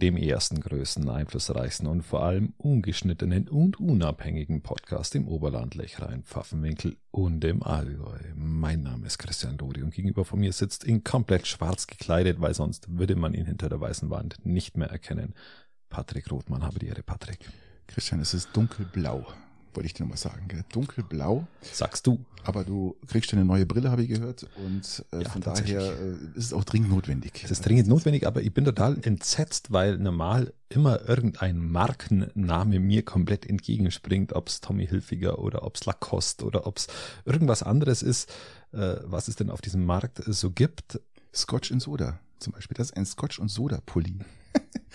Dem ersten, größten, einflussreichsten und vor allem ungeschnittenen und unabhängigen Podcast im Oberland, Lechrein, Pfaffenwinkel und im Allgäu. Mein Name ist Christian Dori und gegenüber von mir sitzt ihn komplett schwarz gekleidet, weil sonst würde man ihn hinter der weißen Wand nicht mehr erkennen. Patrick Rothmann, habe die Ehre, Patrick. Christian, es ist dunkelblau wollte ich dir noch mal sagen. Gell? Dunkelblau. Sagst du. Aber du kriegst eine neue Brille, habe ich gehört. Und äh, ja, von daher äh, ist es auch dringend notwendig. Es ist dringend notwendig, aber ich bin total entsetzt, weil normal immer irgendein Markenname mir komplett entgegenspringt, ob es Tommy Hilfiger oder ob es Lacoste oder ob es irgendwas anderes ist, äh, was es denn auf diesem Markt so gibt. Scotch and Soda zum Beispiel. Das ist ein Scotch und Soda Pulli.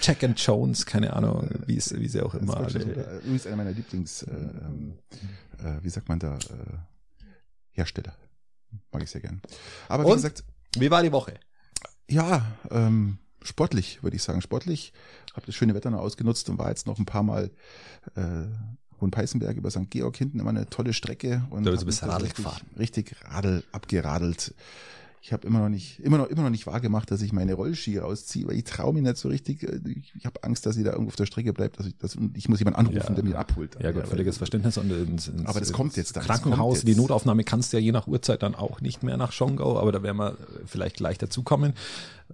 Jack and Jones, keine Ahnung, wie es, wie sie auch immer alle. Übrigens einer meiner Lieblings, äh, ähm, äh, wie sagt man da, äh, Hersteller. Mag ich sehr gern. Aber wie Und? gesagt. Wie war die Woche? Ja, ähm, sportlich, würde ich sagen. Sportlich. Habe das schöne Wetter noch ausgenutzt und war jetzt noch ein paar Mal äh, Hohenpeißenberg über St. Georg hinten immer eine tolle Strecke. Und da bist du Radl gefahren. Richtig Radl abgeradelt ich habe immer noch nicht, immer noch, immer noch nicht wahrgemacht, dass ich meine Rollski rausziehe, weil ich traue mich nicht so richtig. Äh, ich, ich habe Angst, dass sie da irgendwo auf der Strecke bleibt, dass ich, dass, ich muss jemanden anrufen, ja. der mich abholt. Ja, gut, völliges Verständnis und ins, ins, aber das kommt jetzt dann. Krankenhaus, die Notaufnahme kannst du ja je nach Uhrzeit dann auch nicht mehr nach Schongau, aber da werden wir vielleicht gleich dazukommen.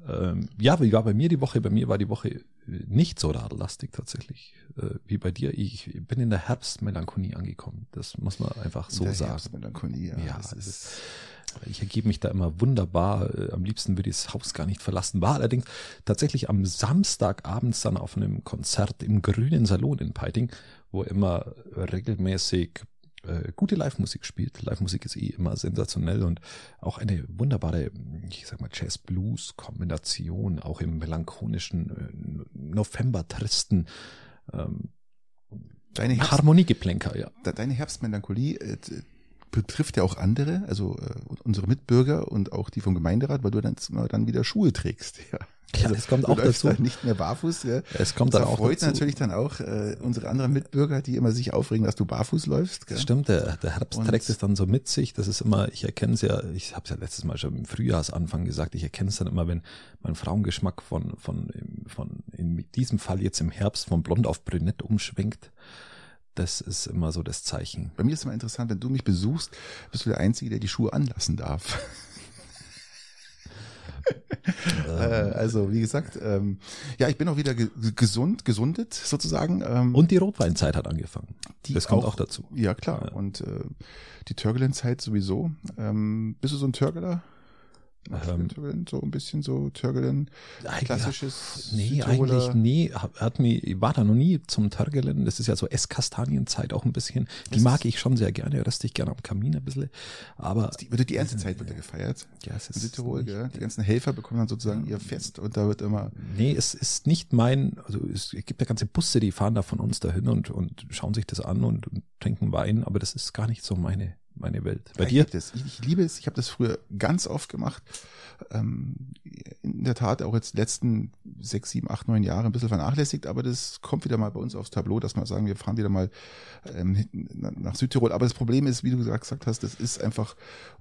Ähm, ja, wie war bei mir die Woche? Bei mir war die Woche nicht so radellastig tatsächlich äh, wie bei dir. Ich bin in der Herbstmelancholie angekommen. Das muss man einfach so der sagen. Herbstmelancholie, ja. ja das ist, ich ergebe mich da immer wunderbar. Äh, am liebsten würde ich das Haus gar nicht verlassen. War allerdings tatsächlich am Samstagabends dann auf einem Konzert im Grünen Salon in Peiting, wo immer regelmäßig äh, gute Live-Musik spielt. Live-Musik ist eh immer sensationell und auch eine wunderbare, ich sag mal, Jazz-Blues-Kombination, auch im melancholischen, äh, November-tristen ähm, Deine Harmoniegeplänker, ja. Deine Herbstmelancholie äh, betrifft ja auch andere, also äh, unsere Mitbürger und auch die vom Gemeinderat, weil du dann, dann wieder Schuhe trägst. Ja. Ja, also, es kommt auch dazu. Dann nicht mehr barfuß. Ja. Es kommt dann das auch freut dazu. natürlich dann auch äh, unsere anderen Mitbürger, die immer sich aufregen, dass du barfuß läufst. Gell? Das stimmt, der, der Herbst und trägt es dann so mit sich. Das ist immer, ich erkenne es ja, ich habe es ja letztes Mal schon im Frühjahrsanfang gesagt, ich erkenne es dann immer, wenn mein Frauengeschmack von, von, von in diesem Fall jetzt im Herbst von blond auf brünett umschwenkt. Das ist immer so das Zeichen. Bei mir ist immer interessant, wenn du mich besuchst, bist du der Einzige, der die Schuhe anlassen darf. äh, also wie gesagt, ähm, ja, ich bin auch wieder ge gesund, gesundet sozusagen. Ähm, Und die Rotweinzeit hat angefangen. Das kommt auch, auch dazu. Ja klar. Ja. Und äh, die Turgelenzeit sowieso. Ähm, bist du so ein Turgeler? Ähm, so ein bisschen so Törgelen, klassisches Nee, Südtiroler. eigentlich nee, hat mir, ich war da noch nie zum Törgelen, das ist ja so Esskastanienzeit auch ein bisschen, die das mag ich schon sehr gerne, röste ich gerne am Kamin ein bisschen, aber... Die, wird die erste Zeit wird da gefeiert, ja, es ist in Südtirol, gell? die ganzen Helfer bekommen dann sozusagen ihr Fest und da wird immer... Nee, es ist nicht mein, also es gibt ja ganze Busse, die fahren da von uns dahin und, und schauen sich das an und, und trinken Wein, aber das ist gar nicht so meine meine Welt. Bei ja, dir? Ich, ich, liebe es. Ich habe das früher ganz oft gemacht. Ähm, in der Tat auch jetzt letzten sechs, sieben, acht, neun Jahre ein bisschen vernachlässigt, aber das kommt wieder mal bei uns aufs Tableau, dass wir sagen, wir fahren wieder mal ähm, nach Südtirol. Aber das Problem ist, wie du gesagt hast, das ist einfach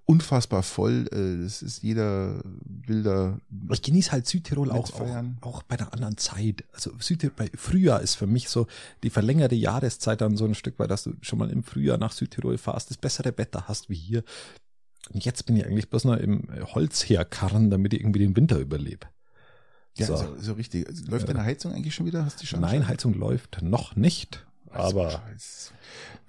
unfassbar voll. Äh, es ist jeder wilder. Ich genieße halt Südtirol auch, auch, auch bei einer anderen Zeit. Also Südtirol, bei Frühjahr ist für mich so die verlängerte Jahreszeit dann so ein Stück weit, dass du schon mal im Frühjahr nach Südtirol fahrst, das bessere Wetter hast wie hier. Und jetzt bin ich eigentlich bloß noch im Holz herkarren, damit ich irgendwie den Winter überlebe. Ja, so, so, so richtig. Läuft deine Heizung eigentlich schon wieder? Hast du schon? Nein, Heizung läuft noch nicht. Aber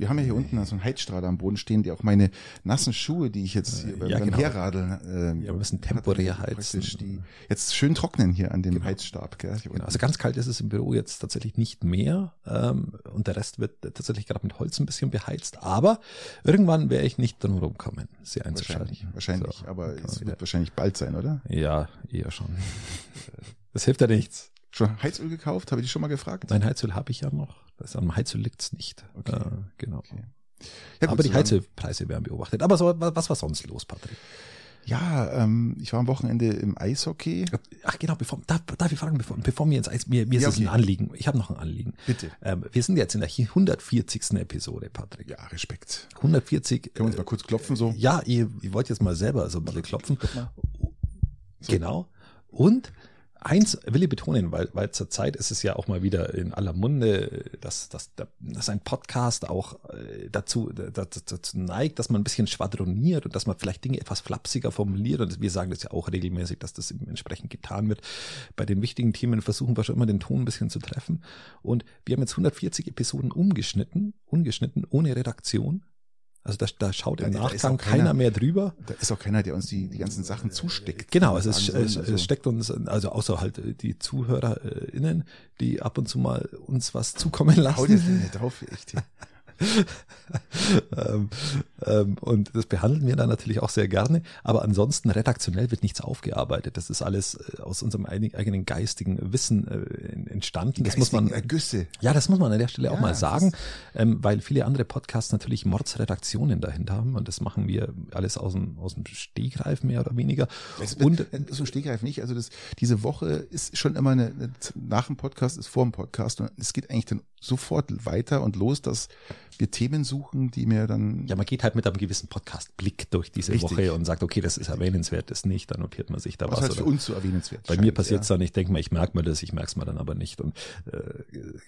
wir haben ja hier unten so einen Heizstrahler am Boden stehen, der auch meine nassen Schuhe, die ich jetzt hier ja, beim genau. Herradeln, äh, ja, wir müssen temporär heizen. Die jetzt schön trocknen hier an dem genau. Heizstab. Gell? Genau. Also ganz kalt ist es im Büro jetzt tatsächlich nicht mehr ähm, und der Rest wird tatsächlich gerade mit Holz ein bisschen beheizt. Aber irgendwann werde ich nicht drum rumkommen, sie einzuschalten. Wahrscheinlich, wahrscheinlich so, aber es wird wieder. wahrscheinlich bald sein, oder? Ja, eher schon. Das hilft ja nichts. Schon Heizöl gekauft? Habe ich dich schon mal gefragt? Nein, Heizöl habe ich ja noch. Das am Heizöl liegt's nicht. Okay. Äh, genau. Okay. Ja, gut, Aber die Heizölpreise werden beobachtet. Aber so, was war sonst los, Patrick? Ja, ähm, ich war am Wochenende im Eishockey. Ach genau, bevor, darf, darf ich fragen, bevor, bevor mir ins Eis, mir, mir ja, ist okay. ein Anliegen. Ich habe noch ein Anliegen. Bitte. Ähm, wir sind jetzt in der 140. Episode, Patrick. Ja, Respekt. 140. Können wir uns mal kurz klopfen so? Ja, ich, ich wollte jetzt mal selber so ein bisschen klopfen. So. Genau. Und eins will ich betonen, weil, weil zurzeit ist es ja auch mal wieder in aller Munde, dass, dass, dass ein Podcast auch äh, dazu, dazu neigt, dass man ein bisschen schwadroniert und dass man vielleicht Dinge etwas flapsiger formuliert. Und wir sagen das ja auch regelmäßig, dass das entsprechend getan wird. Bei den wichtigen Themen versuchen wir schon immer den Ton ein bisschen zu treffen. Und wir haben jetzt 140 Episoden umgeschnitten, ungeschnitten, ohne Redaktion. Also da, da schaut im da, Nachgang da keiner, keiner, mehr drüber. Da ist auch keiner, der uns die, die ganzen Sachen zusteckt. Genau, also es, es, also. es steckt uns, also außer halt die ZuhörerInnen, die ab und zu mal uns was zukommen lassen. Hau dir nicht drauf, echt. ähm, und das behandeln wir dann natürlich auch sehr gerne. Aber ansonsten redaktionell wird nichts aufgearbeitet. Das ist alles äh, aus unserem eigenen geistigen Wissen äh, entstanden. Das muss man. Ergüsse. Ja, das muss man an der Stelle ja, auch mal sagen, ähm, weil viele andere Podcasts natürlich Mordsredaktionen dahinter haben. Und das machen wir alles aus dem, aus dem Stegreif mehr oder weniger. Das, und so Stegreif nicht. Also das, diese Woche ist schon immer eine, nach dem Podcast ist vor dem Podcast und es geht eigentlich dann sofort weiter und los, dass Themen suchen, die mir dann. Ja, man geht halt mit einem gewissen Podcast-Blick durch diese Richtig. Woche und sagt, okay, das ist erwähnenswert, das nicht, dann notiert man sich da was. was halt für uns so erwähnenswert. Bei scheint, mir passiert es ja. dann, ich denke mal, ich merke mir das, ich merke es mir dann aber nicht. Und, äh,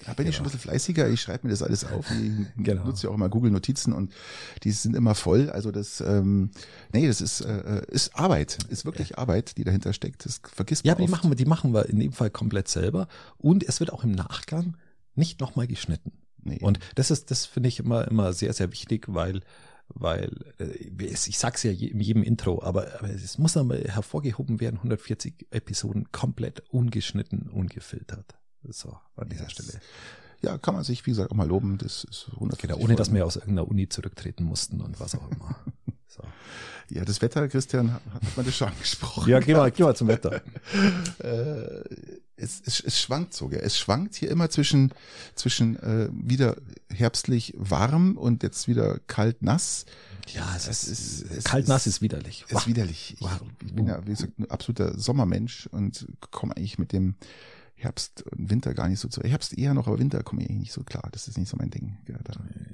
da bin ich schon ein bisschen fleißiger, ich schreibe mir das alles auf. Ich genau. nutze ja auch immer Google Notizen und die sind immer voll. Also das, ähm, nee, das ist, äh, ist Arbeit, ist wirklich ja. Arbeit, die dahinter steckt. Das vergisst man. Ja, aber die machen wir, die machen wir in dem Fall komplett selber. Und es wird auch im Nachgang nicht nochmal geschnitten. Nee. Und das ist, das finde ich immer, immer sehr, sehr wichtig, weil, weil, äh, ich sag's ja in jedem Intro, aber, aber es muss dann mal hervorgehoben werden, 140 Episoden komplett ungeschnitten, ungefiltert. So, an dieser yes. Stelle. Ja, kann man sich, wie gesagt, auch mal loben. Das ist 140 genau, ohne dass wir aus irgendeiner Uni zurücktreten mussten und was auch immer. So. Ja, das Wetter, Christian, hat man das schon angesprochen. Ja, geh mal, geh mal zum Wetter. äh, es, es, es schwankt sogar. Es schwankt hier immer zwischen, zwischen äh, wieder herbstlich warm und jetzt wieder kalt nass. Ja, es, es ist, es kalt nass ist widerlich. Ist widerlich. Ich, ich bin ja, wie gesagt, ein absoluter Sommermensch und komme eigentlich mit dem Herbst und Winter gar nicht so zu. Herbst eher noch, aber Winter komme ich nicht so klar. Das ist nicht so mein Ding. Ja,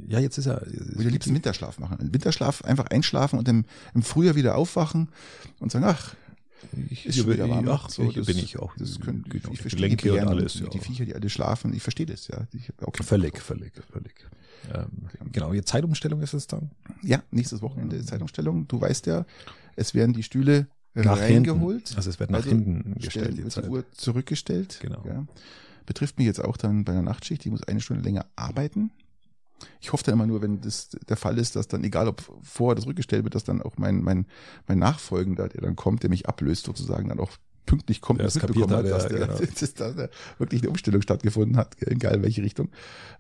ja jetzt ist ja. Ich würde liebsten Winterschlaf machen. Winterschlaf einfach einschlafen und im, im Frühjahr wieder aufwachen und sagen, ach, ich, ist schon wieder warm. Ach, so, das, bin ich auch. Das können, genau, ich verstehe Lenke und alles. Ja. Die Viecher, die alle schlafen, ich verstehe das, ja. Ich, okay, völlig, völlig, völlig. Ähm, genau, jetzt Zeitumstellung ist es dann? Ja, nächstes Wochenende Zeitumstellung. Du weißt ja, es werden die Stühle nach reingeholt. Hinten. Also es wird nach also hinten gestellt. Wird die Uhr zurückgestellt. Genau. Ja. Betrifft mich jetzt auch dann bei einer Nachtschicht. Ich muss eine Stunde länger arbeiten. Ich hoffe dann immer nur, wenn das der Fall ist, dass dann, egal ob vor oder zurückgestellt wird, dass dann auch mein, mein, mein Nachfolgender, der dann kommt, der mich ablöst sozusagen, dann auch pünktlich kommt und mitbekommen hat, dass, der, genau. dass da wirklich eine Umstellung stattgefunden hat, egal in welche Richtung.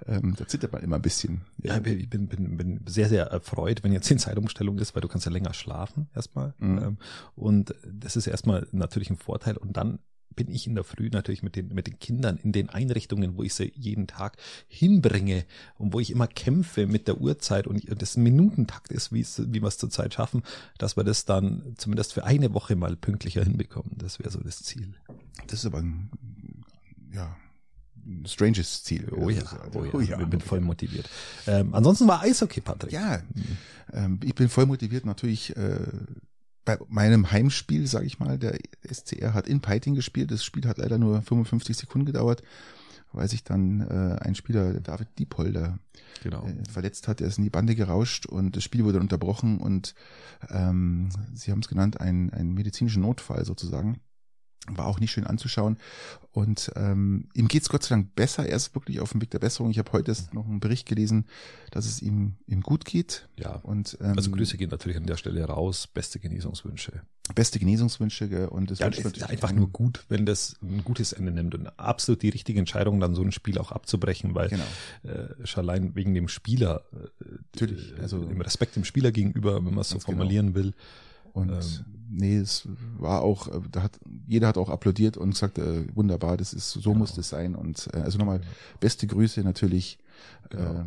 Ähm, da zittert man immer ein bisschen. Ja, ja ich bin, bin, bin sehr, sehr erfreut, wenn jetzt die Zeitumstellung ist, weil du kannst ja länger schlafen erstmal. Mhm. Ähm, und das ist erstmal natürlich ein Vorteil. Und dann bin ich in der Früh natürlich mit den, mit den Kindern in den Einrichtungen, wo ich sie jeden Tag hinbringe und wo ich immer kämpfe mit der Uhrzeit und das Minutentakt ist, wie, wie wir es zurzeit schaffen, dass wir das dann zumindest für eine Woche mal pünktlicher hinbekommen. Das wäre so das Ziel. Das ist aber ein, ja, ein stranges Ziel. Oh ja, oh ja, oh ja. ich bin voll motiviert. Ähm, ansonsten war Eishockey, Patrick. Ja, ähm, ich bin voll motiviert natürlich äh, bei meinem Heimspiel, sage ich mal, der SCR hat in Peiting gespielt. Das Spiel hat leider nur 55 Sekunden gedauert, weil sich dann äh, ein Spieler, David Diepolder, genau. äh, verletzt hat. Er ist in die Bande gerauscht und das Spiel wurde unterbrochen und ähm, sie haben es genannt, ein, ein medizinischer Notfall sozusagen war auch nicht schön anzuschauen. Und ähm, ihm geht's Gott sei Dank besser. Er ist wirklich auf dem Weg der Besserung. Ich habe heute noch einen Bericht gelesen, dass es ihm, ihm gut geht. Ja. Und, ähm, also Grüße gehen natürlich an der Stelle raus. Beste Genesungswünsche. Beste Genesungswünsche. Und es ja, ist einfach nur gut, wenn das ein gutes Ende nimmt und absolut die richtige Entscheidung, dann so ein Spiel auch abzubrechen, weil genau. äh, schon allein wegen dem Spieler, äh, natürlich, also im Respekt dem Spieler gegenüber, wenn man es so genau. formulieren genau. will. Und ähm, nee, es war auch, äh, da hat, jeder hat auch applaudiert und gesagt, äh, wunderbar, das ist, so genau. muss das sein. Und äh, also nochmal beste Grüße natürlich genau. äh,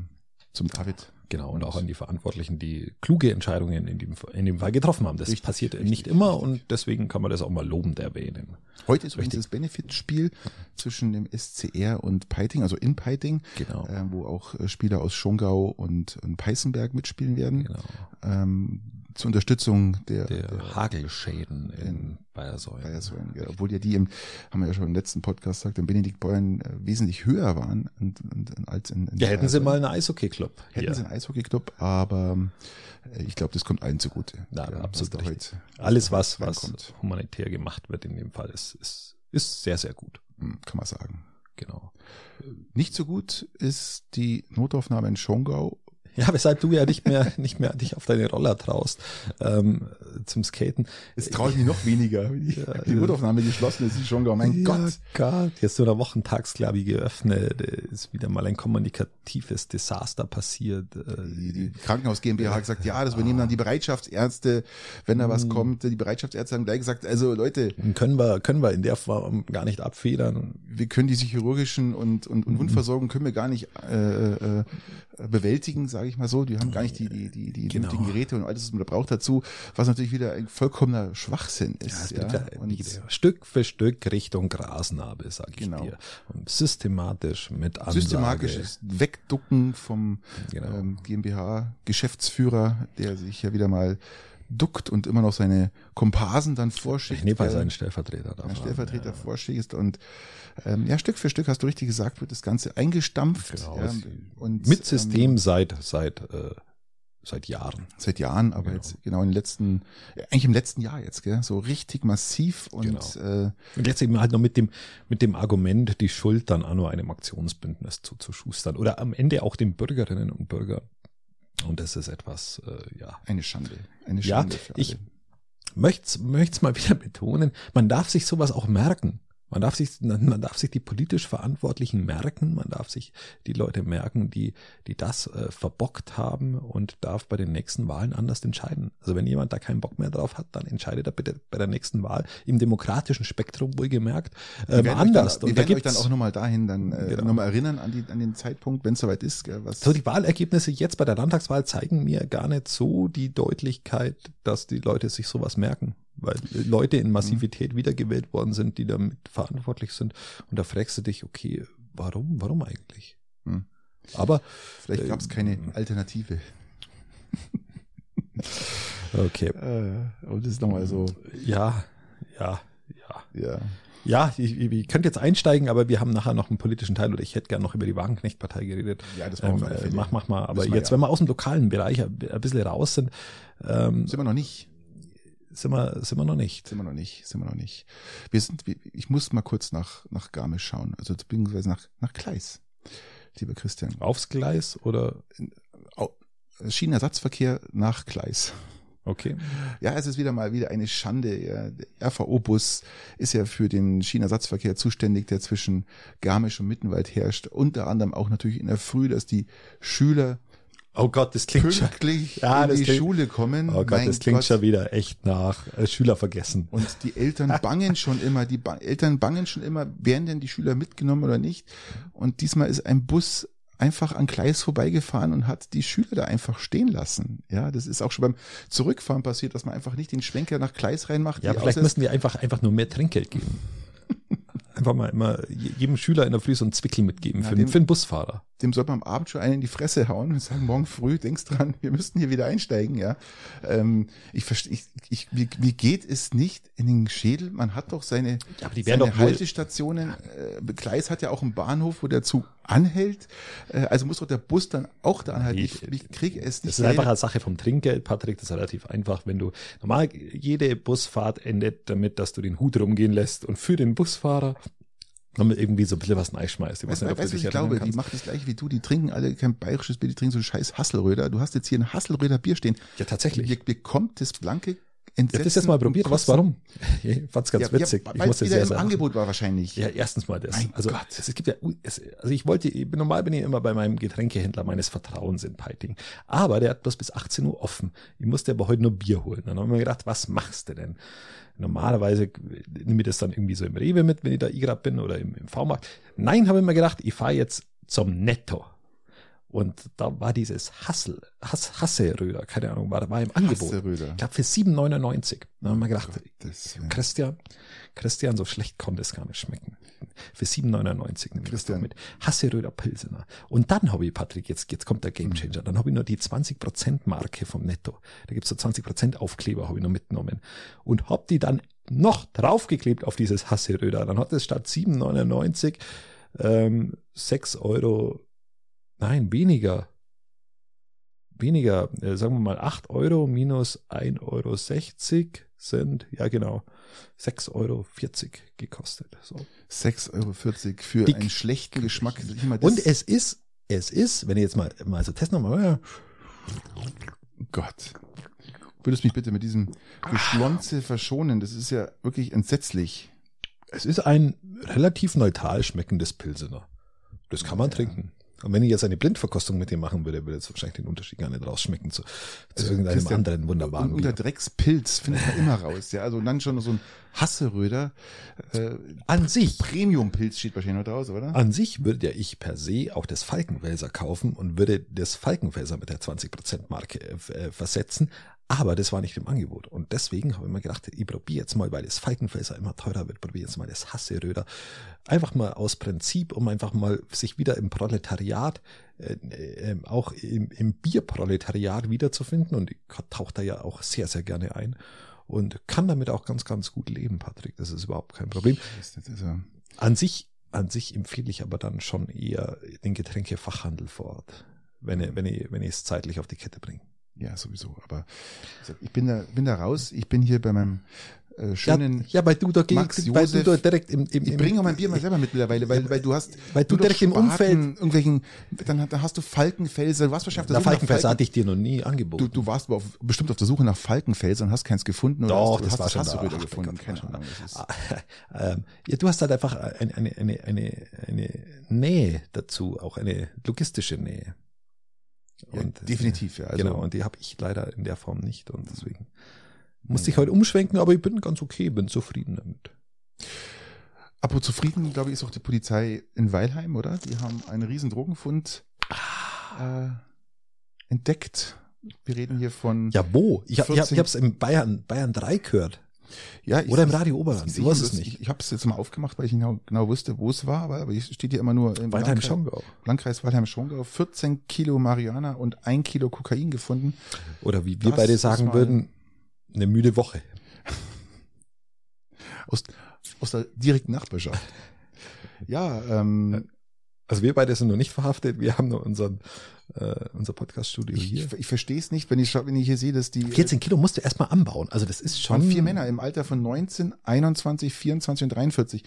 zum David. Genau, und auch an die Verantwortlichen, die kluge Entscheidungen in dem, in dem Fall getroffen haben. Das richtig, passiert richtig, nicht immer richtig. und deswegen kann man das auch mal lobend erwähnen. Heute ist übrigens das Benefitspiel zwischen dem SCR und Peiting, also in Peiting, genau. äh, wo auch äh, Spieler aus Schongau und, und Peißenberg mitspielen werden. Genau. Ähm, zur Unterstützung der, der, der Hagelschäden in, in Bayersäulen. Bayersäulen ja. Obwohl ja die, im, haben wir ja schon im letzten Podcast gesagt, in Benedikt Beuern äh, wesentlich höher waren und, und, als in, in Ja, hätten sie mal einen Eishockey-Club. Hätten sie einen Eishockey-Club, aber äh, ich glaube, das kommt allen zugute. Ja, ja absolut. Heute, Alles, was, was humanitär gemacht wird in dem Fall, ist, ist, ist sehr, sehr gut. Hm, kann man sagen. Genau. Nicht so gut ist die Notaufnahme in Schongau ja, weshalb du ja nicht mehr, nicht mehr dich auf deine Roller traust ähm, zum Skaten. Jetzt traue ich mich noch weniger. Die, ja, die Notaufnahme geschlossen ist, ist schon gar, mein ja, Gott. Gott. Jetzt so eine Wochentagsklavi geöffnet, ist wieder mal ein kommunikatives Desaster passiert. Äh, die, die Krankenhaus GmbH hat gesagt, ja, das übernehmen dann die Bereitschaftsärzte, wenn da was hm. kommt. Die Bereitschaftsärzte haben gleich gesagt, also Leute. Können wir, können wir in der Form gar nicht abfedern. Wir können diese chirurgischen und, und, und Wundversorgung können wir gar nicht äh, äh, bewältigen, sage ich mal so. Die haben gar nicht die, die, die, die genau. Geräte und alles, was man da braucht dazu, was natürlich wieder ein vollkommener Schwachsinn ist. Ja, ja. Und Stück für Stück Richtung Grasnarbe, sage ich genau. dir. Und systematisch mit Ansage. Systematisches Wegducken vom genau. ähm, GmbH-Geschäftsführer, der sich ja wieder mal duckt und immer noch seine Komparsen dann vorschickt. Ich nehme bei seinen Stellvertreter da. Stellvertreter ja. vorschickt und ähm, ja, Stück für Stück hast du richtig gesagt, wird das Ganze eingestampft. Genau. Ja, und, Mit System ähm, seit, seit, äh, seit Jahren. Seit Jahren, aber genau. jetzt genau in den letzten, eigentlich im letzten Jahr jetzt, gell, so richtig massiv und, genau. äh, und jetzt eben halt noch mit dem, mit dem Argument, die Schuld dann auch nur einem Aktionsbündnis zuzuschustern oder am Ende auch den Bürgerinnen und Bürgern. Und das ist etwas, äh, ja. Eine Schande. Eine Schande. Ja, ich möchte es mal wieder betonen, man darf sich sowas auch merken. Man darf sich, man darf sich die politisch Verantwortlichen merken, man darf sich die Leute merken, die, die das äh, verbockt haben und darf bei den nächsten Wahlen anders entscheiden. Also wenn jemand da keinen Bock mehr drauf hat, dann entscheidet er bitte bei der nächsten Wahl im demokratischen Spektrum wohlgemerkt äh, anders. Dann, wir werden euch dann auch nochmal dahin dann äh, genau. nochmal erinnern an, die, an den Zeitpunkt, wenn es soweit ist. Was so die Wahlergebnisse jetzt bei der Landtagswahl zeigen mir gar nicht so die Deutlichkeit, dass die Leute sich sowas merken weil Leute in Massivität mhm. wiedergewählt worden sind, die damit verantwortlich sind. Und da fragst du dich, okay, warum, warum eigentlich? Mhm. Aber vielleicht gab es äh, keine Alternative. okay. Äh, und das ist nochmal so. Ja, ja, ja. Ja. Ja, ich, ich könnte jetzt einsteigen, aber wir haben nachher noch einen politischen Teil oder ich hätte gerne noch über die Wagenknecht-Partei geredet. Ja, das machen wir. Ähm, mach, mach mal. Aber jetzt, ja. wenn wir aus dem lokalen Bereich ein, ein bisschen raus sind. Ähm, sind wir noch nicht sind wir, sind wir noch nicht. Sind wir noch nicht, sind wir noch nicht. Wir sind, ich muss mal kurz nach, nach Garmisch schauen, also beziehungsweise nach, nach Gleis, lieber Christian. Aufs Gleis oder? Schienenersatzverkehr nach Gleis. Okay. Ja, es ist wieder mal wieder eine Schande. Der RVO-Bus ist ja für den Schienenersatzverkehr zuständig, der zwischen Garmisch und Mittenwald herrscht. Unter anderem auch natürlich in der Früh, dass die Schüler Oh Gott, das klingt pünktlich schon, ja, in die klingt, Schule kommen. Oh Gott, mein das klingt Gott. schon wieder echt nach äh, Schüler vergessen. Und die Eltern bangen schon immer, die ba Eltern bangen schon immer, werden denn die Schüler mitgenommen oder nicht? Und diesmal ist ein Bus einfach an Gleis vorbeigefahren und hat die Schüler da einfach stehen lassen. Ja, das ist auch schon beim Zurückfahren passiert, dass man einfach nicht den Schwenker nach Gleis reinmacht. Ja, vielleicht müssen wir einfach, einfach nur mehr Trinkgeld geben einfach mal immer jedem Schüler in der Früh so einen Zwickel mitgeben ja, für, dem, für einen Busfahrer. Dem sollte man am Abend schon einen in die Fresse hauen und sagen, morgen früh, denkst dran, wir müssten hier wieder einsteigen, ja. Ähm, ich verstehe, ich, ich, wie, wie geht es nicht in den Schädel? Man hat doch seine, ja, aber die seine Haltestationen. Äh, Gleis hat ja auch einen Bahnhof, wo der Zug anhält. Äh, also muss doch der Bus dann auch da anhalten. Ich, ich kriege es nicht. Das ist einfach eine Sache vom Trinkgeld, Patrick. Das ist relativ einfach, wenn du normal jede Busfahrt endet damit, dass du den Hut rumgehen lässt und für den Busfahrer nochmal irgendwie so ein bisschen was reinschmeißt. Ich weiß, nicht, weißt, was ich glaube, kannst. die machen das gleiche wie du, die trinken alle kein bayerisches Bier, die trinken so ein scheiß Hasselröder. Du hast jetzt hier ein Hasselröder Bier stehen. Ja, tatsächlich. Ihr bekommt das blanke Entsetzen. Ich hab das jetzt mal probiert. Was, warum? Ich fand's ganz ja, witzig. Ja, weil es wieder im sagen. Angebot war wahrscheinlich. Ja, erstens mal das. Mein also, Gott. Es, gibt ja, es, also ich wollte, ich bin, normal bin ich immer bei meinem Getränkehändler meines Vertrauens in Peiting. Aber der hat bloß bis 18 Uhr offen. Ich musste aber heute nur Bier holen. Dann haben wir mir gedacht, was machst du denn? Normalerweise nehme ich das dann irgendwie so im Rewe mit, wenn ich da gerade bin oder im, im V-Markt. Nein, habe ich mir gedacht, ich fahre jetzt zum Netto Und da war dieses Hassel, Hass, Hasseröder, keine Ahnung, war, war im Angebot. Hasseröder. Ich glaube für 7,99. Da haben wir gedacht, Willen. Christian, Christian, so schlecht konnte es gar nicht schmecken. Für 7,99 nehme ich mit. Hasseröder Pilsener. Und dann habe ich, Patrick, jetzt, jetzt kommt der Gamechanger. Dann habe ich nur die 20% Marke vom Netto. Da gibt's so 20% Aufkleber, habe ich noch mitgenommen. Und habe die dann noch draufgeklebt auf dieses Hasseröder. Dann hat es statt 7,99 ähm, 6 Euro, nein, weniger. Weniger, äh, sagen wir mal 8 Euro minus 1,60 Euro sind, ja genau, 6,40 Euro gekostet. So. 6,40 Euro für Dick. einen schlechten Geschmack. Und es ist, es ist, wenn ihr jetzt mal, mal so testen nochmal, ja, Gott. Würdest mich bitte mit diesem Geschlonze verschonen? Das ist ja wirklich entsetzlich. es ist ein relativ neutral schmeckendes Pilsener. Das kann man trinken. Und wenn ich jetzt eine Blindverkostung mit dem machen würde, würde es wahrscheinlich den Unterschied gar nicht rausschmecken zu, zu irgendeinem Christian, anderen wunderbaren Und unter. Dreckspilz findet man immer raus. Ja, also dann schon so ein Hasseröder. Äh, An sich, Premium-Pilz steht wahrscheinlich noch draus, oder? an sich würde ja ich per se auch das Falkenwälser kaufen und würde das Falkenwälser mit der 20% Marke äh, versetzen. Aber das war nicht im Angebot. Und deswegen habe ich mir gedacht, ich probiere jetzt mal, weil das Falkenfelser immer teurer wird, probiere jetzt mal das Hasseröder. Einfach mal aus Prinzip, um einfach mal sich wieder im Proletariat, äh, äh, auch im, im Bierproletariat wiederzufinden. Und ich tauche da ja auch sehr, sehr gerne ein. Und kann damit auch ganz, ganz gut leben, Patrick. Das ist überhaupt kein Problem. An sich, an sich empfehle ich aber dann schon eher den Getränkefachhandel vor Ort, wenn ich, wenn ich, wenn ich es zeitlich auf die Kette bringe. Ja, sowieso. Aber ich bin da, bin da raus. Ich bin hier bei meinem äh, Ja, schönen. ja, weil du da Max weil du da direkt im, im, ich bringe auch mein Bier mal selber mit mittlerweile, weil, weil du hast weil du direkt im Umfeld- irgendwelchen, dann, dann hast du Falkenfelser, du warst wahrscheinlich auf der der Suche nach Falkenfelser Falken- hatte ich dir noch nie angeboten. Du, du warst auf, bestimmt auf der Suche nach Falkenfelser und hast keins gefunden oder Doch, hast, du das hast war schon da. Hasseröder Ach, gefunden. Gott, Keine Ahnung. Ah, ähm, ja, du hast halt einfach eine, eine, eine, eine, eine Nähe dazu, auch eine logistische Nähe. Ja, definitiv, ja. Also, genau, und die habe ich leider in der Form nicht und deswegen musste ich heute umschwenken, aber ich bin ganz okay, bin zufrieden damit. Apropos zufrieden, glaube ich, ist auch die Polizei in Weilheim, oder? Die haben einen riesen Drogenfund äh, entdeckt. Wir reden hier von Ja, wo? Ich, hab- ich, hab- 14 ich habe es im Bayern, Bayern 3 gehört. Ja, ich, Oder im Radio Oberland, Ich, weißt es ich, nicht. Ich, ich habe es jetzt mal aufgemacht, weil ich genau, genau wusste, wo es war, aber, aber es steht hier immer nur im Weilheim Landkreis- Schongau. Landkreis Weilheim-Schongau. 14 Kilo Marihuana und ein Kilo Kokain gefunden. Oder wie wir Das beide sagen würden, eine müde Woche. Aus, aus der direkten Nachbarschaft. ja, ähm, Also wir beide sind noch nicht verhaftet, wir haben nur unseren, äh, unser Podcast-Studio ich, hier. ich, ich verstehe es nicht, wenn ich, wenn ich hier sehe, dass die 14 Kilo musst du erstmal anbauen. Also das ist schon. vier Männer im Alter von 19, 21, 24 und 43.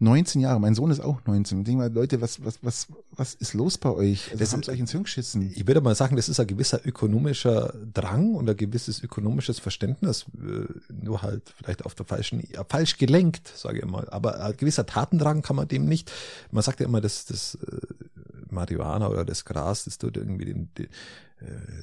19 Jahre. Mein Sohn ist auch 19. Ich denke mal, Leute, was, was, was, was ist los bei euch? Also, Das haben sie euch ins Hirn geschissen? Ich würde mal sagen, das ist ein gewisser ökonomischer Drang und ein gewisses ökonomisches Verständnis, äh, nur halt vielleicht auf der falschen, ja, falsch gelenkt, sage ich mal. Aber ein gewisser Tatendrang kann man dem nicht. Man sagt ja immer, dass das äh, Marihuana oder das Gras, das tut irgendwie den, den äh,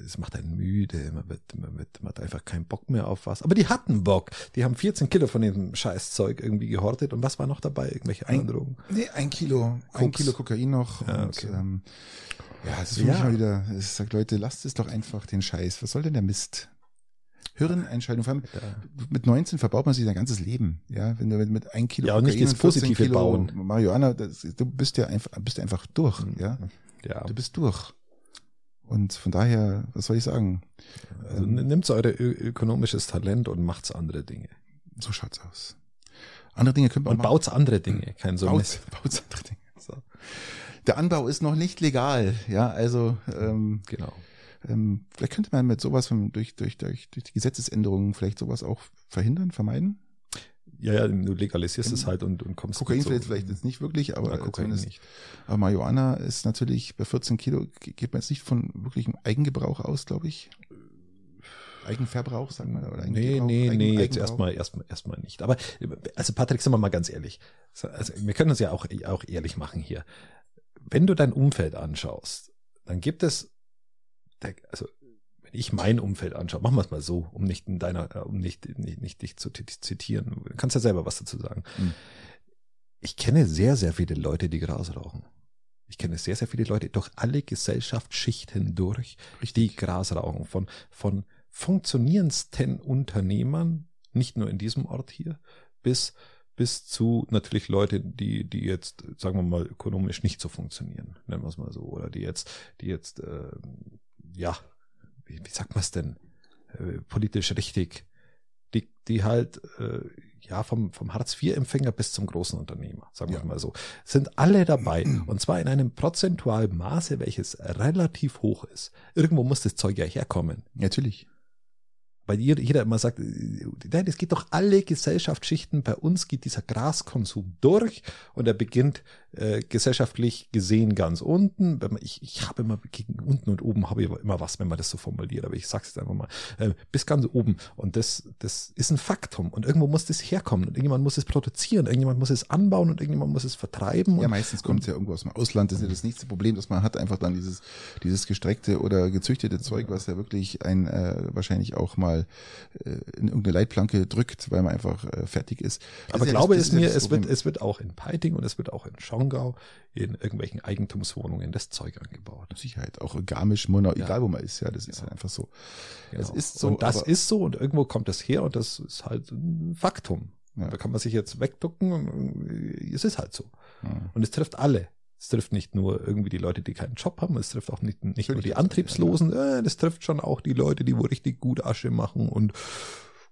es macht einen müde, man wird, man wird, man hat einfach keinen Bock mehr auf was. Aber die hatten Bock. Die haben 14 Kilo von dem Scheißzeug irgendwie gehortet. Und was war noch dabei? Irgendwelche Ein- anderen Drogen? Nee, ein Kilo, ein Koks. Kilo Kokain noch. Ja, und, okay. ähm, ja, es ist Ja. mal wieder, es sagt, Leute, lasst es doch einfach den Scheiß. Was soll denn der Mist? Hirneinschaltung. Vor allem mit 19 verbaut man sich sein ganzes Leben. Ja, wenn du mit, mit ein Kilo Ja, und nicht das 14 positive Kilo Bauen. Marihuana, das, du bist ja einfach, bist einfach durch. Ja, Ja. du bist durch. Und von daher, was soll ich sagen? Also nimmt eure ö ökonomisches Talent und macht's andere Dinge. So schaut's aus. Andere Dinge können wir Und machen. baut's andere Dinge, kein so Baut, Mist. baut andere Dinge. So, Der Anbau ist noch nicht legal. Ja, also ähm, genau. Ähm, vielleicht könnte man mit sowas von, durch, durch, durch, durch die Gesetzesänderungen vielleicht sowas auch verhindern, vermeiden. Ja, ja, du legalisierst es halt und, und kommst Kokain mit so- vielleicht, vielleicht jetzt nicht wirklich, aber Ja, Kokain zumindest- nicht. Aber Marihuana ist natürlich bei 14 Kilo ge- geht man jetzt nicht von wirklichem Eigengebrauch aus, glaube ich. Eigenverbrauch, sagen wir, oder Nee, nee, Eigen- nee, jetzt erstmal, erstmal, erstmal nicht. Aber, also Patrick, sind wir mal ganz ehrlich. Also, wir können uns ja auch, auch ehrlich machen hier. Wenn du dein Umfeld anschaust, dann gibt es, also, wenn ich mein Umfeld anschaue, machen wir es mal so, um nicht in deiner, äh, um nicht, nicht, nicht dich zu zitieren. Du kannst ja selber was dazu sagen. Hm. Ich kenne sehr, sehr viele Leute, die Gras rauchen. ich kenne sehr, sehr viele Leute durch alle Gesellschaftsschichten durch, die Gras rauchen. Von, von funktionierendsten Unternehmern, nicht nur in diesem Ort hier, bis, bis zu natürlich Leute, die, die jetzt, sagen wir mal, ökonomisch nicht so funktionieren, nennen wir es mal so, oder die jetzt, die jetzt, äh, ja, wie, wie sagt man es denn, äh, politisch richtig, die, die halt, äh, ja, vom, vom Hartz-IV-Empfänger bis zum großen Unternehmer, sagen wir Ja. mal so, sind alle dabei. Und zwar in einem prozentualen Maße, welches relativ hoch ist. Irgendwo muss das Zeug ja herkommen. Natürlich. Weil jeder, immer sagt, äh, nein, es geht doch alle Gesellschaftsschichten, bei uns geht dieser Graskonsum durch und er beginnt äh, gesellschaftlich gesehen ganz unten. Wenn man, ich, ich habe immer gegen unten und oben habe ich immer was, wenn man das so formuliert, aber ich sag's jetzt einfach mal, äh, bis ganz oben. Und das, das ist ein Faktum. Und irgendwo muss das herkommen. Und irgendjemand muss es produzieren, irgendjemand muss es anbauen und irgendjemand muss es vertreiben. Ja, meistens kommt es ja irgendwo aus dem Ausland. Das ist ja das nächste Problem, dass man hat einfach dann dieses, dieses gestreckte oder gezüchtete Zeug, was ja wirklich ein äh, wahrscheinlich auch mal äh, in irgendeine Leitplanke drückt, weil man einfach äh, fertig ist. Das Aber ist ja glaube das- es das ja mir, es wird, es wird auch in Peiting und es wird auch in Schongau in irgendwelchen Eigentumswohnungen das Zeug angebaut. Sicherheit, auch Garmisch, Monau, Ja. egal wo man ist, ja, das ist Ja. halt einfach so. Genau. Es ist so, und das ist so und irgendwo kommt das her und das ist halt ein Faktum. Ja. Da kann man sich jetzt wegducken und äh, es ist halt so. Und es trifft alle. Es trifft nicht nur irgendwie die Leute, die keinen Job haben, es trifft auch nicht, nicht nur die auch, Antriebslosen, äh, das trifft schon auch die Leute, die wo richtig gut Asche machen und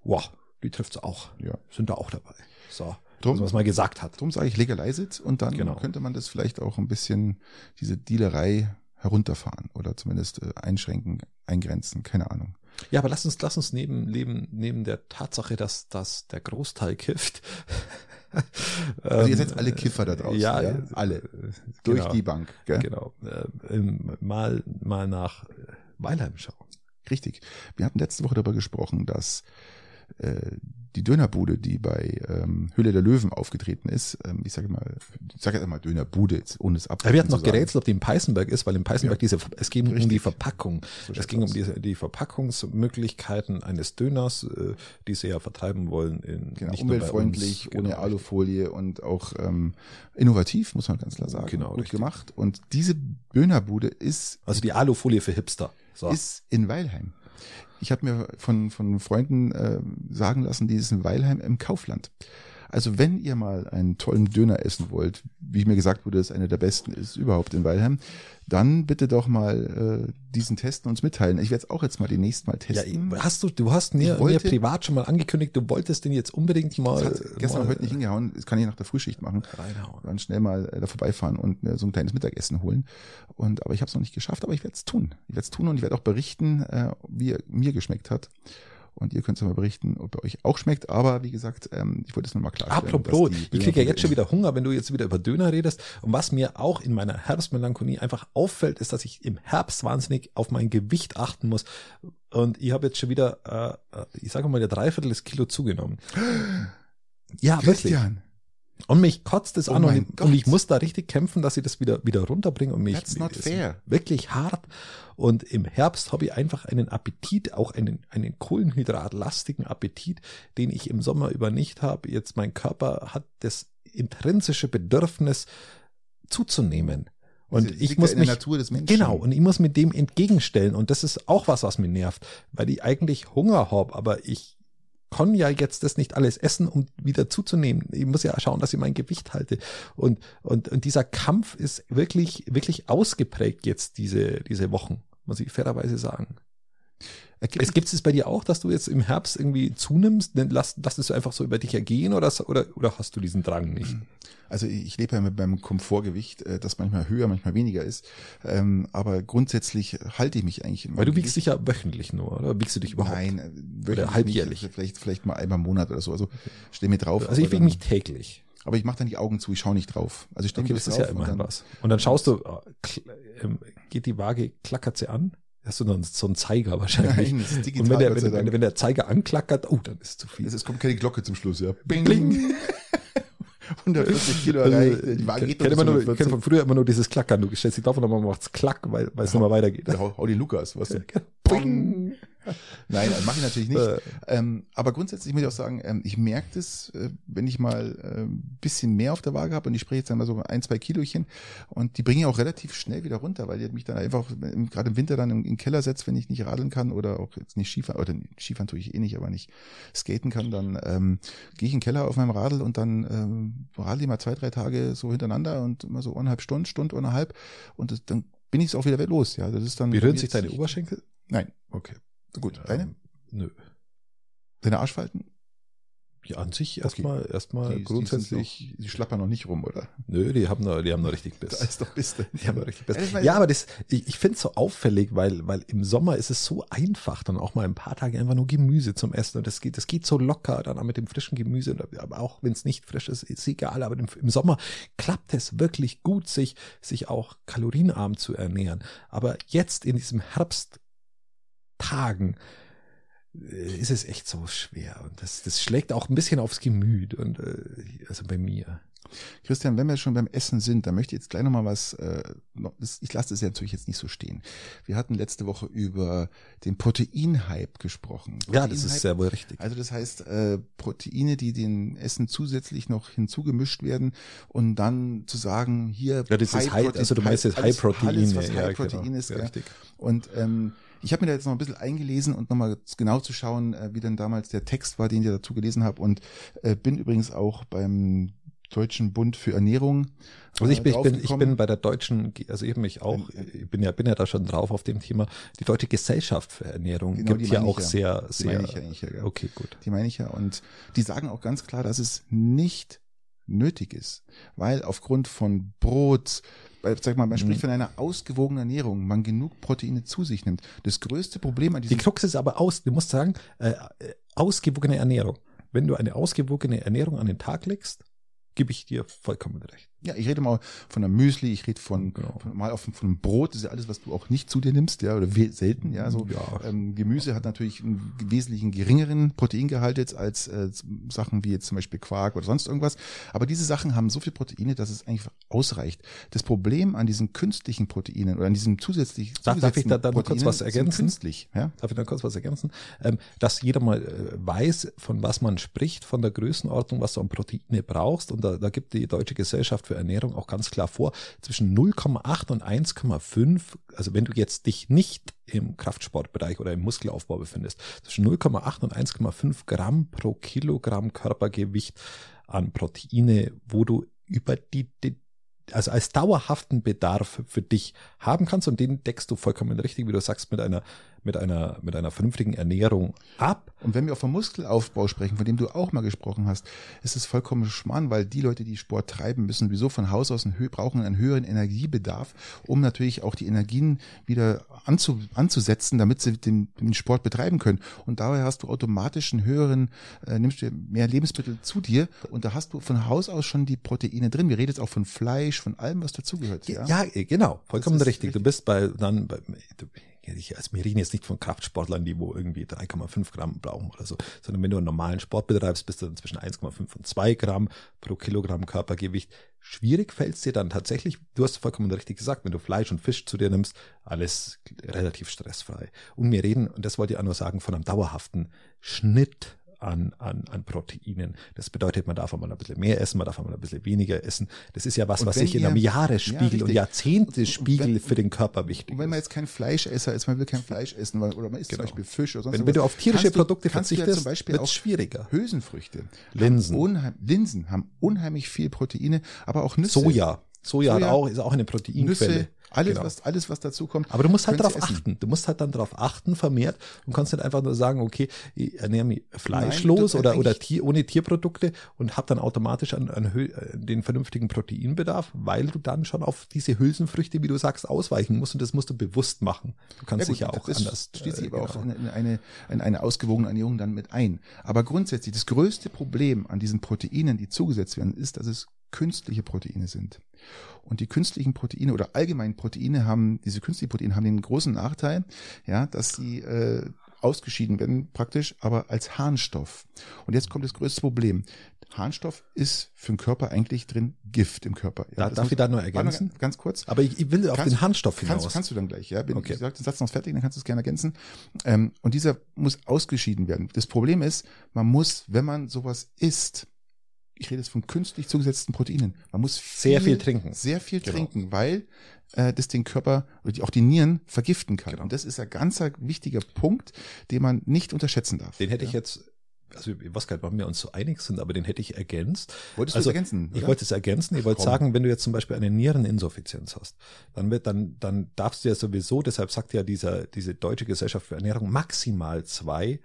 wow, die trifft's auch. Ja. Sind da auch dabei. So, Drum- dass man es mal gesagt hat. Darum sage ich legalize it und dann Genau. könnte man das vielleicht auch ein bisschen, diese Dealerei herunterfahren oder zumindest äh, einschränken, eingrenzen, keine Ahnung. Ja, aber lass uns, lass uns neben, neben, neben der Tatsache, dass, dass der Großteil kifft. Also ihr ähm, seid alle Kiffer da draußen, Ja, ja? äh, alle. äh, Durch genau, die Bank, gell? Genau. Äh, mal, mal nach äh, Weilheim schauen. Richtig. Wir hatten letzte Woche darüber gesprochen, dass äh, die Dönerbude, die bei ähm, Höhle der Löwen aufgetreten ist, ähm, ich sage mal, ich sage jetzt mal Dönerbude, jetzt ohne es ab. Wir hatten noch gerätselt, ob die in Peißenberg ist, weil in Peißenberg Ja. diese, es ging um Richtig. die Verpackung. So es ging um aus. die, die Verpackungsmöglichkeiten eines Döners, äh, die sie ja vertreiben wollen. In, Genau, umweltfreundlich, uns. ohne Genau, Alufolie und auch ähm, innovativ, muss man ganz klar sagen. Genau, Gut richtig. gemacht. Und diese Dönerbude ist, Also die Alufolie für Hipster. So. ist in Weilheim. Ich habe mir von, von Freunden äh, sagen lassen, die ist in Weilheim im Kaufland. Also wenn ihr mal einen tollen Döner essen wollt, wie mir gesagt wurde, es einer der besten ist überhaupt in Weilheim, dann bitte doch mal äh, diesen testen und uns mitteilen. Ich werde es auch jetzt mal demnächst mal ja, testen. hast du, du hast mir, wollte- mir privat schon mal angekündigt, du wolltest den jetzt unbedingt mal, das hat gestern mal heute nicht hingehauen, das kann ich nach der Frühschicht machen. reinhauen. Dann schnell mal äh, da vorbeifahren und äh, so ein kleines Mittagessen holen. Und aber ich habe es noch nicht geschafft, aber ich werde es tun. Ich werde es tun und ich werde auch berichten, äh, wie er mir geschmeckt hat. Und ihr könnt es mal berichten, ob er euch auch schmeckt. Aber wie gesagt, ähm, ich wollte es nur mal klarstellen. Apropos, ich kriege ja jetzt schon wieder Hunger, wenn du jetzt wieder über Döner redest. Und was mir auch in meiner Herbstmelancholie einfach auffällt, ist, dass ich im Herbst wahnsinnig auf mein Gewicht achten muss. Und ich habe jetzt schon wieder, äh, äh, ich sage mal, der Dreiviertel des Kilo zugenommen. Ja, wirklich. Und mich kotzt es Oh an und, und ich muss da richtig kämpfen, dass ich das wieder, wieder runterbringe und mich. That's not fair. Wirklich hart. Und im Herbst habe ich einfach einen Appetit, auch einen, einen kohlenhydratlastigen Appetit, den ich im Sommer über nicht habe. Jetzt mein Körper hat das intrinsische Bedürfnis zuzunehmen. Und das ich muss mich. Genau, und ich muss mit dem entgegenstellen. Und das ist auch was, was mich nervt, weil ich eigentlich Hunger habe, aber ich kann ja jetzt das nicht alles essen, um wieder zuzunehmen. Ich muss ja schauen, dass ich mein Gewicht halte. Und, und, und dieser Kampf ist wirklich, wirklich ausgeprägt jetzt diese, diese Wochen, muss ich fairerweise sagen. Es gibt es bei dir auch, dass du jetzt im Herbst irgendwie zunimmst? Lass, lass es einfach so über dich ergehen oder, oder, oder hast du diesen Drang nicht? Also ich lebe ja mit meinem Komfortgewicht, äh, das manchmal höher, manchmal weniger ist. Ähm, aber grundsätzlich halte ich mich eigentlich. in Weil du wiegst dich ja wöchentlich nur, oder wiegst du dich überhaupt? Nein, äh, wöchentlich halbjährlich. Nicht, vielleicht, vielleicht mal einmal im Monat oder so. Also stell mir drauf. Also ich wiege mich täglich. Aber ich mache dann die Augen zu, ich schaue nicht drauf. Also ich stelle Okay, mir das ist ja drauf und immerhin dann, was. Und dann schaust du, äh, ähm, geht die Waage, klackert sie an? Hast du dann so einen Zeiger wahrscheinlich? Nein, das ist digital, Und wenn der, wenn, wenn, wenn der Zeiger anklackert, oh, dann ist es zu viel. Es, es kommt keine Glocke zum Schluss, ja. Bing. Bling. 140 Kilo Also, erreicht. Die Waage geht noch immer nur, kenn von 140. früher immer nur dieses Klackern. Du stellst dich drauf und dann macht's klack, weil, es Ja. nochmal weitergeht. Ja, hau, hau die Lukas, was du. Bing. Nein, mache ich natürlich nicht. Äh. Ähm, aber grundsätzlich muss ich auch sagen, ähm, ich merke das, äh, wenn ich mal ein äh, bisschen mehr auf der Waage habe und ich spreche jetzt einmal so ein, zwei Kilochen und die bringe ich auch relativ schnell wieder runter, weil die mich dann einfach gerade im Winter dann im, im, Keller setzt, wenn ich nicht radeln kann oder auch jetzt nicht Skifahren, oder Skifahren tue ich eh nicht, aber nicht skaten kann, dann ähm, gehe ich in den Keller auf meinem Radl und dann ähm, radel ich mal zwei, drei Tage so hintereinander und immer so eineinhalb Stunden, Stunde, eineinhalb und das, dann bin ich es auch wieder los. Ja, das ist dann. Berühren sich deine Oberschenkel? Nein. Okay. Gut. Deine? Ähm, nö. Deine Arschfalten? Ja, an sich erstmal okay. erstmal grundsätzlich. Die, noch, die, schlappern noch nicht rum, oder? Nö, die haben noch, die haben noch richtig Biss. Da ist doch Biss. Die haben noch richtig Biss. Ja, aber das, ich, ich finde es so auffällig, weil, weil im Sommer ist es so einfach, dann auch mal ein paar Tage einfach nur Gemüse zum Essen und das geht, das geht so locker dann auch mit dem frischen Gemüse, aber auch wenn es nicht frisch ist, ist egal, aber im, im Sommer klappt es wirklich gut, sich, sich auch kalorienarm zu ernähren. Aber jetzt in diesem Herbsttagen, äh, ist es echt so schwer. Und das, das schlägt auch ein bisschen aufs Gemüt und äh, also bei mir. Christian, wenn wir schon beim Essen sind, dann möchte ich jetzt gleich nochmal was, äh, noch, ich lasse das ja natürlich jetzt nicht so stehen. Wir hatten letzte Woche über den Proteinhype gesprochen. Protein ja, das ist sehr wohl richtig. Also das heißt, äh, Proteine, die den Essen zusätzlich noch hinzugemischt werden und dann zu sagen, hier Ja, das High ist High, Protein, also du meinst jetzt High. Alles, was High Protein genau, ist. Ja. Richtig. Und ähm, ich habe mir da jetzt noch ein bisschen eingelesen und nochmal genau zu schauen, äh, wie denn damals der Text war, den ich dazu gelesen habe und äh, bin übrigens auch beim Deutschen Bund für Ernährung. Also ich bin, ich bin, ich bin bei der deutschen, also eben ich auch, ich bin ja, bin ja da schon drauf auf dem Thema. Die Deutsche Gesellschaft für Ernährung genau, gibt ja auch ja. sehr, sehr. Die meine ich ja eigentlich, ja. Okay, gut. Die meine ich ja. Und die sagen auch ganz klar, dass es nicht nötig ist, weil aufgrund von Brot, sag mal, man spricht mhm. von einer ausgewogenen Ernährung, man genug Proteine zu sich nimmt. Das größte Problem an diesem Die Krux ist aber aus, du musst sagen, äh, äh, ausgewogene Ernährung. Wenn du eine ausgewogene Ernährung an den Tag legst, gebe ich dir vollkommen recht. Ja, ich rede mal von einem Müsli, ich rede von, genau. von mal auf, von einem Brot, das ist ja alles, was du auch nicht zu dir nimmst, ja, oder selten, ja, so. Ja. Ähm, Gemüse hat natürlich einen wesentlichen geringeren Proteingehalt jetzt als äh, Sachen wie jetzt zum Beispiel Quark oder sonst irgendwas. Aber diese Sachen haben so viel Proteine, dass es einfach ausreicht. Das Problem an diesen künstlichen Proteinen oder an diesem zusätzlichen Darf, darf ich da, da noch kurz was ergänzen? Künstlich, ja? Darf ich da kurz was ergänzen? Ähm, dass jeder mal äh, weiß, von was man spricht, von der Größenordnung, was du an Proteine brauchst. Und da, da gibt die Deutsche Gesellschaft für Ernährung auch ganz klar vor, zwischen 0,8 und 1,5, also wenn du jetzt dich nicht im Kraftsportbereich oder im Muskelaufbau befindest, zwischen 0,8 und 1,5 Gramm pro Kilogramm Körpergewicht an Proteine, wo du über die, die also als dauerhaften Bedarf für dich haben kannst und den deckst du vollkommen richtig, wie du sagst, mit einer mit einer, mit einer vernünftigen Ernährung ab. Und wenn wir auch vom Muskelaufbau sprechen, von dem du auch mal gesprochen hast, ist es vollkommen schmarrn, weil die Leute, die Sport treiben müssen, wieso von Haus aus einen, brauchen einen höheren Energiebedarf, um natürlich auch die Energien wieder anzu, anzusetzen, damit sie den, den Sport betreiben können. Und dabei hast du automatisch einen höheren, äh, nimmst du mehr Lebensmittel zu dir und da hast du von Haus aus schon die Proteine drin. Wir reden jetzt auch von Fleisch, von allem, was dazugehört. Ja, ja genau, vollkommen richtig. richtig. Du bist bei dann bei, ich, also wir reden jetzt nicht von Kraftsportlern, die wo irgendwie 3,5 Gramm brauchen oder so, sondern wenn du einen normalen Sport betreibst, bist du dann zwischen 1,5 und 2 Gramm pro Kilogramm Körpergewicht. Schwierig fällt es dir dann tatsächlich, du hast vollkommen richtig gesagt, wenn du Fleisch und Fisch zu dir nimmst, alles relativ stressfrei. Und wir reden, und das wollte ich auch nur sagen, von einem dauerhaften Schnitt an, an, an Proteinen. Das bedeutet, man darf einmal ein bisschen mehr essen, man darf einmal ein bisschen weniger essen. Das ist ja was, was sich in einem Jahresspiegel ja, und Jahrzehntespiegel für den Körper wichtig ist. Und wenn man jetzt kein Fleischesser ist, man will kein Fleisch essen, weil, oder man isst genau. zum Beispiel Fisch oder sonst Wenn, wenn du auf tierische du, Produkte verzichtest, ja Beispiel auch schwieriger. Hülsenfrüchte. Linsen. Haben Linsen haben unheimlich viel Proteine, aber auch Nüsse. Soja. Soja, Soja hat auch, ist auch eine Proteinquelle. Nüsse, alles, genau. was, alles, was dazu kommt. Aber du musst halt darauf achten. Du musst halt dann darauf achten, vermehrt und kannst nicht einfach nur sagen, okay, ich ernähre mich fleischlos Nein, oder, oder Tier, ohne Tierprodukte und hab dann automatisch an, an äh, den vernünftigen Proteinbedarf, weil du dann schon auf diese Hülsenfrüchte, wie du sagst, ausweichen musst und das musst du bewusst machen. Du kannst ja, dich ja auch das anders. Schließt sich äh, aber genau. auch in, eine, in eine ausgewogene Ernährung dann mit ein. Aber grundsätzlich, das größte Problem an diesen Proteinen, die zugesetzt werden, ist, dass es künstliche Proteine sind. Und die künstlichen Proteine oder allgemein Proteine haben, diese künstlichen Proteine haben den großen Nachteil, ja, dass sie äh, ausgeschieden werden praktisch, aber als Harnstoff. Und jetzt kommt das größte Problem. Harnstoff ist für den Körper eigentlich drin Gift im Körper. Ja, darf ich da nur ergänzen? Ganz, ganz kurz. Aber ich, ich will auf Kannst- den Harnstoff hinaus. Kannst, kannst du dann gleich, ja. Bin, Okay. Ich sag den Satz noch fertig, dann kannst du es gerne ergänzen. Ähm, und dieser muss ausgeschieden werden. Das Problem ist, man muss, wenn man sowas isst, ich rede jetzt von künstlich zugesetzten Proteinen, man muss Sehr viel trinken. Sehr viel Genau. trinken, weil äh, das den Körper oder auch die Nieren vergiften kann. Genau. Und das ist ein ganzer wichtiger Punkt, den man nicht unterschätzen darf. Den hätte ich ja. jetzt, also ich weiß gar nicht, wann wir uns so einig sind, aber den hätte ich ergänzt. Wolltest also, du es ergänzen? Ich oder? wollte es ergänzen. Ich wollte komm. sagen, wenn du jetzt zum Beispiel eine Niereninsuffizienz hast, dann wird, dann, dann darfst du ja sowieso, deshalb sagt ja dieser, diese Deutsche Gesellschaft für Ernährung maximal zwei,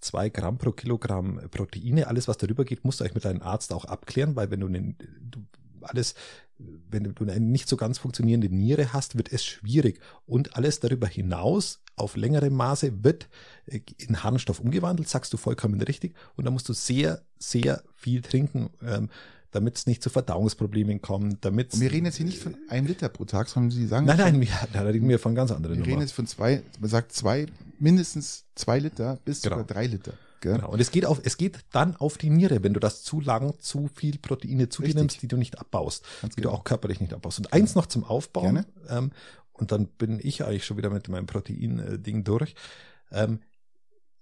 zwei Gramm pro Kilogramm Proteine. Alles, was darüber geht, musst du eigentlich mit deinem Arzt auch abklären, weil wenn du, einen, du alles, wenn du eine nicht so ganz funktionierende Niere hast, wird es schwierig. Und alles darüber hinaus auf längere Maße wird äh, in Harnstoff umgewandelt, sagst du vollkommen richtig. Und da musst du sehr, sehr viel trinken, ähm, damit es nicht zu Verdauungsproblemen kommt, damit wir reden jetzt hier nicht von einem Liter pro Tag, sondern Sie sagen Nein, nein, wir, da reden wir von ganz anderen wir reden Nummern. jetzt von zwei, man sagt zwei, mindestens zwei Liter bis Genau. sogar drei Liter. Gell? Genau. Und es geht auf, es geht dann auf die Niere, wenn du das zu lang, zu viel Proteine zu dir nimmst, die du nicht abbaust, Ganz die genau. du auch körperlich nicht abbaust. Und eins noch zum Aufbauen. Ähm, und dann bin ich eigentlich schon wieder mit meinem Protein-Ding durch. Ähm,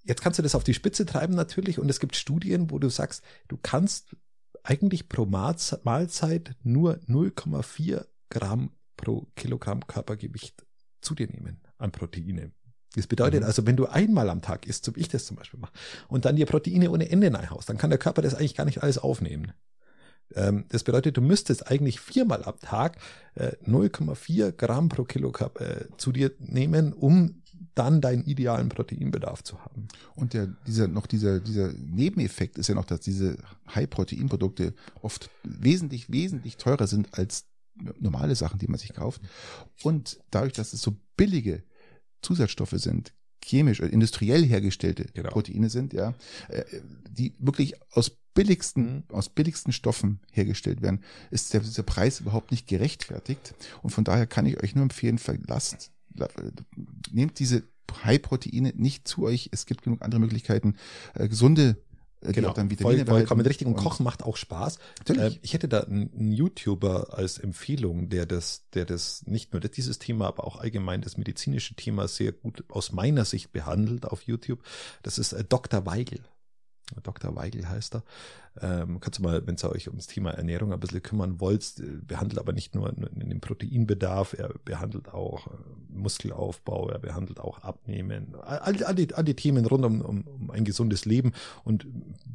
jetzt kannst du das auf die Spitze treiben natürlich. Und es gibt Studien, wo du sagst, du kannst eigentlich pro Mahlze- Mahlzeit nur 0,4 Gramm pro Kilogramm Körpergewicht zu dir nehmen an Proteine. Das bedeutet Mhm. also, wenn du einmal am Tag isst, so wie ich das zum Beispiel mache, und dann dir Proteine ohne Ende reinhaust, dann kann der Körper das eigentlich gar nicht alles aufnehmen. Ähm, das bedeutet, du müsstest eigentlich viermal am Tag äh, 0,4 Gramm pro Kilo äh, zu dir nehmen, um dann deinen idealen Proteinbedarf zu haben. Und der, dieser, noch dieser, dieser Nebeneffekt ist ja noch, dass diese High-Protein-Produkte oft wesentlich, wesentlich teurer sind als normale Sachen, die man sich kauft. Und dadurch, dass es so billige Zusatzstoffe sind, chemisch, äh, industriell hergestellte Genau. Proteine sind, ja, äh, die wirklich aus billigsten, Mhm. aus billigsten Stoffen hergestellt werden, ist der, dieser Preis überhaupt nicht gerechtfertigt. Und von daher kann ich euch nur empfehlen, verlasst, la- nehmt diese High-Proteine nicht zu euch. Es gibt genug andere Möglichkeiten, äh, gesunde, äh, auch dann Vitamine Genau. voll, vollkommen behalten. richtig. Und Kochen macht auch Spaß. Natürlich. Äh, ich hätte da einen, einen YouTuber als Empfehlung, der das, der das nicht nur dieses Thema, aber auch allgemein das medizinische Thema sehr gut aus meiner Sicht behandelt auf YouTube. Das ist äh, Dr. Weigel. Dr. Weigel heißt er. Ähm, kannst du mal, wenn ihr euch ums Thema Ernährung ein bisschen kümmern wollt, äh, behandelt aber nicht nur den Proteinbedarf, er behandelt auch äh, Muskelaufbau, er behandelt auch Abnehmen, all, all, die, all die Themen rund um, um, um ein gesundes Leben und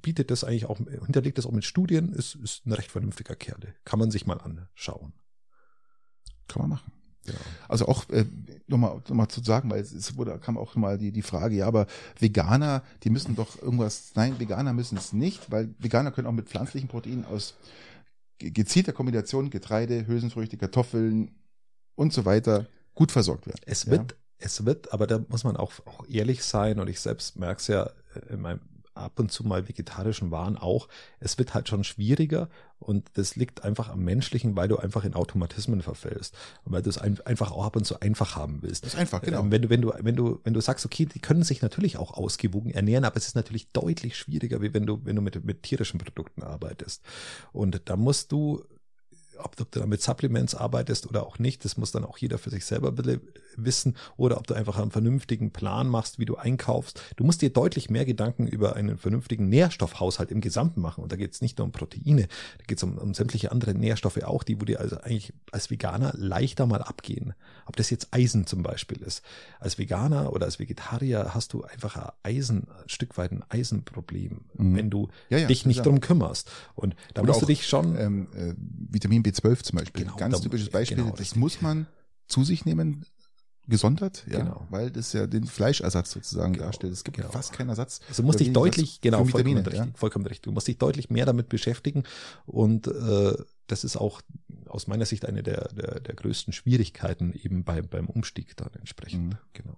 bietet das eigentlich auch, hinterlegt das auch mit Studien, ist, ist ein recht vernünftiger Kerle. Kann man sich mal anschauen. Kann man machen. Also auch äh, nochmal noch mal zu sagen, weil es, es wurde, kam auch mal die, die Frage, ja, aber Veganer, die müssen doch irgendwas, nein, Veganer müssen es nicht, weil Veganer können auch mit pflanzlichen Proteinen aus ge- gezielter Kombination Getreide, Hülsenfrüchte, Kartoffeln und so weiter gut versorgt werden. Es Ja. wird, es wird, aber da muss man auch, auch ehrlich sein und ich selbst merke es ja äh, in meinem ab und zu mal vegetarischen Waren auch, es wird halt schon schwieriger und das liegt einfach am Menschlichen, weil du einfach in Automatismen verfällst und weil du es ein, einfach auch ab und zu einfach haben willst. Das ist einfach, genau. Ähm, Wenn du, wenn du, wenn du, wenn du sagst, okay, die können sich natürlich auch ausgewogen ernähren, aber es ist natürlich deutlich schwieriger, wie wenn du, wenn du mit, mit tierischen Produkten arbeitest. Und da musst du, ob du, ob du da mit Supplements arbeitest oder auch nicht, das muss dann auch jeder für sich selber wissen, oder ob du einfach einen vernünftigen Plan machst, wie du einkaufst. Du musst dir deutlich mehr Gedanken über einen vernünftigen Nährstoffhaushalt im Gesamten machen. Und da geht es nicht nur um Proteine, da geht es um, um sämtliche andere Nährstoffe auch, die wo dir also eigentlich als Veganer leichter mal abgehen. Ob das jetzt Eisen zum Beispiel ist. Als Veganer oder als Vegetarier hast du einfach ein Eisen, ein Stück weit ein Eisenproblem, Mhm. wenn du Ja, ja, dich nicht klar. drum kümmerst. Und da Oder musst du auch, dich schon Ähm, äh, Vitamin B12 zum Beispiel. Genau, Ganz da- typisches Beispiel. genau, das richtig. muss man zu sich nehmen, gesondert, ja, Genau. weil das ja den Fleischersatz sozusagen Genau, darstellt. Es gibt genau. fast keinen Ersatz. Also du musst dich deutlich, genau, Vitamine, vollkommen ja. richtig, vollkommen richtig. Du musst dich deutlich mehr damit beschäftigen und äh, das ist auch aus meiner Sicht eine der, der, der größten Schwierigkeiten eben bei, beim Umstieg dann entsprechend. Mhm. Genau.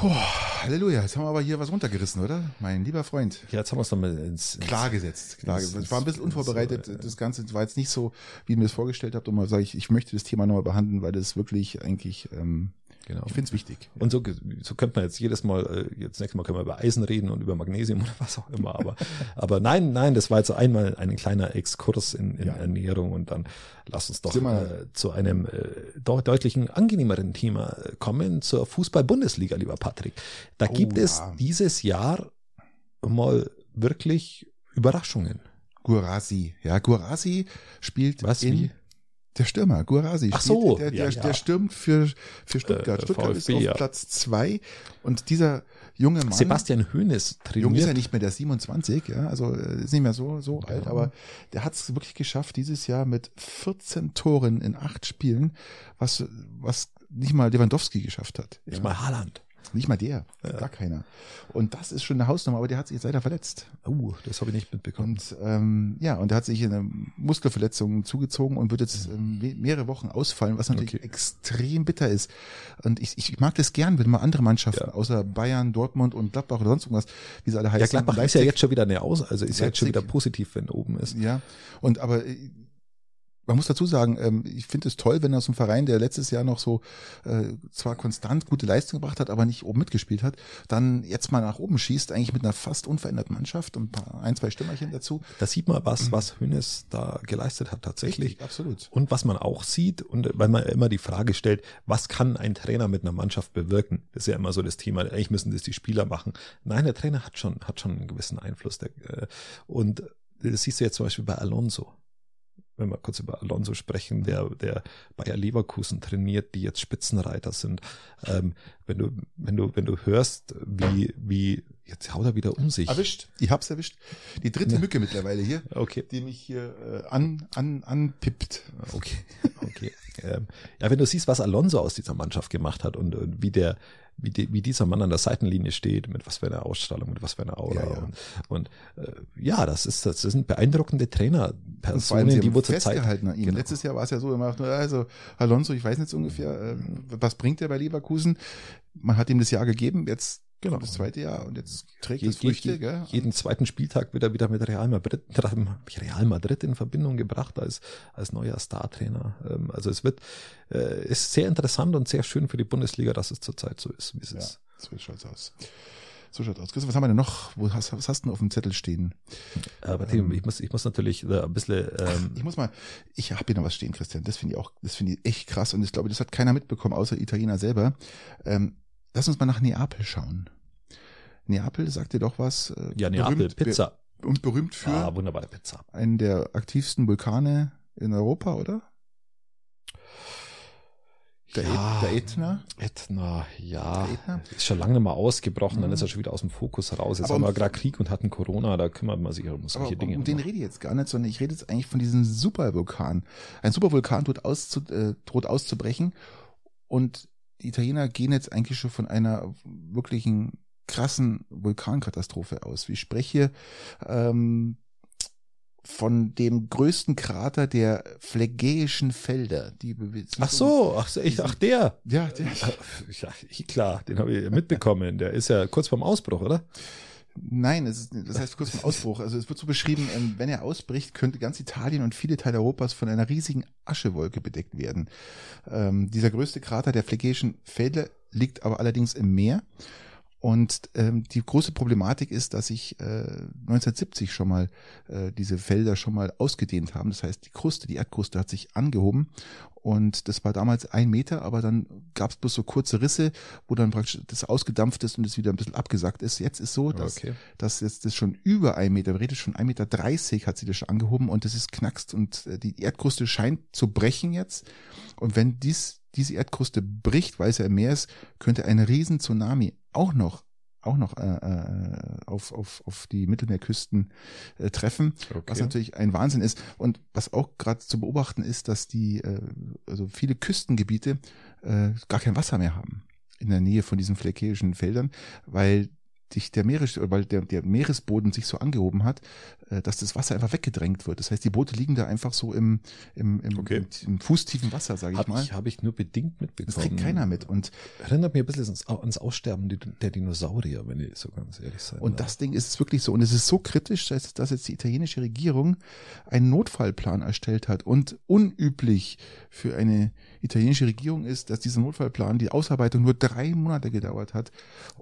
Puh, Halleluja, jetzt haben wir aber hier was runtergerissen, oder? Mein lieber Freund. Ja, jetzt haben wir es nochmal ins, ins Klar gesetzt. Klar ins-. Ich war ein bisschen unvorbereitet. ins- Das Ganze war jetzt nicht so, wie ich mir das vorgestellt habe. Und mal sage ich, ich möchte das Thema nochmal behandeln, weil das wirklich eigentlich ähm, Genau. Ich finde es wichtig. Und so, so könnte man jetzt jedes Mal, äh, jetzt nächstes Mal können wir über Eisen reden und über Magnesium oder was auch immer. Aber, aber nein, nein, das war jetzt einmal ein kleiner Exkurs in, in Ja. Ernährung und dann lass uns doch äh, zu einem äh, doch deutlichen angenehmeren Thema äh, kommen, zur Fußball-Bundesliga, lieber Patrick. Da Oh, gibt es ja. dieses Jahr mal wirklich Überraschungen. Gurasi. Ja, Gurasi spielt Was, in wie? Der Stürmer, Gurasi. Ach so, der, der, ja, ja. der stürmt für, für Stuttgart. Äh, Stuttgart ist VfB, auf ja. Platz zwei und dieser junge Mann, Sebastian Hoeneß jung ist ja trainiert. nicht mehr der 27, ja, also äh, ist nicht mehr so, so alt, aber der hat es wirklich geschafft, dieses Jahr mit 14 Toren in acht Spielen, was, was nicht mal Lewandowski geschafft hat. Nicht mal Haaland. Nicht mal der, Ja. gar keiner. Und das ist schon eine Hausnummer, aber der hat sich jetzt leider verletzt. Uh, das habe ich nicht mitbekommen. Und ähm, ja, und er hat sich eine Muskelverletzung zugezogen und wird jetzt ähm, me- mehrere Wochen ausfallen, was natürlich Okay. extrem bitter ist. Und ich, ich mag das gern, wenn mal andere Mannschaften Ja. außer Bayern, Dortmund und Gladbach oder sonst irgendwas, wie sie alle heißen. Ja, Gladbach ist ja Leipzig- jetzt schon wieder eine Aus, also ist ja jetzt schon Leipzig. wieder positiv, wenn oben ist. Ja, und aber äh, man muss dazu sagen, ähm, ich finde es toll, wenn aus einem Verein, der letztes Jahr noch so äh, zwar konstant gute Leistung gebracht hat, aber nicht oben mitgespielt hat, dann jetzt mal nach oben schießt, eigentlich mit einer fast unveränderten Mannschaft und ein, zwei Stümmerchen dazu. Da sieht man was, was Hönes da geleistet hat tatsächlich. Richtig, absolut. Und was man auch sieht, und weil man immer die Frage stellt, was kann ein Trainer mit einer Mannschaft bewirken? Das ist ja immer so das Thema. Eigentlich müssen das die Spieler machen. Nein, der Trainer hat schon, hat schon einen gewissen Einfluss. Der, äh, und das siehst du jetzt zum Beispiel bei Alonso. Wenn wir kurz über Alonso sprechen, der, der Bayer Leverkusen trainiert, die jetzt Spitzenreiter sind. Ähm, wenn du, wenn du, wenn du hörst, wie, wie, jetzt haut er wieder um sich. Erwischt. Ich hab's erwischt. Die dritte Ja. Mücke mittlerweile hier, Okay. die mich hier äh, an, an, anpippt. Okay, okay. ähm, ja, wenn du siehst, was Alonso aus dieser Mannschaft gemacht hat und, und wie der, wie, die, wie dieser Mann an der Seitenlinie steht, mit was für einer Ausstrahlung, mit was für einer Aura. Ja, ja. Und, und äh, ja, das ist, das sind beeindruckende Trainerpersonen, sie die wo zur Zeit. festgehalten an ihm. Genau. Letztes Jahr war es ja so, immer also Alonso, ich weiß nicht ungefähr, ähm, was bringt er bei Leverkusen? Man hat ihm das Jahr gegeben, jetzt Genau. das zweite Jahr und jetzt trägt Je- es Früchte, je- gell? jeden zweiten Spieltag wird er wieder mit Real Madrid, Real Madrid in Verbindung gebracht als, als neuer Startrainer. Ähm, Also es wird, äh, ist sehr interessant und sehr schön für die Bundesliga, dass es zurzeit so ist, wie es Ja, ist. so schaut's aus. So schaut's aus. Christoph, was haben wir denn noch? Wo hast, was hast du denn auf dem Zettel stehen? Aber Tim, ich muss, ich muss natürlich äh, ein bisschen, ähm, Ich muss mal, ich habe hier noch was stehen, Christian. Das finde ich auch, das finde ich echt krass und ich glaube, das hat keiner mitbekommen, außer Italiener selber. Ähm, lass uns mal nach Neapel schauen. Neapel sagt dir doch was. Äh, ja, Neapel, berühmt- Pizza. be- Und berühmt für Ah, wunderbare Pizza. einen der aktivsten Vulkane in Europa, oder? Der, Ja. Et, der Ätna. Ätna, ja. Der Ätna? Ist schon lange mal ausgebrochen, dann Mhm. ist er schon wieder aus dem Fokus raus. Jetzt Aber haben wir um- gerade Krieg und hatten Corona, da kümmert man sich um solche Dinge. um den rede ich jetzt gar nicht, sondern ich rede jetzt eigentlich von diesem Supervulkan. Ein Supervulkan droht, auszu, äh, droht auszubrechen und die Italiener gehen jetzt eigentlich schon von einer wirklichen krassen Vulkankatastrophe aus. Ich spreche ähm, von dem größten Krater der Phlegäischen Felder. Die Ach so, ach, so, ich, ach der. Ja, der, Ja, klar, den habe ich mitbekommen. Der ist ja kurz vorm Ausbruch, oder? Nein, ist, das heißt kurz vom Ausbruch. Also es wird so beschrieben, ähm, wenn er ausbricht, könnte ganz Italien und viele Teile Europas von einer riesigen Aschewolke bedeckt werden. Ähm, dieser größte Krater der Phlegäischen Felder liegt aber allerdings im Meer. Und ähm, die große Problematik ist, dass sich äh, 1970 schon mal äh, diese Felder schon mal ausgedehnt haben. Das heißt, die Kruste, die Erdkruste hat sich angehoben und das war damals ein Meter, aber dann gab es bloß so kurze Risse, wo dann praktisch das ausgedampft ist und es wieder ein bisschen abgesackt ist. Jetzt ist so, dass Okay. dass jetzt das schon über ein Meter, wir reden schon ein Meter dreißig hat sie das schon angehoben und das ist knackst und äh, die Erdkruste scheint zu brechen jetzt. Und wenn dies, diese Erdkruste bricht, weil es ja im Meer ist, könnte ein riesen Tsunami auch noch auch noch äh, äh, auf, auf, auf die Mittelmeerküsten äh, treffen, was natürlich ein Wahnsinn ist. Und was auch gerade zu beobachten ist, dass die, äh, also viele Küstengebiete äh, gar kein Wasser mehr haben in der Nähe von diesen phlegäischen Feldern, weil sich der Meeres, weil der, der Meeresboden sich so angehoben hat, dass das Wasser einfach weggedrängt wird. Das heißt, die Boote liegen da einfach so im, im, im, Okay. im, fußtiefen Wasser, sage ich Habe mal. ich, hab ich nur bedingt mitbekommen. Das kriegt keiner mit. Und, Erinnert mich ein bisschen ans, ans Aussterben der Dinosaurier, wenn ich so ganz ehrlich sein und darf. das Ding ist wirklich so. Und es ist so kritisch, dass, dass jetzt die italienische Regierung einen Notfallplan erstellt hat. Und unüblich für eine italienische Regierung ist, dass dieser Notfallplan, die Ausarbeitung nur drei Monate gedauert hat.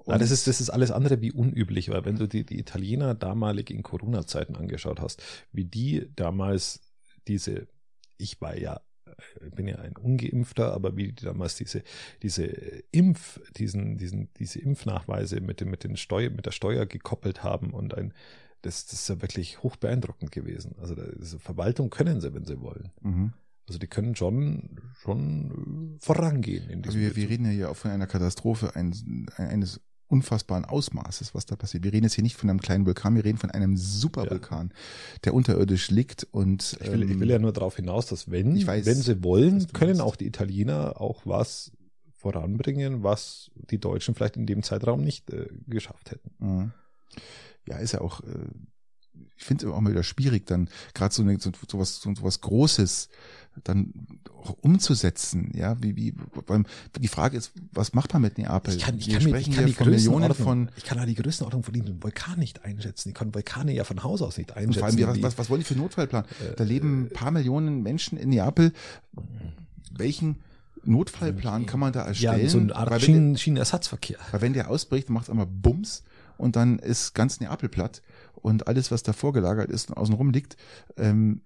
Und Ja, das ist, das ist alles andere wie unüblich, weil wenn du die, die Italiener damalig in Corona-Zeiten angeschaut hast, wie die damals diese, ich war ja, äh, bin ja ein Ungeimpfter, aber wie die damals diese, diese Impf, diesen, diesen, diese Impfnachweise mit dem, mit den Steuer, mit der Steuer gekoppelt haben und ein, das, das ist ja wirklich hoch beeindruckend gewesen. Also diese Verwaltung können sie, wenn sie wollen. Mhm. Also die können schon, schon äh, vorangehen in Also wir, wir reden ja hier auch von einer Katastrophe ein, eines unfassbaren Ausmaßes, was da passiert. Wir reden jetzt hier nicht von einem kleinen Vulkan, wir reden von einem Supervulkan, der unterirdisch liegt und Ich will, ich will ja nur darauf hinaus, dass wenn, weiß, wenn sie wollen, können auch die Italiener auch was voranbringen, was die Deutschen vielleicht in dem Zeitraum nicht äh, geschafft hätten. Mhm. Ja, ist ja auch, äh, ich finde es auch mal wieder schwierig, dann gerade so, eine, so, so, was, so, so was Großes dann auch umzusetzen. Ja, wie, wie, beim, die Frage ist, was macht man mit Neapel? Ich kann, ich Wir kann, mir, sprechen ich kann hier die von Millionen Größenordnung, von, ich kann ja die Größenordnung von diesem Vulkan nicht einschätzen. Ich kann Vulkane ja von Haus aus nicht und einschätzen. vor allem, was, was, wollen die für einen Notfallplan? Äh, Da leben ein paar Millionen Menschen in Neapel. Welchen Notfallplan kann man da ja, erstellen? so eine Art Schienen, Schienenersatzverkehr. Weil wenn der ausbricht, macht es einmal Bums und dann ist ganz Neapel platt und alles, was davor gelagert ist und außenrum liegt, ähm,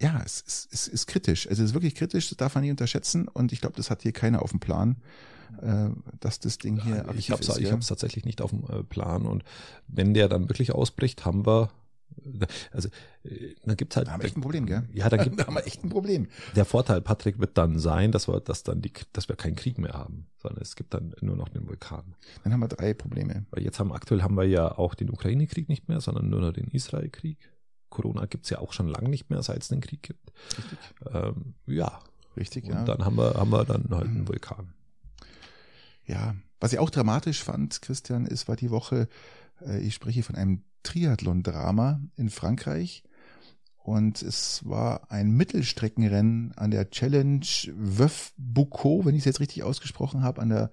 ja, es ist, es ist kritisch. Also es ist wirklich kritisch, das darf man nicht unterschätzen und ich glaube, das hat hier keiner auf dem Plan, äh, dass das Ding hier ich habe es ja. tatsächlich nicht auf dem äh, Plan und wenn der dann wirklich ausbricht, haben wir also äh, dann gibt's halt Da haben wir echt ein Problem, gell? ja, dann gibt da haben wir echt ein Problem. Der Vorteil, Patrick, wird dann sein, dass wir, dass dann die, dass wir keinen Krieg mehr haben, sondern es gibt dann nur noch den Vulkan. Dann haben wir drei Probleme. Weil jetzt haben aktuell haben wir ja auch den Ukraine-Krieg nicht mehr, sondern nur noch den Israel-Krieg. Corona gibt's ja auch schon lange nicht mehr, seit es den Krieg gibt. Richtig. Ähm, ja. Richtig, Und ja. dann haben wir, haben wir dann halt einen Vulkan. Ja, was ich auch dramatisch fand, Christian, ist, war die Woche, äh, ich spreche von einem Triathlon-Drama in Frankreich. Und es war ein Mittelstreckenrennen an der Challenge Veuve Boucau, wenn ich es jetzt richtig ausgesprochen habe, an der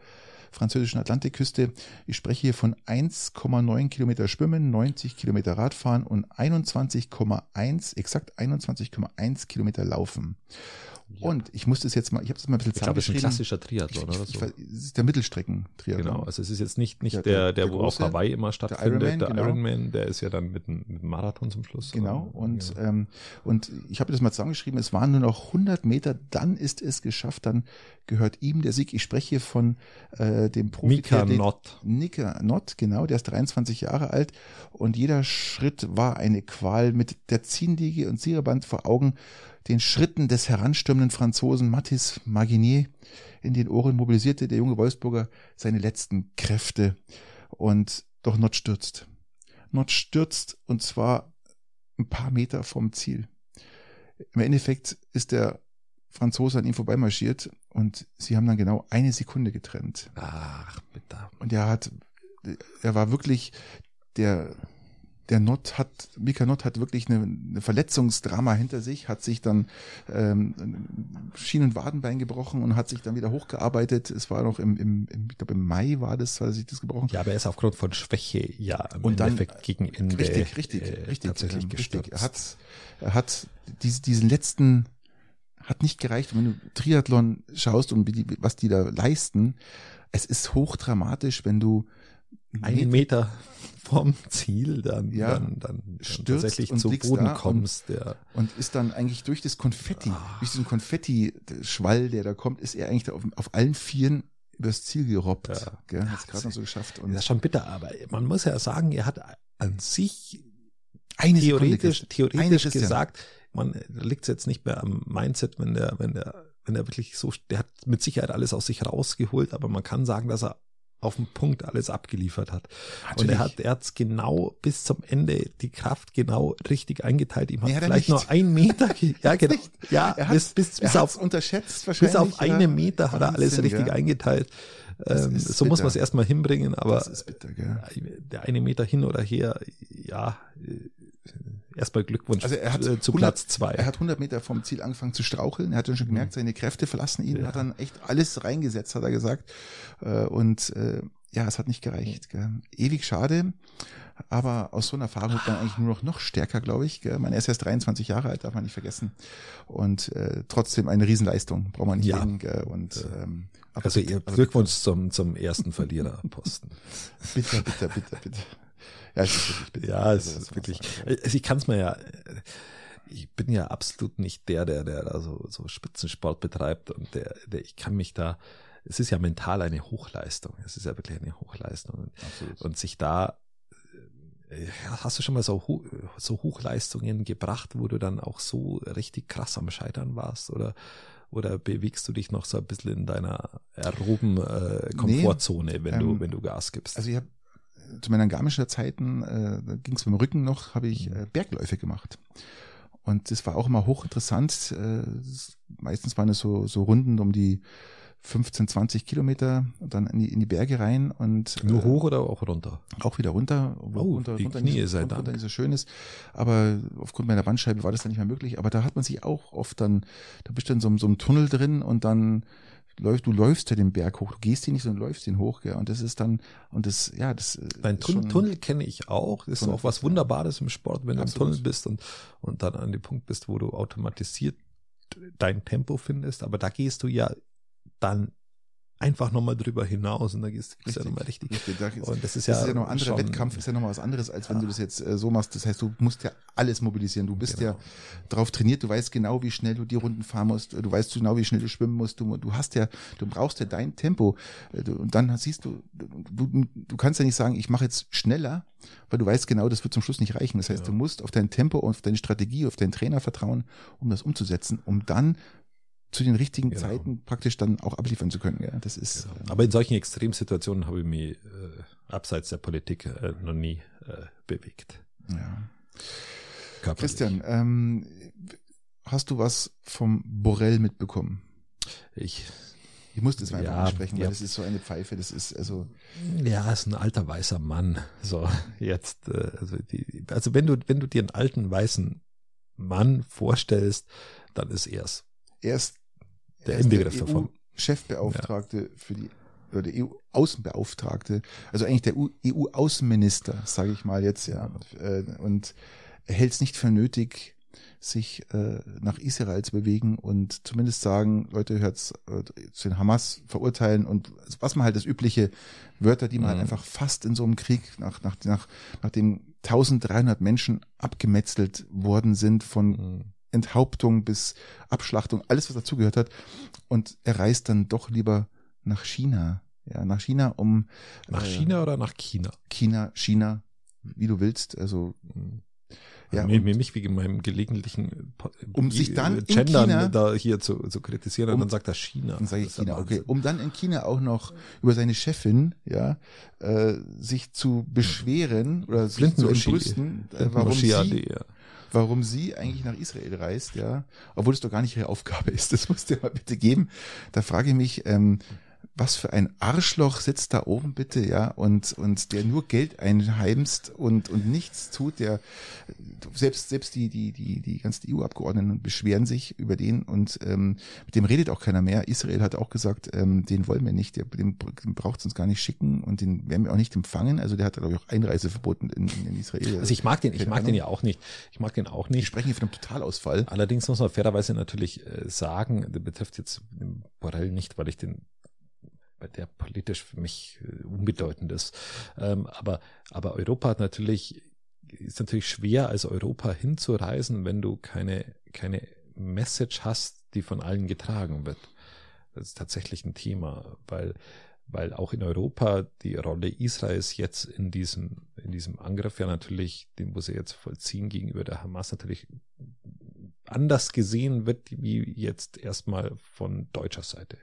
französischen Atlantikküste. Ich spreche hier von 1,9 Kilometer Schwimmen, 90 Kilometer Radfahren und 21,1, exakt 21,1 Kilometer Laufen. Und ich musste es jetzt mal, ich habe das mal ein bisschen ich glaube, es ist ein klassischer Triathlon Ich, oder ich, so. weiß, es ist der Mittelstrecken-Triathlon. Genau, also es ist jetzt nicht, nicht Ja, der, der- der, der wo auf große, Hawaii immer stattfindet, Ironman, der genau. Ironman, der ist ja dann mit einem, mit einem Marathon zum Schluss. Genau, und, ja. ähm, und ich habe das mal zusammengeschrieben, es waren nur noch 100 Meter, dann ist es geschafft, dann gehört ihm der Sieg. Ich spreche hier von äh, dem Profi. Mika Nott. Nika Nott, genau, der ist 23 Jahre alt und jeder Schritt war eine Qual mit der Ziehliege und Ziereband vor Augen, den Schritten des heranstürmenden Franzosen Mathis Marginier in den Ohren mobilisierte der junge Wolfsburger seine letzten Kräfte und doch Nott stürzt. Nott stürzt und zwar ein paar Meter vom Ziel. Im Endeffekt ist der Franzose an ihm vorbeimarschiert und sie haben dann genau eine Sekunde getrennt. Ach, bitte. Und er hat, er war wirklich, der, der Nott hat, Mika Nott hat wirklich eine, eine Verletzungsdrama hinter sich, hat sich dann ähm, Schien- und Wadenbein gebrochen und hat sich dann wieder hochgearbeitet. Es war noch im, im, im ich glaube im Mai war das, hat sich das gebrochen. Ja, aber er ist aufgrund von Schwäche ja im Und dann- Endeffekt gegen Ende Richtig, richtig, äh, richtig. tatsächlich ähm, richtig. Er hat, er hat diese, diesen letzten, hat nicht gereicht. Und wenn du Triathlon schaust und wie die, was die da leisten, es ist hochdramatisch, wenn du einen Meter vom Ziel dann, Ja, dann, dann, tatsächlich zu Boden da und- kommst. Der, und ist dann eigentlich durch das Konfetti, Ah. durch diesen Konfetti-Schwall, der da kommt, ist er eigentlich auf, auf allen Vieren übers Ziel gerobbt. Ja. Gell? Hat es gerade noch so geschafft. Und das ist schon bitter, aber man muss ja sagen, er hat an sich eine Sekunde, theoretisch. Eine, theoretisch Christian. gesagt, man liegt jetzt nicht mehr am Mindset, wenn der, wenn der, wenn er wirklich so, der hat mit Sicherheit alles aus sich rausgeholt, aber man kann sagen, dass er auf den Punkt alles abgeliefert hat. Und er hat, er hat's genau bis zum Ende die Kraft genau richtig eingeteilt. Ihm hat Nee, hat vielleicht nur ein Meter, ja genau, ja, Er bis, bis, bis auf unterschätzt bis wahrscheinlich. auf ja. einen Meter hat er alles richtig gell? eingeteilt. Ähm, so muss man es bitter. erstmal hinbringen, aber bitter, der eine Meter hin oder her, ja, äh, erstmal Glückwunsch Also er hat äh, zu 100 Platz zwei. Er hat 100 Meter vom Ziel angefangen zu straucheln. Er hat dann schon gemerkt, seine Kräfte verlassen ihn. Er Ja. hat dann echt alles reingesetzt, hat er gesagt. Äh, Und äh, ja, es hat nicht gereicht. Gell. Ewig schade. Aber aus so einer Erfahrung wird man eigentlich nur noch noch stärker, glaube ich. Gell. Man ist erst 23 Jahre alt, darf man nicht vergessen. Und äh, trotzdem eine Riesenleistung, braucht man nicht Ja. reden. Gell. Und ähm, also ihr Glückwunsch zum, zum ersten Verliererposten. Bitte, bitte, bitte, bitte. Ja, es ist. Ja, Also, es das ist wirklich. Also ich kann es mir ja. Ich bin ja absolut nicht der, der, der da so, so Spitzensport betreibt und der, der, ich kann mich da. Es ist ja mental eine Hochleistung. Es ist ja wirklich eine Hochleistung. Und, Absolut. und sich da. äh, Hast du schon mal so, so Hochleistungen gebracht, wo du dann auch so richtig krass am Scheitern warst? Oder, oder bewegst du dich noch so ein bisschen in deiner aeroben äh, Komfortzone, wenn du, ähm, wenn du Gas gibst? Also ich habe zu meinen Garmischer Zeiten, äh, da ging es beim Rücken noch, habe ich äh, Bergläufe gemacht. Und das war auch immer hochinteressant. Äh, meistens waren es so, so Runden um die 15, 20 Kilometer und dann in die, in die Berge rein und Nur äh, hoch oder auch runter? auch wieder runter. Oh, runter, die runter Knie nicht, so- sei runter, Dank. runter nicht so schön ist. Aber aufgrund meiner Bandscheibe war das dann nicht mehr möglich. Aber da hat man sich auch oft dann, da bist du in so, so einem Tunnel drin und dann läufst, du läufst ja den Berg hoch. Du gehst ihn nicht, sondern läufst ihn hoch. Gell? Und das ist dann, und das, ja, das äh, Nein, ist Tunnel, Tunnel kenne ich auch. Das ist Tunnel auch was. Wunderbares im Sport, wenn du im Absolut. Tunnel bist und, und dann an dem Punkt bist, wo du automatisiert dein Tempo findest. Aber da gehst du ja dann einfach nochmal drüber hinaus und da gehst du ja nochmal richtig. richtig. Da ist, Und das ist das ja, ist ja noch ein anderer Wettkampf, ist ja noch mal was anderes, als wenn Ja. du das jetzt äh, so machst. Das heißt, du musst ja alles mobilisieren. Du bist Genau. ja drauf trainiert, du weißt genau, wie schnell du die Runden fahren musst, du weißt genau, wie schnell du schwimmen musst. Du, du hast ja, du brauchst ja dein Tempo. Äh, du- Und dann siehst du, du, du kannst ja nicht sagen, ich mache jetzt schneller, weil du weißt genau, das wird zum Schluss nicht reichen. Das heißt, Ja. du musst auf dein Tempo, auf deine Strategie, auf deinen Trainer vertrauen, um das umzusetzen, um dann zu den richtigen Genau. Zeiten praktisch dann auch abliefern zu können. Ja, das ist. Genau. ähm, Aber in solchen Extremsituationen habe ich mich äh, abseits der Politik äh, noch nie äh, bewegt. ja. Körperlich. Christian, ähm, hast du was vom Borrell mitbekommen? Ich, Ich muss das mal einfach Ja, ansprechen, weil ja. das ist so eine Pfeife, das ist also ja, ist ein alter weißer Mann. So, jetzt, äh, also die, also wenn du, wenn du dir einen alten weißen Mann vorstellst, dann ist er's. er ist Der er Inbegriff davon. Chefbeauftragte für die oder der EU-Außenbeauftragte, also eigentlich der EU-Außenminister, sage ich mal jetzt, ja. Äh, Und er hält es nicht für nötig, sich äh, nach Israel zu bewegen und zumindest sagen, Leute, hört's äh, zu den Hamas verurteilen und was man halt das übliche Wörter, die man halt Mhm. einfach fast in so einem Krieg, nach, nach, nach, nachdem 1300 Menschen abgemetzelt worden sind von Mhm. Enthauptung bis Abschlachtung, alles was dazugehört hat. Und er reist dann doch lieber nach China. Ja, nach China, um Nach äh, China oder nach China? China, China, wie du willst. Also Ja, Ja, mich, und- mich wegen meinem gelegentlichen Um sich dann in Gendern China- da hier zu, zu kritisieren und Um- dann sagt er China. dann sage ich China, okay, um dann in China auch noch über seine Chefin, ja, äh, sich zu beschweren oder sich zu entrüsten, äh, warum sie, ja. Warum sie eigentlich nach Israel reist, ja, obwohl es doch gar nicht ihre Aufgabe ist. Das musst du dir mal bitte geben. Da frage ich mich, ähm, was für ein Arschloch sitzt da oben bitte, ja, und, und der nur Geld einheimst und, und nichts tut, der, selbst, selbst die, die, die, die ganzen EU-Abgeordneten beschweren sich über den und, ähm, mit dem redet auch keiner mehr. Israel hat auch gesagt, ähm, den wollen wir nicht, der, den, den braucht es uns gar nicht schicken und den werden wir auch nicht empfangen. Also der hat, glaube ich, auch Einreiseverboten in, in Israel. Also ich mag den, ich mag den Ahnung. ja auch nicht. Ich mag den auch Wir nicht. sprechen hier von einem Totalausfall. Allerdings muss man fairerweise natürlich äh, sagen, der betrifft jetzt den Borrell nicht, weil ich den der politisch für mich äh, unbedeutend ist. Ähm, aber, aber Europa hat natürlich, ist natürlich schwer, als Europa hinzureisen, wenn du keine, keine Message hast, die von allen getragen wird. Das ist tatsächlich ein Thema, weil, weil auch in Europa die Rolle Israels jetzt in diesem, in diesem Angriff ja natürlich, den muss er jetzt vollziehen gegenüber der Hamas natürlich anders gesehen wird, wie jetzt erstmal von deutscher Seite.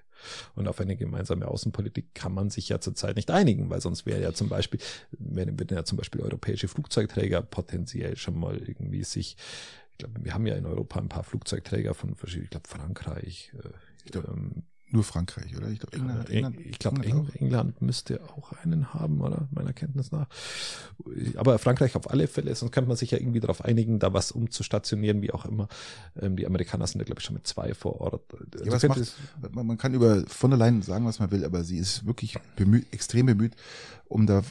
Und auf eine gemeinsame Außenpolitik kann man sich ja zurzeit nicht einigen, weil sonst wäre ja zum Beispiel, wenn, wenn ja zum Beispiel europäische Flugzeugträger potenziell schon mal irgendwie sich, ich glaube, wir haben ja in Europa ein paar Flugzeugträger von verschiedenen, ich glaube Frankreich, äh, Ich glaub, ähm, nur Frankreich, oder? Ich glaube, England, England, ich glaub, England, England, müsste auch einen haben, oder? Meiner Kenntnis nach. Aber Frankreich auf alle Fälle, sonst könnte man sich ja irgendwie darauf einigen, da was umzustationieren, wie auch immer. Ähm, die Amerikaner sind ja, glaube ich, schon mit zwei vor Ort. Ja, also macht, man kann über von der Leyen sagen, was man will, aber sie ist wirklich bemüht, extrem bemüht, um da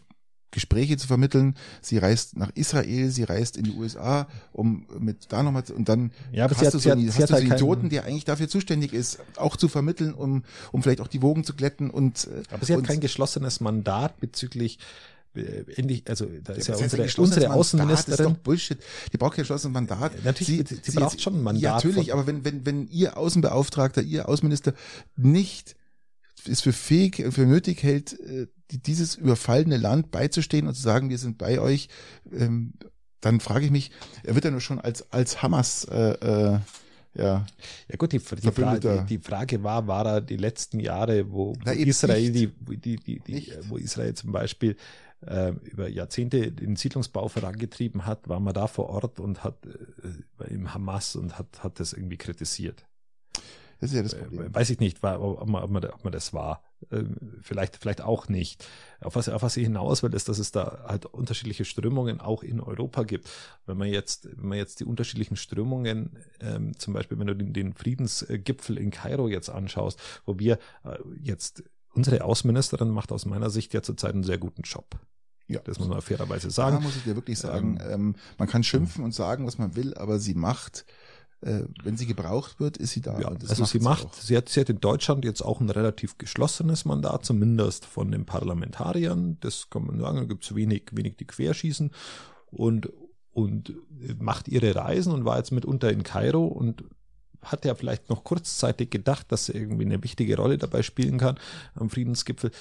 Gespräche zu vermitteln. Sie reist nach Israel, sie reist in die USA, um mit da nochmal und dann ja, aber hast hat, du so, einen, hast du so einen Idioten, der eigentlich dafür zuständig ist, auch zu vermitteln, um, um vielleicht auch die Wogen zu glätten und äh, Aber sie hat kein geschlossenes Mandat bezüglich ähnlich, äh, also da ist ja, ja unsere, unsere Mandat, Außenministerin. Das ist doch Bullshit. Die braucht kein geschlossenes Mandat. Ja, natürlich, sie, sie, sie braucht schon ein Mandat. Ja, natürlich, aber wenn, wenn, wenn ihr Außenbeauftragter, ihr Außenminister nicht es für fähig, für nötig hält, äh, dieses überfallene Land beizustehen und zu sagen, wir sind bei euch, ähm, dann frage ich mich, er wird ja nur schon als, als Hamas äh, äh, ja. Ja gut, die, die, Frage, die, Frage war, war er die letzten Jahre, wo, wo Israel, die, die, die, die, wo Israel zum Beispiel äh, über Jahrzehnte den Siedlungsbau vorangetrieben hat, war man da vor Ort und hat äh, im Hamas und hat, hat das irgendwie kritisiert. Das ist ja das Problem. Weiß ich nicht, war, ob, man, ob, man, ob man das war. Ähm, vielleicht, vielleicht auch nicht. Auf was, auf was ich hinaus will, ist, dass es da halt unterschiedliche Strömungen auch in Europa gibt. Wenn man jetzt, wenn man jetzt die unterschiedlichen Strömungen, ähm, zum Beispiel, wenn du den, den Friedensgipfel in Kairo jetzt anschaust, wo wir äh, jetzt, unsere Außenministerin macht aus meiner Sicht ja zurzeit einen sehr guten Job. Ja, das muss man fairerweise sagen. Da muss ich dir wirklich sagen, ähm, ähm, man kann schimpfen und sagen, was man will, aber sie macht äh, wenn sie gebraucht wird, ist sie da. Ja, also sie macht, sie hat, sie hat in Deutschland jetzt auch ein relativ geschlossenes Mandat, zumindest von den Parlamentariern. Das kann man sagen, da gibt es wenig, wenig die querschießen und, und macht ihre Reisen und war jetzt mitunter in Kairo und hat ja vielleicht noch kurzzeitig gedacht, dass sie irgendwie eine wichtige Rolle dabei spielen kann am Friedensgipfel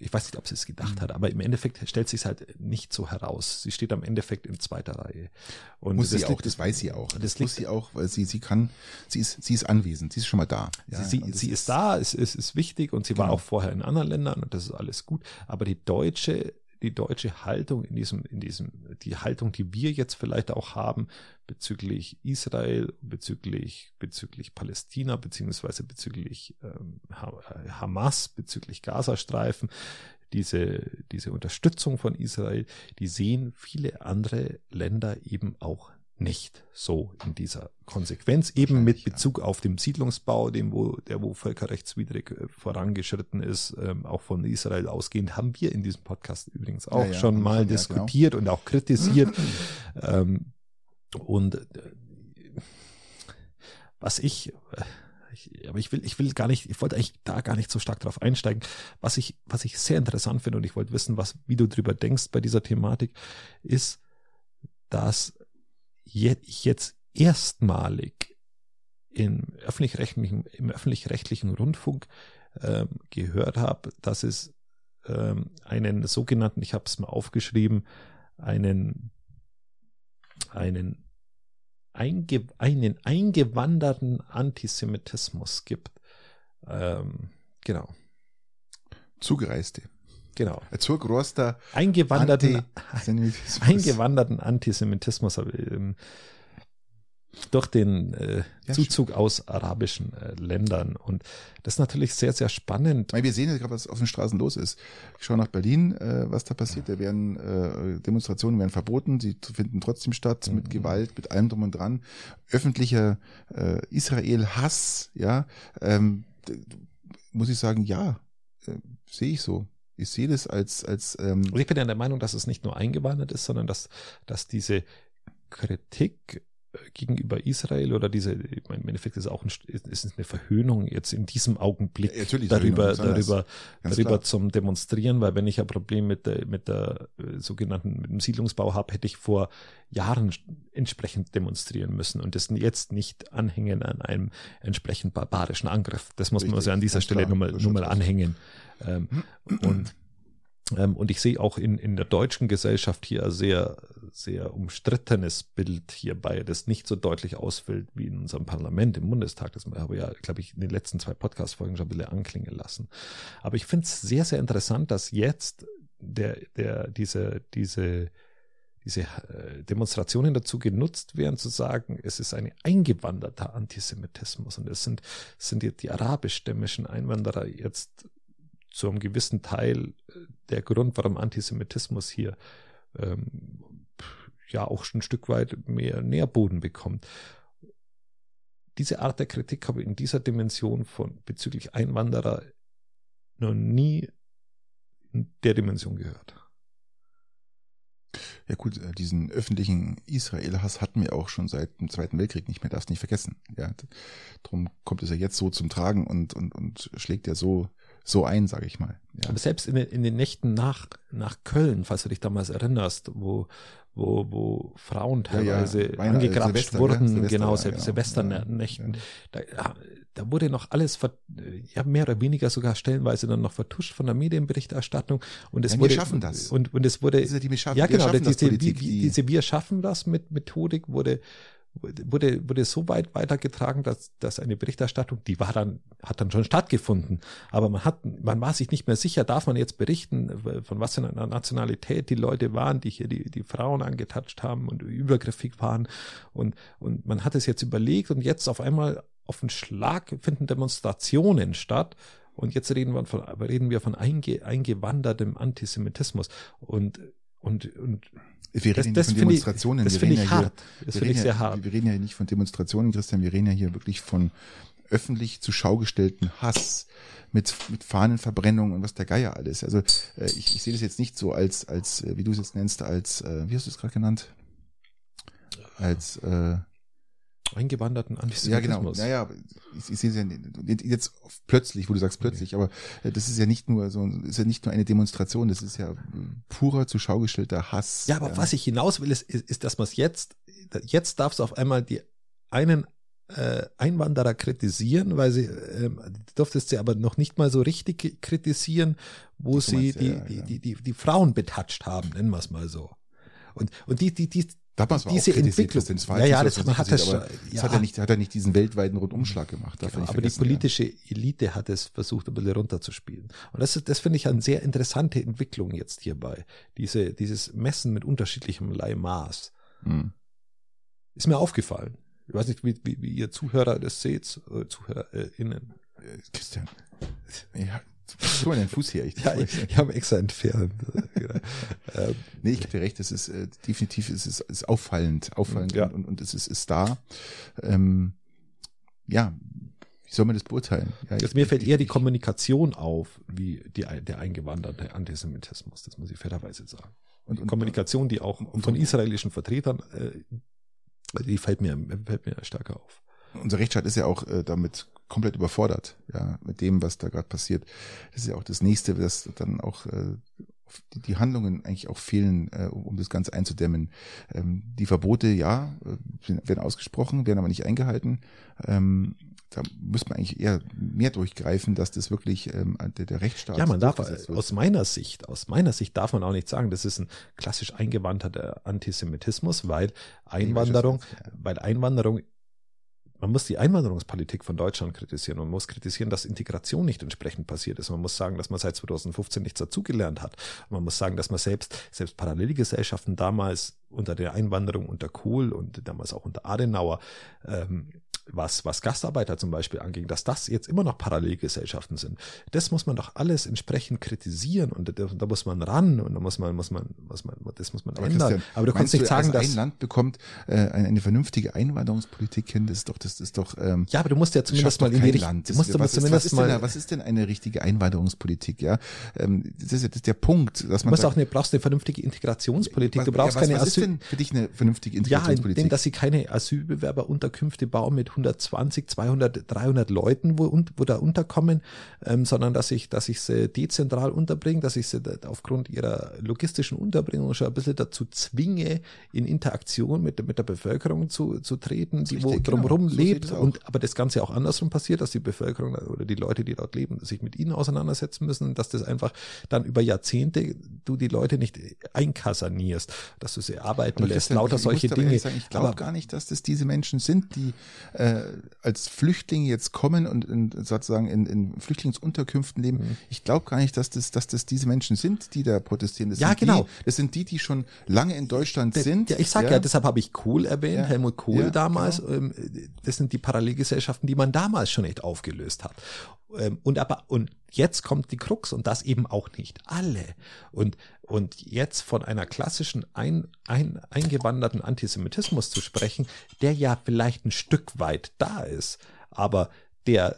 ich weiß nicht, ob sie es gedacht mhm. hat, aber im Endeffekt stellt sich es halt nicht so heraus. Sie steht am Endeffekt in zweiter Reihe. Und muss sie auch, das weiß sie auch. Das, das muss sie auch, weil sie, sie kann, sie ist, sie ist anwesend, sie ist schon mal da. Ja, sie, sie, sie ist da, es ist, ist wichtig und sie genau. war auch vorher in anderen Ländern und das ist alles gut. Aber die deutsche die deutsche Haltung in diesem, in diesem, die Haltung, die wir jetzt vielleicht auch haben bezüglich Israel, bezüglich, bezüglich Palästina, beziehungsweise bezüglich ähm, Hamas, bezüglich Gazastreifen, diese, diese Unterstützung von Israel, die sehen viele andere Länder eben auch nicht so in dieser Konsequenz, eben mit Bezug ja. auf den Siedlungsbau, dem wo, der wo völkerrechtswidrig äh, vorangeschritten ist, ähm, auch von Israel ausgehend, haben wir in diesem Podcast übrigens auch ja, ja, schon mal genau. diskutiert genau. und auch kritisiert. ähm, und äh, was ich, äh, ich, aber ich will, ich will gar nicht, ich wollte eigentlich da gar nicht so stark drauf einsteigen. Was ich, was ich sehr interessant finde und ich wollte wissen, was, wie du drüber denkst bei dieser Thematik, ist, dass ich jetzt erstmalig im öffentlich-rechtlichen, im öffentlich-rechtlichen Rundfunk ähm, gehört habe, dass es ähm, einen sogenannten, ich habe es mal aufgeschrieben, einen einen einge, einen eingewanderten Antisemitismus gibt. Ähm, genau. Zugereiste. Genau. Zugroster eingewanderten, Antisemitismus. eingewanderten Antisemitismus ähm, durch den äh, ja, Zuzug schön. aus arabischen äh, Ländern. Und das ist natürlich sehr, sehr spannend. Wir sehen ja gerade, was auf den Straßen los ist. Ich schaue nach Berlin, äh, was da passiert. Da werden äh, Demonstrationen werden verboten, sie finden trotzdem statt, mhm. mit Gewalt, mit allem drum und dran. Öffentlicher äh, Israel-Hass, ja, ähm, muss ich sagen, ja, äh, sehe ich so ich sehe das als, als ähm Und ich bin ja der Meinung, dass es nicht nur eingewandert ist, sondern dass, dass diese Kritik gegenüber Israel oder diese, ich meine, im Endeffekt ist es auch ein, ist eine Verhöhnung jetzt in diesem Augenblick ja, darüber, darüber, darüber zum Demonstrieren, weil wenn ich ein Problem mit der, mit der äh, sogenannten, mit dem Siedlungsbau habe, hätte ich vor Jahren entsprechend demonstrieren müssen und das jetzt nicht anhängen an einem entsprechend barbarischen Angriff. Das muss Richtig, man also an dieser Stelle nur mal, nur mal anhängen. Ähm, und und ich sehe auch in, in der deutschen Gesellschaft hier ein sehr, sehr umstrittenes Bild hierbei, das nicht so deutlich ausfällt wie in unserem Parlament, im Bundestag. Das habe ich ja, glaube ich, in den letzten zwei Podcast-Folgen schon ein bisschen anklingen lassen. Aber ich finde es sehr, sehr interessant, dass jetzt der, der, diese, diese, diese äh, Demonstrationen dazu genutzt werden, zu sagen, es ist ein eingewanderter Antisemitismus und es sind, sind die, die arabischstämmischen Einwanderer jetzt zu einem gewissen Teil äh, der Grund, warum Antisemitismus hier ähm, ja auch schon ein Stück weit mehr Nährboden bekommt. Diese Art der Kritik habe ich in dieser Dimension von bezüglich Einwanderer noch nie in der Dimension gehört. Ja gut, äh, diesen öffentlichen Israel-Hass hatten wir auch schon seit dem Zweiten Weltkrieg nicht mehr, darfst nicht vergessen. Ja, darum kommt es ja jetzt so zum Tragen und, und, und schlägt ja so, so ein, sage ich mal. Ja. Aber selbst in den, in den Nächten nach, nach Köln, falls du dich damals erinnerst, wo, wo, wo Frauen teilweise ja, ja. angegrapscht Silvester, wurden, Silvester, genau, Sil genau. Silvesternächten, da, da wurde noch alles, ja, mehr oder weniger sogar stellenweise dann noch vertuscht von der Medienberichterstattung und es wurde, wir schaffen das. Und, und es wurde, diese, die wir schaffen, ja, genau, wir diese, Politik, die, diese Wir schaffen das mit Methodik wurde, wurde, wurde so weit weitergetragen, dass, dass eine Berichterstattung, die war dann, hat dann schon stattgefunden. Aber man hat, man war sich nicht mehr sicher, darf man jetzt berichten, von was für einer Nationalität die Leute waren, die hier die, die Frauen angetatscht haben und übergriffig waren. Und, und man hat es jetzt überlegt und jetzt auf einmal auf den Schlag finden Demonstrationen statt. Und jetzt reden wir von, reden wir von einge, eingewandertem Antisemitismus. Und, und, und wir reden das, ja nicht von Demonstrationen. Ich, das finde ich ja hart. das finde ich sehr ja, hart. Wir reden ja nicht von Demonstrationen, Christian. Wir reden ja hier wirklich von öffentlich zur Schau gestellten Hass mit, mit Fahnenverbrennung und was der Geier alles. Also äh, ich, ich sehe das jetzt nicht so als, als äh, wie du es jetzt nennst, als, äh, wie hast du es gerade genannt? Als äh, eingewanderten Antisemitismus. Ja, genau. Naja, ich, ich sehe es ja jetzt plötzlich, wo du sagst plötzlich, okay. aber äh, das ist ja nicht nur so, ist ja nicht nur eine Demonstration, das ist ja purer zu Schau gestellter Hass. Ja, aber ja. was ich hinaus will, ist, ist, ist dass man es jetzt, jetzt darf es auf einmal die einen äh, Einwanderer kritisieren, weil sie äh, durftest sie aber noch nicht mal so richtig kritisieren, wo das sie die, ja, die, ja. die, die, die Frauen betatscht haben, nennen wir es mal so. Und, und die, die, die, Damals war diese Entwicklung. Das ja, ja, das, man hat das, aber ja. hat er nicht, hat er nicht diesen weltweiten Rundumschlag gemacht. Genau, aber die politische ja. Elite hat es versucht, ein bisschen runterzuspielen. Und das, das finde ich eine sehr interessante Entwicklung jetzt hierbei. Diese, dieses Messen mit unterschiedlichem Leihmaß. Hm. Ist mir aufgefallen. Ich weiß nicht, wie, wie, wie ihr Zuhörer das seht, äh, ZuhörerInnen. Äh, Christian. Ja, Guck mal deinen Fuß hier. Ich, ja, ich, ich habe extra entfernt. ähm, nee, ich gebe dir recht, es ist äh, definitiv es ist, ist auffallend, auffallend ja. und, und es ist, ist da. Ähm, ja, wie soll man das beurteilen? Ja, also mir fällt eher die Kommunikation auf, wie die, der eingewanderte Antisemitismus, das muss ich fairerweise sagen. Und, und Kommunikation, die auch und, von israelischen Vertretern, äh, die fällt mir, fällt mir stärker auf. Unser Rechtsstaat ist ja auch äh, damit komplett überfordert, ja, mit dem, was da gerade passiert. Das ist ja auch das nächste, dass dann auch äh, die, die Handlungen eigentlich auch fehlen, äh, um, um das Ganze einzudämmen. Ähm, die Verbote, ja, äh, werden ausgesprochen, werden aber nicht eingehalten. Ähm, da muss man eigentlich eher mehr durchgreifen, dass das wirklich ähm, der, der Rechtsstaat. Ja, man darf aus meiner Sicht, aus meiner Sicht darf man auch nicht sagen, das ist ein klassisch eingewanderter Antisemitismus, weil Einwanderung, weil Einwanderung man muss die Einwanderungspolitik von Deutschland kritisieren. Man muss kritisieren, dass Integration nicht entsprechend passiert ist. Man muss sagen, dass man seit 2015 nichts dazugelernt hat. Man muss sagen, dass man selbst, selbst Parallelgesellschaften damals unter der Einwanderung unter Kohl und damals auch unter Adenauer ähm, was, was Gastarbeiter zum Beispiel anging, dass das jetzt immer noch Parallelgesellschaften sind. Das muss man doch alles entsprechend kritisieren und da, da muss man ran und da muss man, muss man, muss man, das muss man aber ändern. aber du kannst nicht sagen, dass ein Land bekommt äh, eine, eine vernünftige Einwanderungspolitik hin. Das ist doch, das ist doch. Ähm, ja, aber du musst ja zumindest mal in die Richtung. Du musst was, zumindest ist, was, mal, was ist denn eine richtige Einwanderungspolitik? Ja, ähm, das, ist, das ist der Punkt, dass man. Du musst sagt, auch eine, brauchst eine vernünftige Integrationspolitik. Du brauchst ja, was, keine was ist denn für dich eine vernünftige Integrationspolitik? Ja, indem, dass sie keine Asylbewerberunterkünfte bauen mit 120, 200, 300 Leuten, wo, wo da unterkommen, ähm, sondern dass ich, dass ich sie dezentral unterbringe, dass ich sie aufgrund ihrer logistischen Unterbringung schon ein bisschen dazu zwinge, in Interaktion mit, mit der Bevölkerung zu, zu treten, die richtig, wo drumherum genau. lebt. So und aber das Ganze auch andersrum passiert, dass die Bevölkerung oder die Leute, die dort leben, sich mit ihnen auseinandersetzen müssen, dass das einfach dann über Jahrzehnte du die Leute nicht einkassanierst, dass du sie arbeiten aber lässt, lauter solche Dinge. Sagen, ich glaube gar nicht, dass das diese Menschen sind, die äh, äh, als Flüchtlinge jetzt kommen und in, sozusagen in, in Flüchtlingsunterkünften leben. Mhm. Ich glaube gar nicht, dass das, dass das diese Menschen sind, die da protestieren. Das ja, genau. Die, das sind die, die schon lange in Deutschland der, sind. Ja, ich sag ja, ja deshalb habe ich Kohl erwähnt, ja. Helmut Kohl ja, damals. Genau. Ähm, das sind die Parallelgesellschaften, die man damals schon nicht aufgelöst hat. Ähm, und aber, und jetzt kommt die Krux und das eben auch nicht alle. Und, und jetzt von einer klassischen ein, ein, eingewanderten Antisemitismus zu sprechen, der ja vielleicht ein Stück weit da ist, aber der,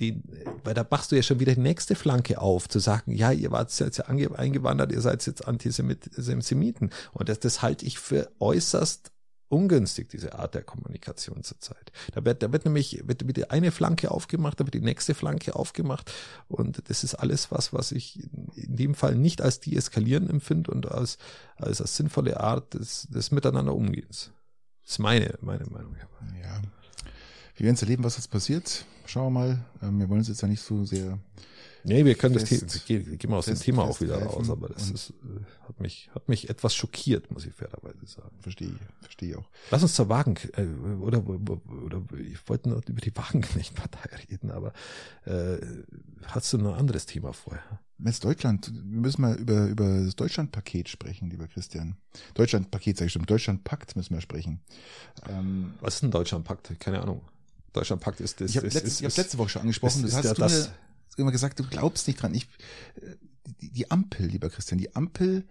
den, weil da machst du ja schon wieder die nächste Flanke auf, zu sagen, ja, ihr wart jetzt eingewandert, ihr seid jetzt Antisemiten. Und das, das halte ich für äußerst ungünstig, diese Art der Kommunikation zurzeit. Da wird, da wird nämlich wird, wird eine Flanke aufgemacht, da wird die nächste Flanke aufgemacht und das ist alles was, was ich in dem Fall nicht als deeskalieren empfinde und als, als, als sinnvolle Art des, des Miteinander umgehens. Das ist meine, meine Meinung. Ja. Wir werden es erleben, was jetzt passiert. Schauen wir mal. Ähm, wir wollen uns jetzt ja nicht so sehr Nee, wir können fest, das Thema, gehen, gehen wir aus fest, dem Thema auch wieder raus, aber das ist, hat mich, hat mich etwas schockiert, muss ich fairerweise sagen. Verstehe, verstehe auch. Lass uns zur Wagen, äh, oder, oder, ich wollte noch über die Wagenknecht-Partei reden, aber äh, hast du noch ein anderes Thema vorher? Jetzt Deutschland, wir müssen mal über, über das Deutschlandpaket sprechen, lieber Christian. Deutschlandpaket, sag ich schon, Deutschlandpakt müssen wir sprechen. Ähm, Was ist ein Deutschlandpakt? Keine Ahnung. Deutschlandpakt ist das. Ich habe letzte, hab letzte Woche schon angesprochen. Ist, das hast ja du das, mir, immer gesagt, du glaubst nicht dran. Ich, die, die Ampel, lieber Christian, die Ampel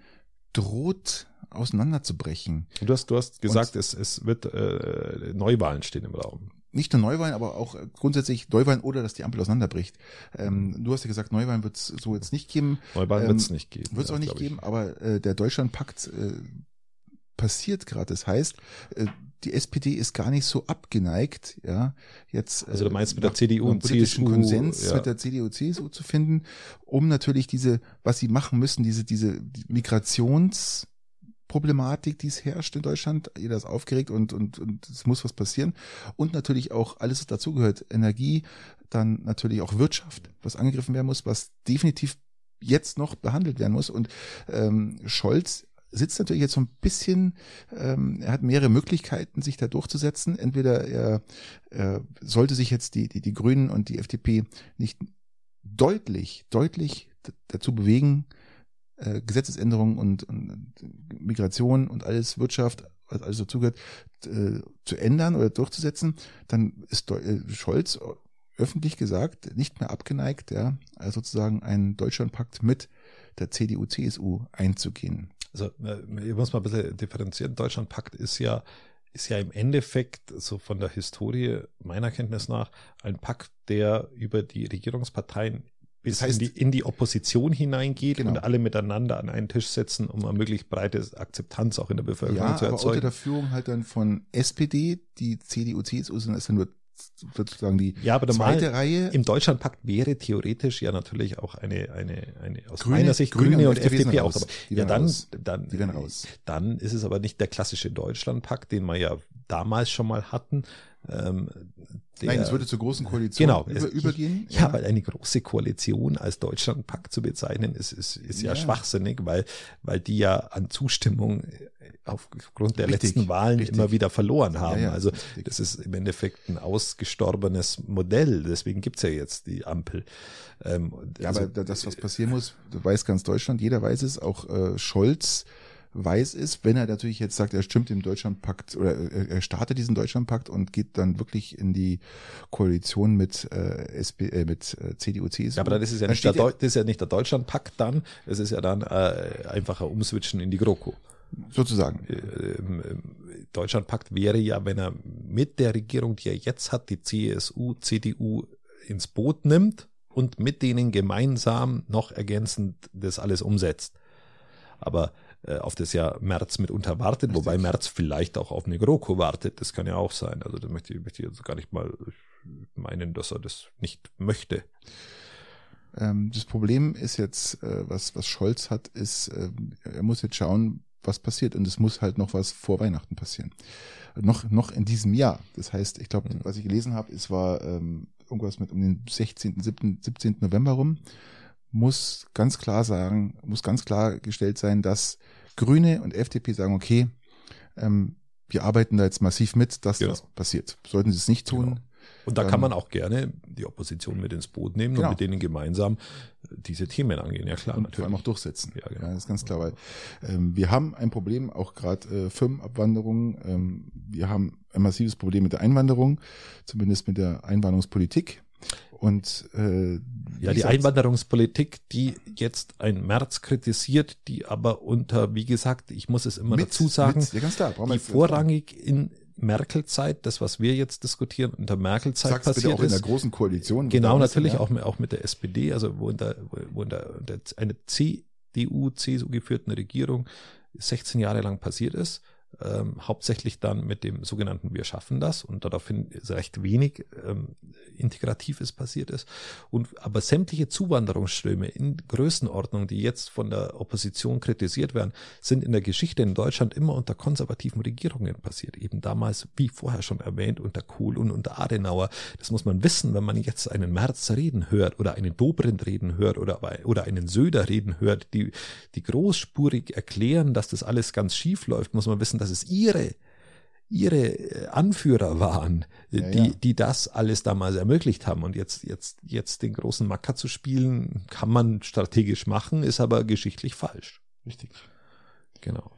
droht auseinanderzubrechen. Du hast, du hast gesagt, es, es wird äh, Neuwahlen stehen im Raum. Nicht nur Neuwahlen, aber auch grundsätzlich Neuwahlen oder dass die Ampel auseinanderbricht. Ähm, du hast ja gesagt, Neuwahlen wird es so jetzt nicht geben. Neuwahlen ähm, wird es nicht geben. Wird es ja, auch nicht geben, aber äh, der Deutschlandpakt äh, passiert gerade. Das heißt, äh, die SPD ist gar nicht so abgeneigt, ja, jetzt also du meinst mit der CDU und CSU Konsens ja. mit der CDU CSU zu finden, um natürlich diese, was sie machen müssen, diese diese Migrationsproblematik, die es herrscht in Deutschland, jeder ist aufgeregt und und und es muss was passieren und natürlich auch alles, was dazugehört, Energie, dann natürlich auch Wirtschaft, was angegriffen werden muss, was definitiv jetzt noch behandelt werden muss und ähm, Scholz sitzt natürlich jetzt so ein bisschen, ähm, er hat mehrere Möglichkeiten, sich da durchzusetzen. Entweder er, er sollte sich jetzt die, die, die Grünen und die FDP nicht deutlich, deutlich dazu bewegen, äh, Gesetzesänderungen und, und Migration und alles Wirtschaft, was alles dazugehört, äh, zu ändern oder durchzusetzen, dann ist äh, Scholz öffentlich gesagt nicht mehr abgeneigt, ja, sozusagen einen Deutschlandpakt mit der CDU, CSU einzugehen. Also äh, ich muss mal ein bisschen differenzieren. Deutschlandpakt ist ja ist ja im Endeffekt so von der Historie meiner Kenntnis nach ein Pakt, der über die Regierungsparteien bis das heißt, in, die, in die Opposition hineingeht genau. und alle miteinander an einen Tisch setzen, um eine möglichst breite Akzeptanz auch in der Bevölkerung ja, zu erzeugen. Aber unter der Führung halt dann von SPD, die CDU, CSU sind es ja nur sozusagen die ja, aber zweite Reihe. Im Deutschlandpakt wäre theoretisch ja natürlich auch eine, eine, eine aus Grüne, meiner Sicht Grüne, Grüne und, und FDP auch. Aber, ja, dann, raus. dann, raus. dann ist es aber nicht der klassische Deutschlandpakt, den wir ja damals schon mal hatten. Ähm, der, Nein, es würde zur großen Koalition genau, über, übergehen. Ja, ja, weil eine große Koalition als Deutschlandpakt zu bezeichnen, ist, ist, ist ja, ja, schwachsinnig, weil, weil die ja an Zustimmung aufgrund der richtig, letzten Wahlen richtig. immer wieder verloren haben. Ja, ja, also richtig. das ist im Endeffekt ein ausgestorbenes Modell. Deswegen gibt's ja jetzt die Ampel. Ähm, ja, also, aber das, was passieren muss, weiß ganz Deutschland, jeder weiß es, auch äh, Scholz weiß es, wenn er natürlich jetzt sagt, er stimmt dem Deutschlandpakt oder er startet diesen Deutschlandpakt und geht dann wirklich in die Koalition mit äh, SP, äh, mit äh, CDU, CSU. Ja, aber dann ist es ja nicht der, Deu das ist ja nicht der Deutschlandpakt dann, es ist ja dann äh, einfacher Umswitchen in die GroKo. Sozusagen. Ähm, ähm, Deutschlandpakt wäre ja, wenn er mit der Regierung, die er jetzt hat, die CSU, CDU ins Boot nimmt und mit denen gemeinsam noch ergänzend das alles umsetzt. Aber äh, auf das ja März mitunter wartet, Richtig. wobei März vielleicht auch auf eine GroKo wartet, das kann ja auch sein. Also da möchte ich, möchte ich jetzt gar nicht mal meinen, dass er das nicht möchte. Ähm, das Problem ist jetzt, äh, was, was Scholz hat, ist, äh, er muss jetzt schauen, was passiert. Und es muss halt noch was vor Weihnachten passieren. Noch, noch in diesem Jahr. Das heißt, ich glaube, mhm. was ich gelesen habe, es war ähm, irgendwas mit um den 16., 17., 17. November rum, muss ganz klar sagen, muss ganz klar gestellt sein, dass Grüne und FDP sagen, okay, ähm, wir arbeiten da jetzt massiv mit, dass Genau. das passiert. Sollten sie es nicht tun, Genau. Und da Dann- kann man auch gerne die Opposition mit ins Boot nehmen Genau. und mit denen gemeinsam diese Themen angehen. Ja klar, und vor natürlich. allem auch durchsetzen. Ja, genau. das ist ganz klar, weil ähm, wir haben ein Problem, auch gerade äh, Firmenabwanderung. Ähm, wir haben ein massives Problem mit der Einwanderung, zumindest mit der Einwanderungspolitik. Und äh, Ja, die Einwanderungspolitik, die jetzt ein März kritisiert, die aber unter, wie gesagt, ich muss es immer mit- dazu sagen, mit, ja, ganz klar, die vorrangig in Merkel-Zeit, das, was wir jetzt diskutieren, unter Merkel-Zeit Sag's bitte passiert auch in der ist. großen Koalition. Genau, natürlich ja. auch, mit- auch mit der SPD, also wo in der, wo in der eine CDU, CSU geführten Regierung 16 Jahre lang passiert ist. Ähm, hauptsächlich dann mit dem sogenannten Wir schaffen das und daraufhin recht wenig ähm, Integratives passiert ist. Und aber sämtliche Zuwanderungsströme in Größenordnung, die jetzt von der Opposition kritisiert werden, sind in der Geschichte in Deutschland immer unter konservativen Regierungen passiert. Eben damals, wie vorher schon erwähnt, unter Kohl und unter Adenauer. Das muss man wissen, wenn man jetzt einen Merz reden hört oder einen Dobrindt reden hört oder, oder einen Söder reden hört, die, die großspurig erklären, dass das alles ganz schief läuft, muss man wissen, dass es ihre ihre äh, Anführer waren, äh, Ja, die, ja. die das alles damals ermöglicht haben. Und jetzt, jetzt, jetzt den großen Macker zu spielen, kann man strategisch machen, ist aber geschichtlich falsch. Richtig. Genau.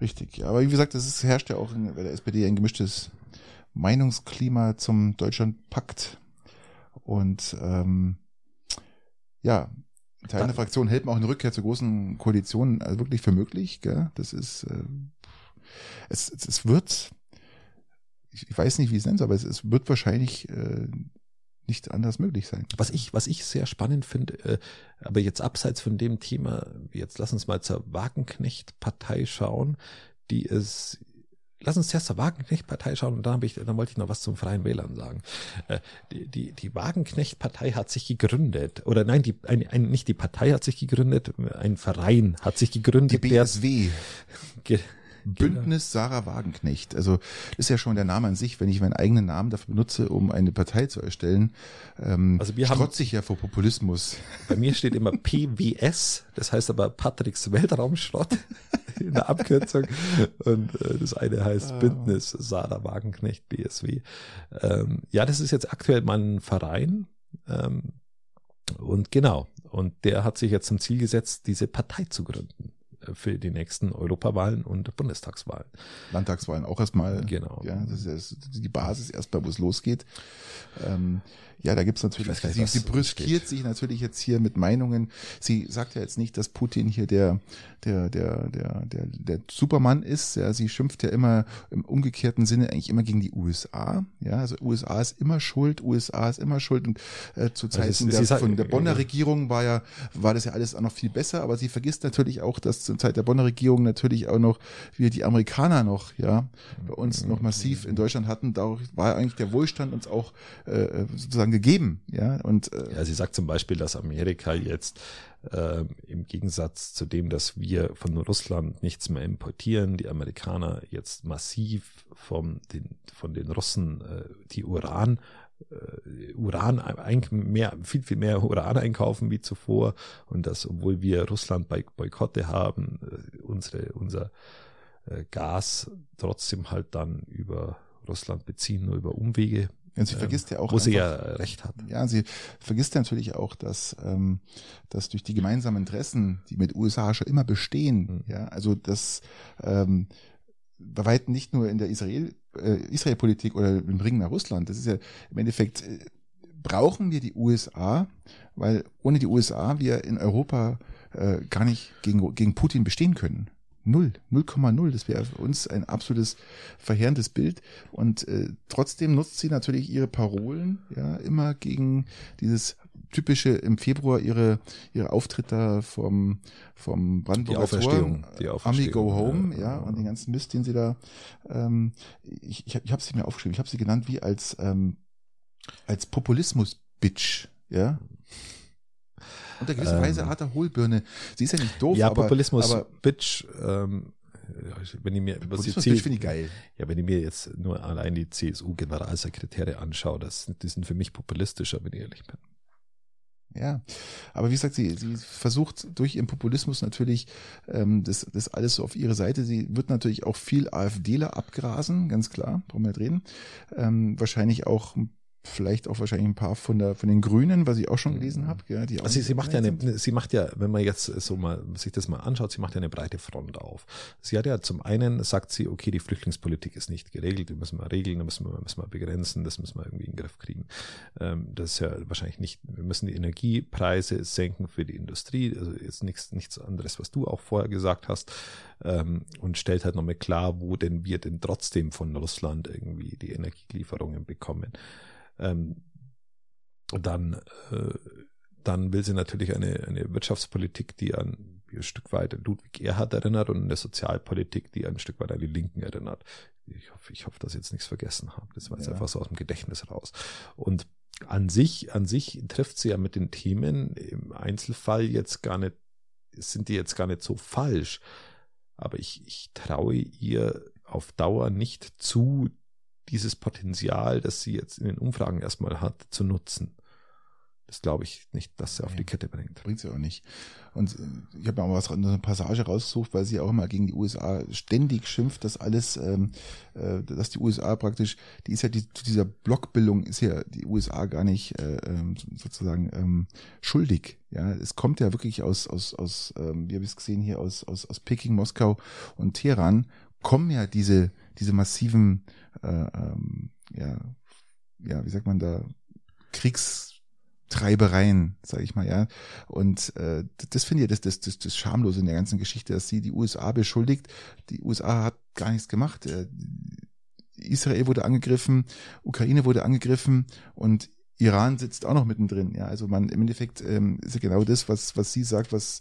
Richtig. Aber wie gesagt, es herrscht ja auch in, bei der SPD ein gemischtes Meinungsklima zum Deutschlandpakt. Und ähm, ja, in Teilen der Fraktion hält man auch eine Rückkehr zur großen Koalition also wirklich für möglich. Gell? Das ist äh, es, es, es wird, ich, weiß nicht, wie es nennt, aber es, es wird wahrscheinlich äh, nicht anders möglich sein. Was ich, was ich sehr spannend finde, äh, aber jetzt abseits von dem Thema, jetzt lass uns mal zur Wagenknecht-Partei schauen, die es Lass uns zuerst zur Wagenknecht-Partei schauen und dann, habe ich, dann wollte ich noch was zum Freien Wählern sagen. Äh, Die, die, die Wagenknecht-Partei hat sich gegründet, oder nein, die, ein, ein, nicht die Partei hat sich gegründet, ein Verein hat sich Die gegründet, der BSW, ge, Bündnis Sarah Wagenknecht. Also ist ja schon der Name an sich, wenn ich meinen eigenen Namen dafür benutze, um eine Partei zu erstellen. Ähm, Also wir haben- strotze ich ja vor Populismus. Bei mir steht immer PWS, das heißt aber Patricks Weltraumschrott in der Abkürzung. Und äh, das eine heißt Bündnis Sarah Wagenknecht BSW. Ähm, ja, das ist jetzt aktuell mal ein Verein. Ähm, und genau, und der hat sich jetzt zum Ziel gesetzt, diese Partei zu gründen für die nächsten Europawahlen und Bundestagswahlen. Landtagswahlen auch erstmal. Genau. Ja, das ist die Basis erstmal, wo es losgeht. Ähm, ja, da gibt's natürlich, nicht, sie, sie brüskiert sich natürlich jetzt hier mit Meinungen. Sie sagt ja jetzt nicht, dass Putin hier der, der, der, der, der, der Supermann ist. Ja, sie schimpft ja immer im umgekehrten Sinne eigentlich immer gegen die USA. Ja, also USA ist immer schuld, USA ist immer schuld. Und äh, zu Zeiten Also der, von der Bonner Regierung war ja, war das ja alles auch noch viel besser, aber sie vergisst natürlich auch, dass zur Zeit der Bonner Regierung natürlich auch noch wir die Amerikaner noch, ja, bei uns noch massiv in Deutschland hatten. Dadurch war eigentlich der Wohlstand uns auch äh, sozusagen gegeben, ja. Und äh, Ja, sie sagt zum Beispiel, dass Amerika jetzt ähm, im Gegensatz zu dem, dass wir von Russland nichts mehr importieren, die Amerikaner jetzt massiv vom, den, von den Russen äh, die Uran äh, Uran ein, mehr, viel, viel mehr Uran einkaufen wie zuvor und dass, obwohl wir Russland bei Boykotte haben, äh, unsere, unser äh, Gas trotzdem halt dann über Russland beziehen, nur über Umwege, und sie vergisst ja auch wo sie einfach- ja recht hat. Ja, sie vergisst natürlich auch, dass, ähm, dass durch die gemeinsamen Interessen, die mit USA schon immer bestehen, Mhm. ja, also das ähm, bei weitem nicht nur in der Israel, äh, Israel-Politik oder im Ring nach Russland, das ist ja im Endeffekt, äh, brauchen wir die USA, weil ohne die USA wir in Europa äh, gar nicht gegen, gegen Putin bestehen können. Null, 0,0. Das wäre für uns ein absolutes verheerendes Bild. Und äh, trotzdem nutzt sie natürlich ihre Parolen, ja, immer gegen dieses typische im Februar ihre ihre Auftritte vom vom Brandenburger Auferstehung, Tor, die Army Go Auferstehung, Home, ja. ja, und den ganzen Mist, den sie da, ähm, ich ich, hab- ich habe sie mir aufgeschrieben, ich habe sie genannt wie als ähm, als Populismus-Bitch, ja. Unter gewisser Ähm. Weise harter Hohlbirne. Sie ist ja nicht doof, ja, aber, Populismus, aber Bitch, ähm, wenn ich mir, was die Populismus C- Bitch finde ich geil. ja, wenn ich mir jetzt nur allein die CSU-Generalsekretäre anschaue, das, die sind für mich populistischer, wenn ich ehrlich bin. Ja, aber wie gesagt, sie, sie versucht durch ihren Populismus natürlich ähm, das, das alles so auf ihre Seite. Sie wird natürlich auch viel AfDler abgrasen, ganz klar, brauchen wir nicht reden. Ähm, wahrscheinlich auch vielleicht auch wahrscheinlich ein paar von der von den Grünen, was ich auch schon gelesen habe. Ja, die also sie, sie macht ja eine, sie macht ja, wenn man jetzt so mal sich das mal anschaut, sie macht ja eine breite Front auf. Sie hat ja zum einen sagt sie, okay, die Flüchtlingspolitik ist nicht geregelt, die müssen wir regeln, die müssen wir, müssen wir begrenzen, das müssen wir irgendwie in den Griff kriegen. Ähm, das ist ja wahrscheinlich nicht, wir müssen die Energiepreise senken für die Industrie, also jetzt nichts, nichts anderes, was du auch vorher gesagt hast, ähm, und stellt halt nochmal klar, wo denn wir denn trotzdem von Russland irgendwie die Energielieferungen bekommen ähm, dann, äh, dann will sie natürlich eine, eine Wirtschaftspolitik, die an ein Stück weit Ludwig Erhard erinnert und eine Sozialpolitik, die ein Stück weit an die Linken erinnert. Ich hoffe, ich hoffe, dass ich jetzt nichts vergessen habe. Das war jetzt ja. einfach so aus dem Gedächtnis raus. Und an sich, an sich trifft sie ja mit den Themen im Einzelfall jetzt gar nicht, sind die jetzt gar nicht so falsch. Aber ich, ich traue ihr auf Dauer nicht zu, dieses Potenzial, das sie jetzt in den Umfragen erstmal hat, zu nutzen. Das glaube ich nicht, dass sie auf die Kette bringt. Bringt sie auch nicht. Und äh, ich habe mir auch was eine Passage rausgesucht, weil sie auch immer gegen die USA ständig schimpft, dass alles, ähm, äh, dass die USA praktisch, die ist ja die, zu dieser Blockbildung ist ja die USA gar nicht äh, ähm, sozusagen ähm, schuldig. Ja, es kommt ja wirklich aus aus aus, ähm, wie habe ich es gesehen hier aus aus aus Peking, Moskau und Teheran kommen ja diese diese massiven äh, ähm, ja, ja, wie sagt man da, Kriegstreibereien, sage ich mal, ja. Und äh, das finde ich das, das, das, das Schamlose in der ganzen Geschichte, dass sie die USA beschuldigt. Die USA hat gar nichts gemacht. Äh, Israel wurde angegriffen, Ukraine wurde angegriffen und Iran sitzt auch noch mittendrin. Ja, also man im Endeffekt ähm, ist ja genau das, was was sie sagt, was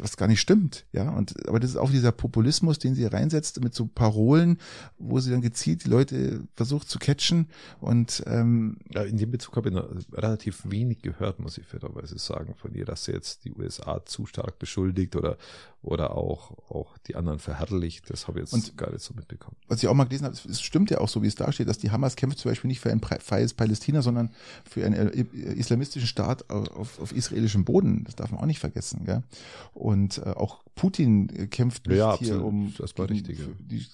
was gar nicht stimmt, ja. Und aber das ist auch dieser Populismus, den sie reinsetzt mit so Parolen, wo sie dann gezielt die Leute versucht zu catchen. Und ähm, ja, in dem Bezug habe ich relativ wenig gehört, muss ich fairerweise sagen, von ihr, dass sie jetzt die USA zu stark beschuldigt oder oder auch auch die anderen verherrlicht. Das habe ich jetzt und, gar nicht so mitbekommen. Was ich auch mal gelesen habe, es stimmt ja auch so, wie es da steht, dass die Hamas kämpft zum Beispiel nicht für ein freies Palästina, sondern für einen äh, islamistischen Staat auf, auf israelischem Boden. Das darf man auch nicht vergessen, gell? Und äh, auch Putin äh, kämpft nicht ja, hier um das war richtig, die,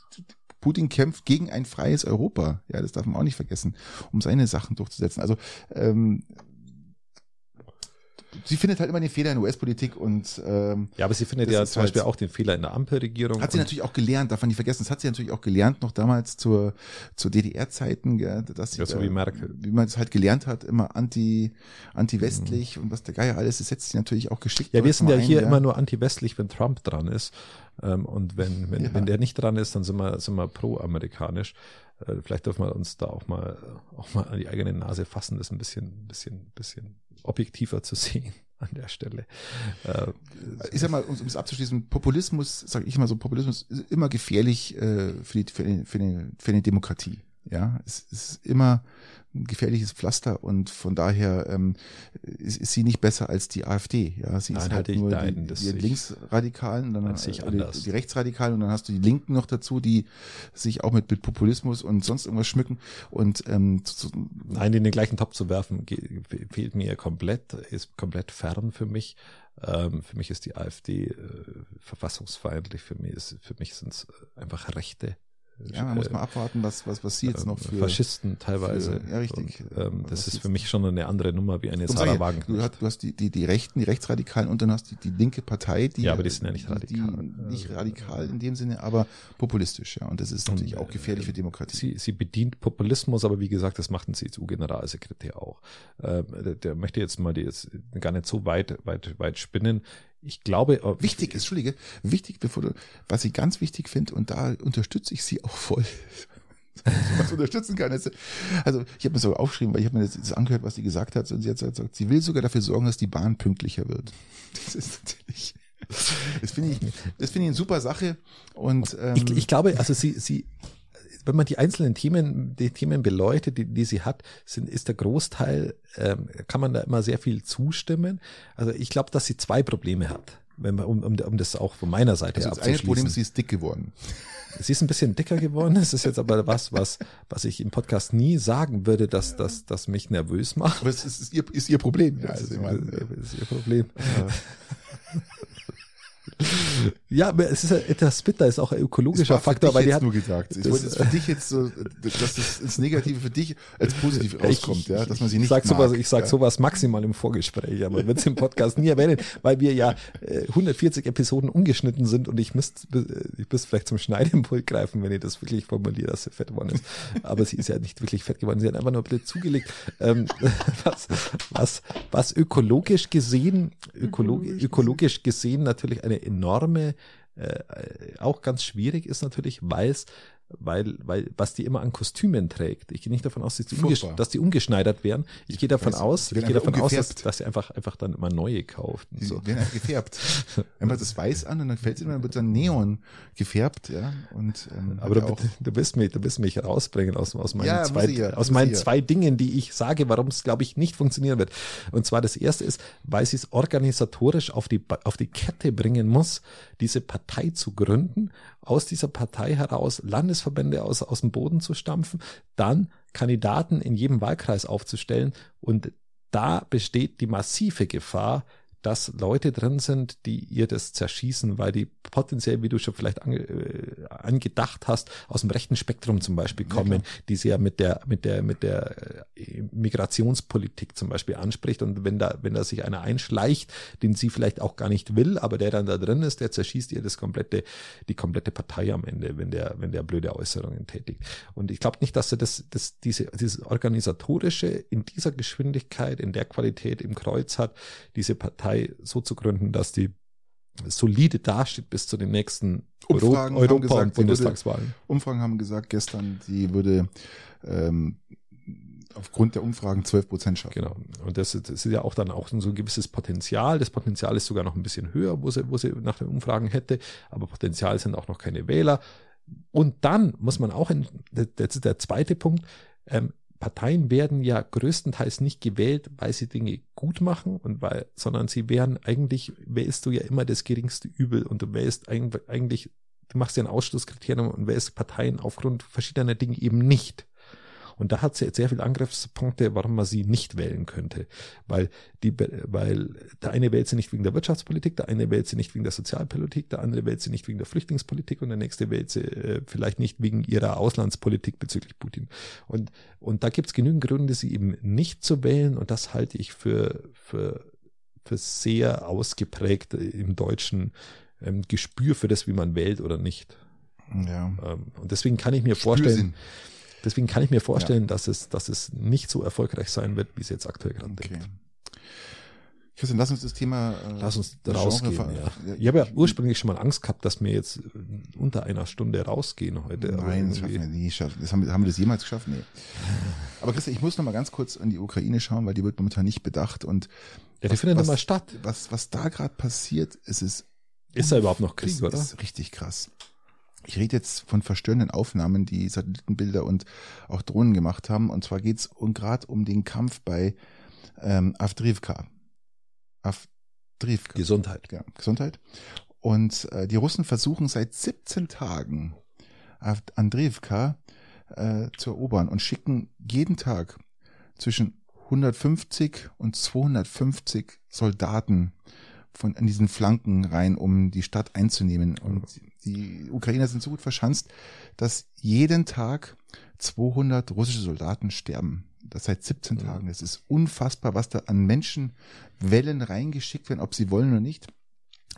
Putin kämpft gegen ein freies Europa. Ja, das darf man auch nicht vergessen, um seine Sachen durchzusetzen. Also ähm, sie findet halt immer den Fehler in US-Politik und ähm, ja, aber sie findet ja zum halt, Beispiel auch den Fehler in der Ampelregierung. Hat sie natürlich auch gelernt, darf man nicht vergessen. Das hat sie natürlich auch gelernt noch damals zur zur DDR-Zeiten, dass sie ja, so wie Merkel, wie man es halt gelernt hat, immer anti anti-westlich mhm. und was der Geier alles. Das setzt sie natürlich auch geschickt. Ja, wir sind ja ein, hier ja. immer nur anti-westlich, wenn Trump dran ist ähm, und wenn wenn ja. wenn der nicht dran ist, dann sind wir sind wir pro-amerikanisch. Äh, vielleicht dürfen wir uns da auch mal auch mal an die eigene Nase fassen, das ein bisschen bisschen bisschen objektiver zu sehen an der Stelle. Äh, ich sag mal, um es abzuschließen, Populismus, sage ich mal so, Populismus ist immer gefährlich äh, für, die, für, die, für, die, für die Demokratie. Ja, es ist immer ein gefährliches Pflaster und von daher ähm, ist, ist sie nicht besser als die AfD. Ja, sie Nein, ist halt nur die, die Linksradikalen, dann äh, die, die, Rechtsradikalen und dann hast du die Linken noch dazu, die sich auch mit, mit Populismus und sonst irgendwas schmücken und ähm, zu, Nein, in den gleichen Topf zu werfen, fehlt mir komplett, ist komplett fern für mich. Ähm, für mich ist die AfD äh, verfassungsfeindlich, für mich ist, für mich sind es einfach Rechte ja, man muss mal abwarten, was, was, was sie jetzt noch für. Faschisten teilweise. Für, ja, richtig. Und, ähm, das ist für mich schon eine andere Nummer wie eine Sarah Wagen. Du hast, du hast die, die, die Rechten, die Rechtsradikalen und dann hast du die, die linke Partei, die. Ja, aber die sind ja nicht radikal. Nicht radikal in dem Sinne, aber populistisch, ja. Und das ist natürlich und, auch gefährlich für Demokratie. Sie, sie bedient Populismus, aber wie gesagt, das macht ein CSU-Generalsekretär auch. Ähm, der, der möchte jetzt mal die jetzt gar nicht so weit, weit, weit spinnen ich glaube. Oh, wichtig ist, Entschuldige, wichtig, bevor du, was ich ganz wichtig finde, und da unterstütze ich sie auch voll. was unterstützen kann. Also ich habe mir so aufgeschrieben, weil ich habe mir das, das, angehört, was sie gesagt hat, und sie hat gesagt, sie will sogar dafür sorgen, dass die Bahn pünktlicher wird. Das ist natürlich. Das finde ich, das finde ich eine super Sache. Und ähm, ich, ich glaube, also sie, sie, wenn man die einzelnen Themen, die Themen beleuchtet, die, die sie hat, sind, ist der Großteil, ähm, kann man da immer sehr viel zustimmen. Also ich glaube, dass sie zwei Probleme hat wenn man, um, um, um das auch von meiner Seite also das eine Problem ist, sie ist dick geworden. Sie ist ein bisschen dicker geworden. Es ist jetzt aber was, was, was ich im Podcast nie sagen würde, dass das, das mich nervös macht. Aber es ist, ist, ihr, ist ihr Problem. Ja, also, ist, ist ihr Problem. Ja, aber es ist ja etwas bitter, ist auch ein ökologischer das Faktor, weil die hat nur gesagt. Ich wollte es für dich jetzt so, dass das ins Negative für dich als positiv rauskommt, ich, ja, dass man sie nicht sag mag, sowas, Ich sage ja. sowas maximal im Vorgespräch, aber wird es im Podcast nie erwähnen, weil wir ja 140 äh, Episoden ungeschnitten sind und ich müsste, ich müsste vielleicht zum Schneidepult greifen, wenn ich das wirklich formuliere, dass sie fett geworden ist. Aber sie ist ja nicht wirklich fett geworden, sie hat einfach nur ein bisschen zugelegt. Ähm, was, was, was ökologisch gesehen, ökologisch, ökologisch gesehen natürlich eine enorme, äh, auch ganz schwierig ist natürlich, weil es weil, weil, was die immer an Kostümen trägt. Ich gehe nicht davon aus, dass die, umgesch dass die umgeschneidert werden. Ich gehe davon weiß, aus, ich gehe davon aus, dass, dass sie einfach, einfach dann immer neue kauft. Die so. werden einfach gefärbt. Man das weiß an und dann fällt es immer, dann wird dann Neon gefärbt, ja. Und, ähm, Aber du, du wirst mich, du wirst mich rausbringen aus, aus meinen, ja, zwei, ja, aus meinen zwei Dingen, die ich sage, warum es, glaube ich, nicht funktionieren wird. Und zwar das erste ist, weil sie es organisatorisch auf die, auf die Kette bringen muss, diese Partei zu gründen aus dieser Partei heraus Landesverbände aus, aus dem Boden zu stampfen, dann Kandidaten in jedem Wahlkreis aufzustellen. Und da besteht die massive Gefahr, dass Leute drin sind, die ihr das zerschießen, weil die potenziell, wie du schon vielleicht ange, äh, angedacht hast, aus dem rechten Spektrum zum Beispiel kommen, ja, die sie ja mit der, mit der, mit der äh, Migrationspolitik zum Beispiel anspricht. Und wenn da, wenn da sich einer einschleicht, den sie vielleicht auch gar nicht will, aber der dann da drin ist, der zerschießt ihr das komplette, die komplette Partei am Ende, wenn der, wenn der blöde Äußerungen tätigt. Und ich glaube nicht, dass er das, das, diese, dieses organisatorische in dieser Geschwindigkeit, in der Qualität im Kreuz hat, diese Partei Partei so zu gründen, dass die solide dasteht bis zu den nächsten Umfragen Euro Europa- gesagt, und Bundestagswahlen. Würde, Umfragen haben gesagt gestern, sie würde ähm, aufgrund der Umfragen 12 Prozent schaffen. Genau. Und das, das ist ja auch dann auch so ein gewisses Potenzial. Das Potenzial ist sogar noch ein bisschen höher, wo sie, wo sie nach den Umfragen hätte. Aber Potenzial sind auch noch keine Wähler. Und dann muss man auch, in, das ist der zweite Punkt, ähm, Parteien werden ja größtenteils nicht gewählt, weil sie Dinge gut machen und weil, sondern sie werden eigentlich, wählst du ja immer das geringste Übel und du wählst eigentlich, du machst ja ein Ausschlusskriterium und wählst Parteien aufgrund verschiedener Dinge eben nicht. Und da hat sie jetzt sehr viele Angriffspunkte, warum man sie nicht wählen könnte. Weil die, weil der eine wählt sie nicht wegen der Wirtschaftspolitik, der eine wählt sie nicht wegen der Sozialpolitik, der andere wählt sie nicht wegen der Flüchtlingspolitik und der nächste wählt sie äh, vielleicht nicht wegen ihrer Auslandspolitik bezüglich Putin. Und, und da gibt es genügend Gründe, sie eben nicht zu wählen und das halte ich für, für, für sehr ausgeprägt im deutschen ähm, Gespür für das, wie man wählt oder nicht. Ja. Ähm, und deswegen kann ich mir Spürsinn. vorstellen, Deswegen kann ich mir vorstellen, ja. dass, es, dass es nicht so erfolgreich sein wird, wie es jetzt aktuell gerade okay. denkt. Christian, lass uns das Thema. Äh, lass uns rausgehen. Ja. Ich habe ja ursprünglich schon mal Angst gehabt, dass wir jetzt unter einer Stunde rausgehen heute. Nein, das schaffen wir nie. Das haben, haben wir das jemals geschafft? Nee. Aber Christian, ich muss noch mal ganz kurz an die Ukraine schauen, weil die wird momentan nicht bedacht und ja, die findet mal statt. Was, was da gerade passiert, ist es. Ist da überhaupt noch Krieg, oder? Ist richtig krass. Ich rede jetzt von verstörenden Aufnahmen, die Satellitenbilder und auch Drohnen gemacht haben. Und zwar geht's um, gerade um den Kampf bei ähm, Avdrivka. Avdrivka. Gesundheit. Ja, Gesundheit. Und äh, die Russen versuchen seit 17 Tagen Andrivka äh, zu erobern und schicken jeden Tag zwischen 150 und 250 Soldaten von an diesen Flanken rein, um die Stadt einzunehmen. Und die Ukrainer sind so gut verschanzt, dass jeden Tag 200 russische Soldaten sterben. Das seit 17 ja. Tagen. Das ist unfassbar, was da an Menschenwellen reingeschickt werden, ob sie wollen oder nicht.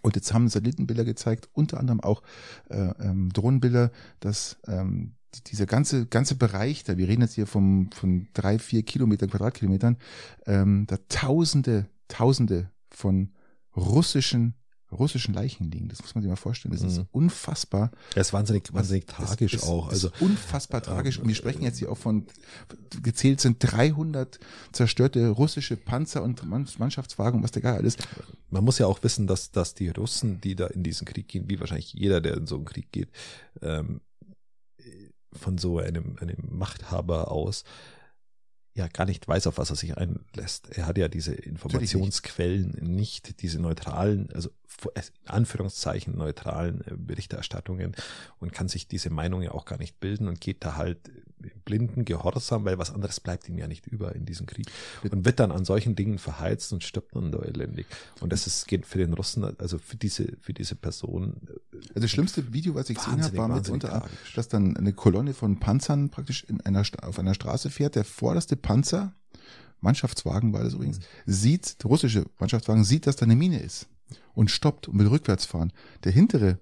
Und jetzt haben Satellitenbilder gezeigt, unter anderem auch äh, ähm, Drohnenbilder, dass ähm, dieser ganze ganze Bereich, da wir reden jetzt hier vom von drei vier Kilometern Quadratkilometern, ähm, da Tausende Tausende von russischen russischen Leichen liegen. Das muss man sich mal vorstellen. Das mhm. ist unfassbar. Ja, ist wahnsinnig, wahnsinnig das, tragisch ist, auch. Also unfassbar äh, tragisch. Und wir sprechen jetzt hier auch von gezählt sind 300 zerstörte russische Panzer und Mannschaftswagen, was der Geil ist. Man muss ja auch wissen, dass dass die Russen, die da in diesen Krieg gehen, wie wahrscheinlich jeder, der in so einen Krieg geht, ähm, von so einem einem Machthaber aus ja gar nicht weiß, auf was er sich einlässt. Er hat ja diese Informationsquellen nicht. nicht, diese neutralen, also in Anführungszeichen neutralen äh, Berichterstattungen und kann sich diese Meinung ja auch gar nicht bilden und geht da halt blinden Gehorsam, weil was anderes bleibt ihm ja nicht über in diesem Krieg und wird dann an solchen Dingen verheizt und stirbt dann da elendig. Und das ist, geht für den Russen, also für diese, für diese Person. Also das schlimmste Video, was ich gesehen habe, war mitunter, dass dann eine Kolonne von Panzern praktisch in einer, auf einer Straße fährt, der vorderste Panzer, Mannschaftswagen war das übrigens, mhm. sieht, der russische Mannschaftswagen sieht, dass da eine Mine ist und stoppt und will rückwärts fahren. Der hintere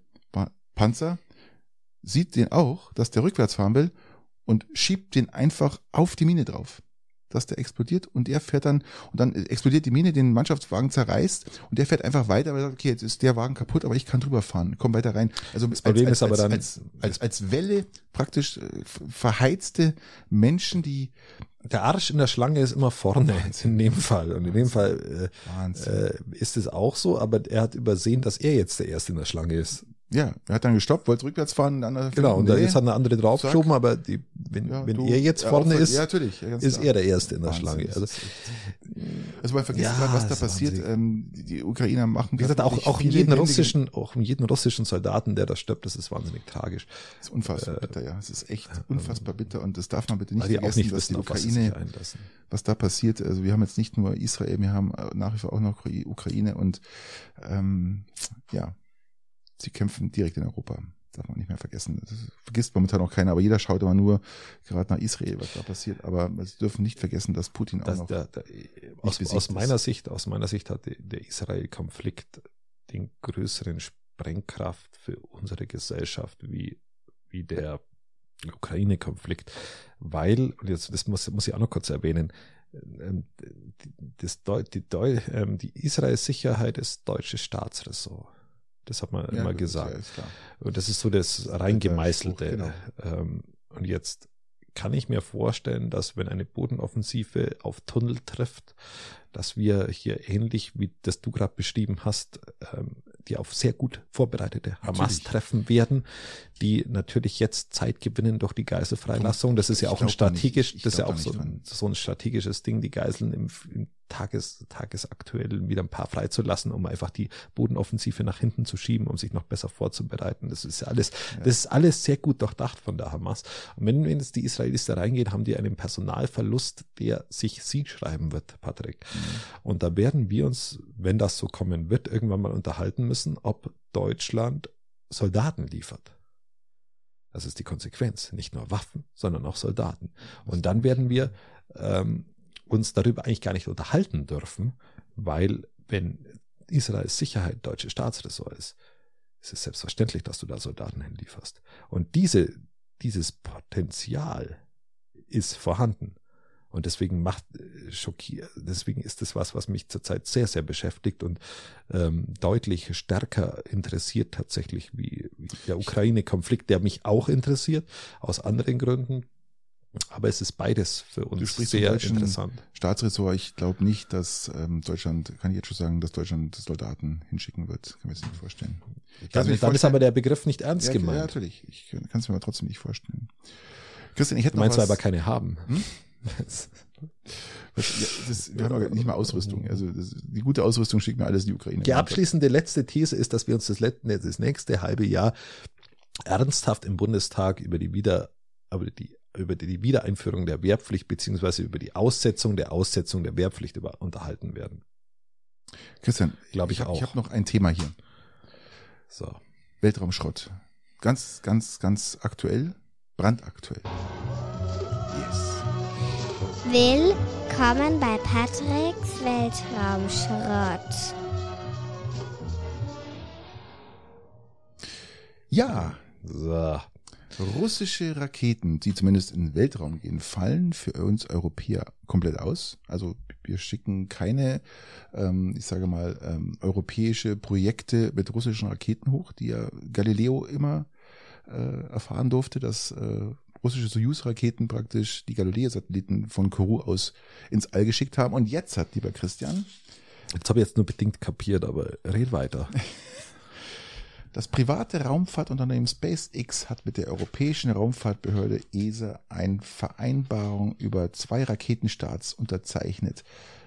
Panzer sieht den auch, dass der rückwärts fahren will und schiebt den einfach auf die Mine drauf. Dass der explodiert und er fährt dann, und dann explodiert die Mine, den Mannschaftswagen zerreißt und der fährt einfach weiter, weil er sagt, okay, jetzt ist der Wagen kaputt, aber ich kann drüber fahren, komm weiter rein. Also das Problem als, ist aber dann als, als, als Welle praktisch äh, verheizte Menschen, die der Arsch in der Schlange ist immer vorne Wahnsinn. in dem Fall. Und in dem Fall äh, äh, ist es auch so, aber er hat übersehen, dass er jetzt der Erste in der Schlange ist. Ja, er hat dann gestoppt, wollte rückwärts fahren. Dann genau, und nee, jetzt hat eine andere draufgeschoben, aber die, wenn, ja, wenn du, er jetzt vorne ja, ist, ja, ist er der Erste in der Wahnsinn, Schlange. Also, also man vergisst gerade, was da passiert. Ähm, die Ukrainer machen Wie gesagt, auch, auch jeden russischen, auch jeden russischen Soldaten, der da stirbt, das ist wahnsinnig tragisch. Das ist unfassbar äh, bitter, ja. Es ist echt unfassbar bitter und das darf man bitte nicht vergessen, nicht dass wissen, die Ukraine, was, was, da passiert. Also wir haben jetzt nicht nur Israel, wir haben nach wie vor auch noch Ukraine und ähm, ja, sie kämpfen direkt in Europa. Darf man nicht mehr vergessen. Das vergisst momentan auch keiner, aber jeder schaut immer nur gerade nach Israel, was da passiert. Aber sie dürfen nicht vergessen, dass Putin auch das, noch. Der, der, aus, aus meiner Sicht, aus meiner Sicht hat der Israel-Konflikt den größeren Sprengkraft für unsere Gesellschaft wie, wie der Ukraine-Konflikt. Weil, und jetzt, das muss, muss ich auch noch kurz erwähnen, ähm, das, die, die, ähm, die Israel-Sicherheit ist deutsches Staatsressort. Das hat man ja, immer gesagt. Ja, und das ist so das reingemeißelte. Genau. Ähm, und jetzt kann ich mir vorstellen, dass wenn eine Bodenoffensive auf Tunnel trifft, dass wir hier ähnlich wie das du gerade beschrieben hast, ähm, die auf sehr gut vorbereitete Hamas treffen werden, die natürlich jetzt Zeit gewinnen durch die Geiselfreilassung. Das ist ja auch ein strategisch, das ist ja auch so, so, ein strategisches Ding, die Geiseln im, im Tages, tagesaktuell wieder ein paar freizulassen, um einfach die Bodenoffensive nach hinten zu schieben, um sich noch besser vorzubereiten. Das ist ja alles, ja. das ist alles sehr gut durchdacht von der Hamas. Und wenn, wenn jetzt die Israelis da reingehen, haben die einen Personalverlust, der sich Sieg schreiben wird, Patrick. Mhm. Und da werden wir uns, wenn das so kommen wird, irgendwann mal unterhalten müssen, ob Deutschland Soldaten liefert. Das ist die Konsequenz. Nicht nur Waffen, sondern auch Soldaten. Und dann werden wir ähm, uns darüber eigentlich gar nicht unterhalten dürfen, weil wenn Israels Sicherheit deutsche Staatsressort ist, ist es selbstverständlich, dass du da Soldaten hinlieferst. Und diese, dieses Potenzial ist vorhanden. Und deswegen macht äh, schockiert, deswegen ist es was, was mich zurzeit sehr, sehr beschäftigt und ähm, deutlich stärker interessiert tatsächlich wie, wie der Ukraine-Konflikt, der mich auch interessiert, aus anderen Gründen. Aber es ist beides für uns sehr interessant. Staatsressort, ich glaube nicht, dass ähm, Deutschland, kann ich jetzt schon sagen, dass Deutschland Soldaten hinschicken wird. Kann mir das nicht vorstellen. Dann, dann vorstellen. ist aber der Begriff nicht ernst ja, gemeint. Ja, natürlich. Ich kann es mir aber trotzdem nicht vorstellen. Christian, ich hätte du meinst noch was, aber keine haben. Hm? das, das, wir haben nicht mal Ausrüstung. Also das, die gute Ausrüstung schickt mir alles in die Ukraine. Die abschließende letzte These ist, dass wir uns das, letzte, das nächste halbe Jahr ernsthaft im Bundestag über die Wieder, über die über die Wiedereinführung der Wehrpflicht beziehungsweise über die Aussetzung der Aussetzung der Wehrpflicht über, unterhalten werden. Christian, glaube ich, ich hab, auch. Ich habe noch ein Thema hier. So. Weltraumschrott. Ganz, ganz, ganz aktuell, brandaktuell. Yes. Willkommen bei Patricks Weltraumschrott. Ja. So. Russische Raketen, die zumindest in den Weltraum gehen, fallen für uns Europäer komplett aus. Also wir schicken keine, ähm, ich sage mal, ähm, europäische Projekte mit russischen Raketen hoch, die ja Galileo immer äh, erfahren durfte, dass äh, russische Soyuz-Raketen praktisch die Galileo-Satelliten von Kourou aus ins All geschickt haben. Und jetzt hat, lieber Christian. Jetzt habe ich jetzt nur bedingt kapiert, aber red weiter. Das private Raumfahrtunternehmen SpaceX hat mit der Europäischen Raumfahrtbehörde ESA eine Vereinbarung über zwei Raketenstarts unterzeichnet.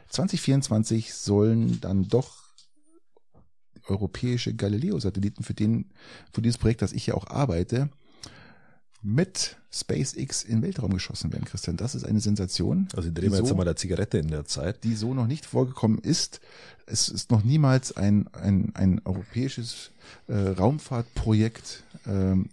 2024 sollen dann doch europäische Galileo-Satelliten, für den, für dieses Projekt, das ich ja auch arbeite, mit SpaceX in den Weltraum geschossen werden, Christian. Das ist eine Sensation. Also drehen wir so, jetzt mal der Zigarette in der Zeit. Die so noch nicht vorgekommen ist. Es ist noch niemals ein, ein, ein europäisches äh, Raumfahrtprojekt ähm,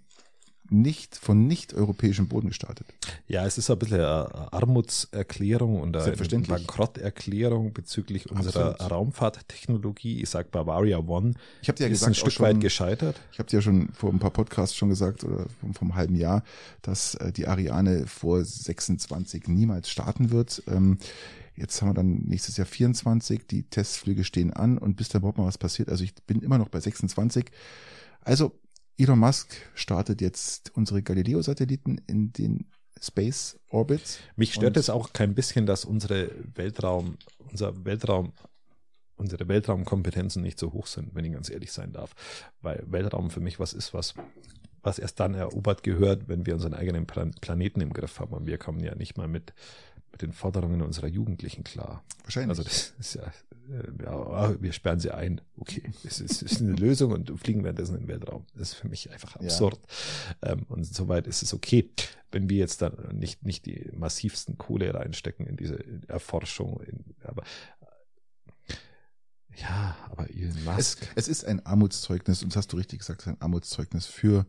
nicht von nicht-europäischem Boden gestartet. Ja, es ist ein bisschen eine Armutserklärung und eine Bankrotterklärung bezüglich unserer Absolut. Raumfahrttechnologie. Ich sag Bavaria One ich hab dir ja ist gesagt, ein Stück schon, weit gescheitert. Ich habe dir ja schon vor ein paar Podcasts schon gesagt, oder vom, vom halben Jahr, dass äh, die Ariane vor 26 niemals starten wird. Ähm, Jetzt haben wir dann nächstes Jahr 24, die Testflüge stehen an und bis da überhaupt mal was passiert. Also ich bin immer noch bei 26. Also Elon Musk startet jetzt unsere Galileo-Satelliten in den Space Orbits. Mich stört es auch kein bisschen, dass unsere Weltraum, unser Weltraum, unsere Weltraumkompetenzen nicht so hoch sind, wenn ich ganz ehrlich sein darf. Weil Weltraum für mich was ist, was, was erst dann erobert gehört, wenn wir unseren eigenen Planeten im Griff haben. Und wir kommen ja nicht mal mit mit den Forderungen unserer Jugendlichen klar. Wahrscheinlich. Also das ist ja, äh, ja ah, wir sperren sie ein. Okay, es ist, ist eine Lösung und fliegen währenddessen in den Weltraum. Das ist für mich einfach absurd. Ja. Ähm, und soweit ist es okay, wenn wir jetzt dann nicht, nicht die massivsten Kohle reinstecken in diese Erforschung. In, aber ja, aber Elon Musk. Es, es, ist ein Armutszeugnis, und das hast du richtig gesagt, ein Armutszeugnis für,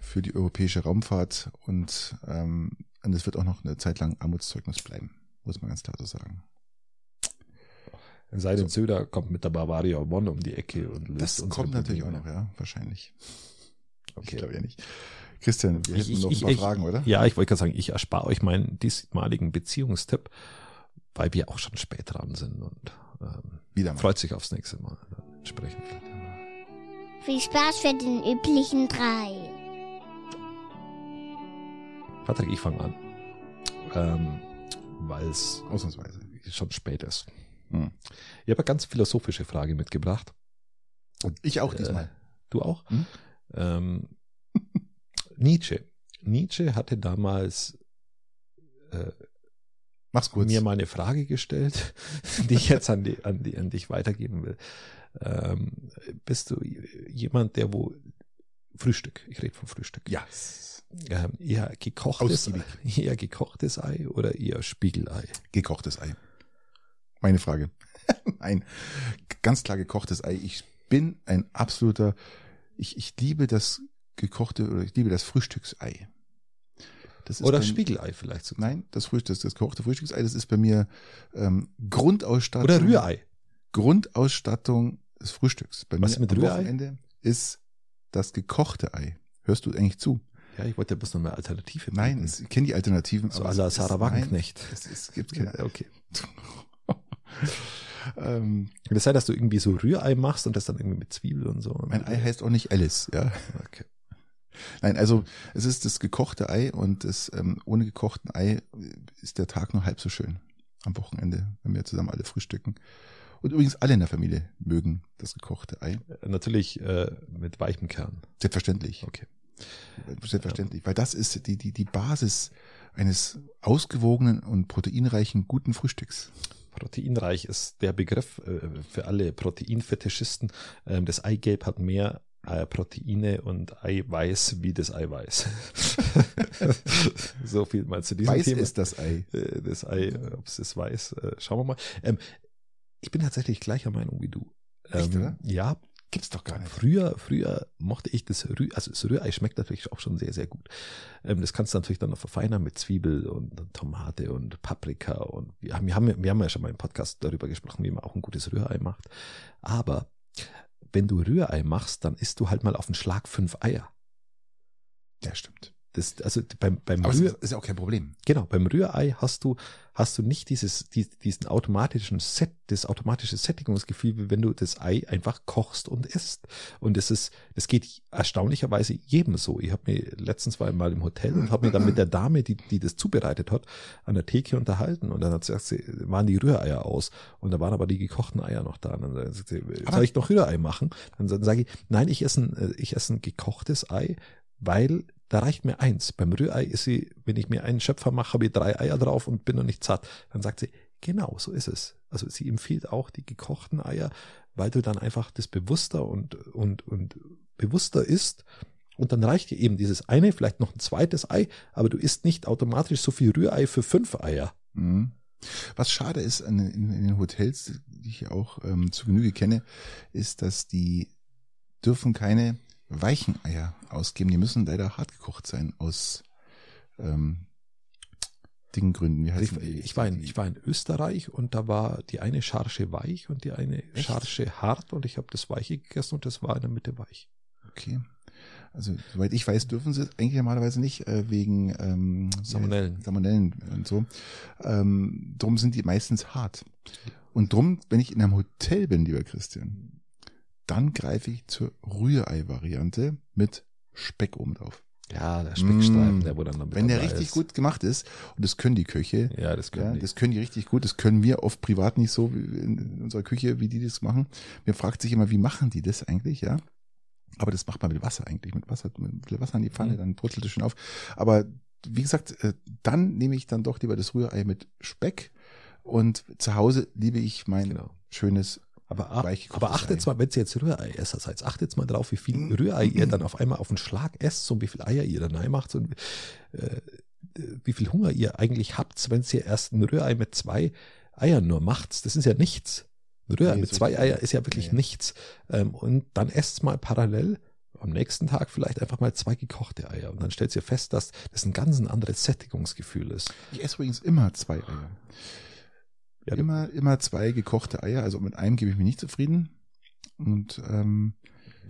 für die europäische Raumfahrt und ähm, und es wird auch noch eine Zeit lang Armutszeugnis bleiben, muss man ganz klar so sagen. Sei denn, so. Söder kommt mit der Bavaria One um die Ecke und löst Das kommt natürlich auch noch, ja, wahrscheinlich. Okay. Ich glaube ja nicht. Christian, wir hätten ich, noch ein paar ich, Fragen, oder? Ja, ich wollte gerade sagen, ich erspare euch meinen diesmaligen Beziehungstipp, weil wir auch schon spät dran sind und ähm, Wieder mal. freut sich aufs nächste Mal. Entsprechend. Viel Spaß für den üblichen drei. Patrick, ich fange an. Ähm, Weil es ausnahmsweise schon spät ist. Hm. Ich habe eine ganz philosophische Frage mitgebracht. Ich auch diesmal. Äh, du auch? Hm? Ähm, Nietzsche. Nietzsche hatte damals äh, Mach's kurz. mir mal eine Frage gestellt, die ich jetzt an, die, an, die, an dich weitergeben will. Ähm, bist du jemand, der wo Frühstück, ich rede vom Frühstück. Ja. Ähm, eher gekochtes, eher gekochtes Ei oder eher Spiegelei? Gekochtes Ei. Meine Frage. Nein, ganz klar gekochtes Ei. Ich bin ein absoluter, ich, ich liebe das gekochte oder ich liebe das Frühstücksei. Das oder Spiegelei vielleicht sogar. Nein, das Frühstück, das, das gekochte Frühstücksei, das ist bei mir ähm, Grundausstattung. Oder Rührei. Grundausstattung des Frühstücks. Bei Was mir mit am Rührei? Wochenende ist das gekochte Ei. Hörst du eigentlich zu? Ja, ich wollte bloß noch eine Alternative. Nein, ich kenne die Alternativen. So la Sarah Wagenknecht. Es, es gibt keine. Okay. ähm, das sei, dass du irgendwie so Rührei machst und das dann irgendwie mit Zwiebel und so. Mein Ei heißt auch nicht Alice, ja. Okay. Nein, also es ist das gekochte Ei und das ähm, ohne gekochten Ei ist der Tag nur halb so schön am Wochenende, wenn wir zusammen alle frühstücken. Und übrigens alle in der Familie mögen das gekochte Ei. Natürlich äh, mit weichem Kern. Selbstverständlich. Okay. Selbstverständlich, weil das ist die, die, die Basis eines ausgewogenen und proteinreichen guten Frühstücks. Proteinreich ist der Begriff äh, für alle Proteinfetischisten. Ähm, das Eigelb hat mehr äh, Proteine und Eiweiß wie das Eiweiß. so viel mal zu diesem weiß Thema. Weiß ist das Ei. Äh, das Ei, ob es ist weiß, schauen wir mal. Ähm, ich bin tatsächlich gleicher Meinung wie du. Echt, ähm? Ja, Gibt's doch gar nicht. Früher, früher mochte ich das Rührei, also das Rührei schmeckt natürlich auch schon sehr, sehr gut. Ähm, das kannst du natürlich dann noch verfeinern mit Zwiebel und Tomate und Paprika und wir haben, wir haben, wir haben ja schon mal im Podcast darüber gesprochen, wie man auch ein gutes Rührei macht. Aber wenn du Rührei machst, dann isst du halt mal auf den Schlag fünf Eier. Ja, stimmt. Das, also beim, beim Aber Rühr, ist ja auch kein Problem. Genau, beim Rührei hast du, hast du nicht dieses, die, diesen automatischen Set, das automatische Sättigungsgefühl, wie wenn du das Ei einfach kochst und isst. Und das ist, das geht erstaunlicherweise jedem so. Ich habe mir letztens war mal im Hotel und habe mir dann mit der Dame, die, die das zubereitet hat, an der Theke unterhalten. Und dann hat sie gesagt, waren die Rühreier aus. Und da waren aber die gekochten Eier noch da. Und dann sagt sie, soll ich noch Rührei machen? Dann, dann sage ich, nein, ich esse ein, ich esse ein gekochtes Ei, weil da reicht mir eins. Beim Rührei ist sie, wenn ich mir einen Schöpfer mache, habe ich drei Eier drauf und bin noch nicht satt. Dann sagt sie, genau, so ist es. Also sie empfiehlt auch die gekochten Eier, weil du dann einfach das bewusster und, und, und bewusster isst. Und dann reicht dir eben dieses eine, vielleicht noch ein zweites Ei, aber du isst nicht automatisch so viel Rührei für fünf Eier. Mhm. Was schade ist in, in, in den Hotels, die ich auch ähm, zu Genüge kenne, ist, dass die dürfen keine weichen Eier ausgeben. Die müssen leider hart gekocht sein aus ähm, Dinggründen. Wie heißt ich, ich, war in, ich war in Österreich und da war die eine Charge weich und die eine Echt? Charge hart und ich habe das Weiche gegessen und das war in der Mitte weich. Okay. Also, soweit ich weiß, dürfen sie es eigentlich normalerweise nicht, äh, wegen ähm, Salmonellen. Salmonellen und so. Ähm, drum sind die meistens hart. Und drum, wenn ich in einem Hotel bin, lieber Christian, dann greife ich zur Rührei-Variante mit Speck oben drauf. Ja, der Speckstreifen, mm, der wo dann noch Wenn der richtig ist. gut gemacht ist, und das können die Köche. Ja, das können ja, die. Das können die richtig gut. Das können wir oft privat nicht so in unserer Küche, wie die das machen. Mir fragt sich immer, wie machen die das eigentlich, ja? Aber das macht man mit Wasser eigentlich. Mit Wasser, mit Wasser in die Pfanne, mhm. dann brutzelt es schon auf. Aber wie gesagt, äh, dann nehme ich dann doch lieber das Rührei mit Speck. Und zu Hause liebe ich mein genau. schönes aber, aber achtet mal, wenn ihr jetzt Rührei-Esser seid, achtet mal drauf, wie viel mhm. Rührei ihr dann auf einmal auf den Schlag esst und wie viel Eier ihr dann reinmacht und äh, wie viel Hunger ihr eigentlich habt, wenn ihr erst ein Rührei mit zwei Eiern nur macht. Das ist ja nichts. Rührei nee, mit zwei Eier ist ja wirklich nee. nichts. Ähm, und dann esst mal parallel am nächsten Tag vielleicht einfach mal zwei gekochte Eier. Und dann stellt ihr fest, dass das ein ganz ein anderes Sättigungsgefühl ist. Ich esse übrigens immer zwei Eier. Ja, immer, immer zwei gekochte Eier. Also mit einem gebe ich mich nicht zufrieden. Und ähm,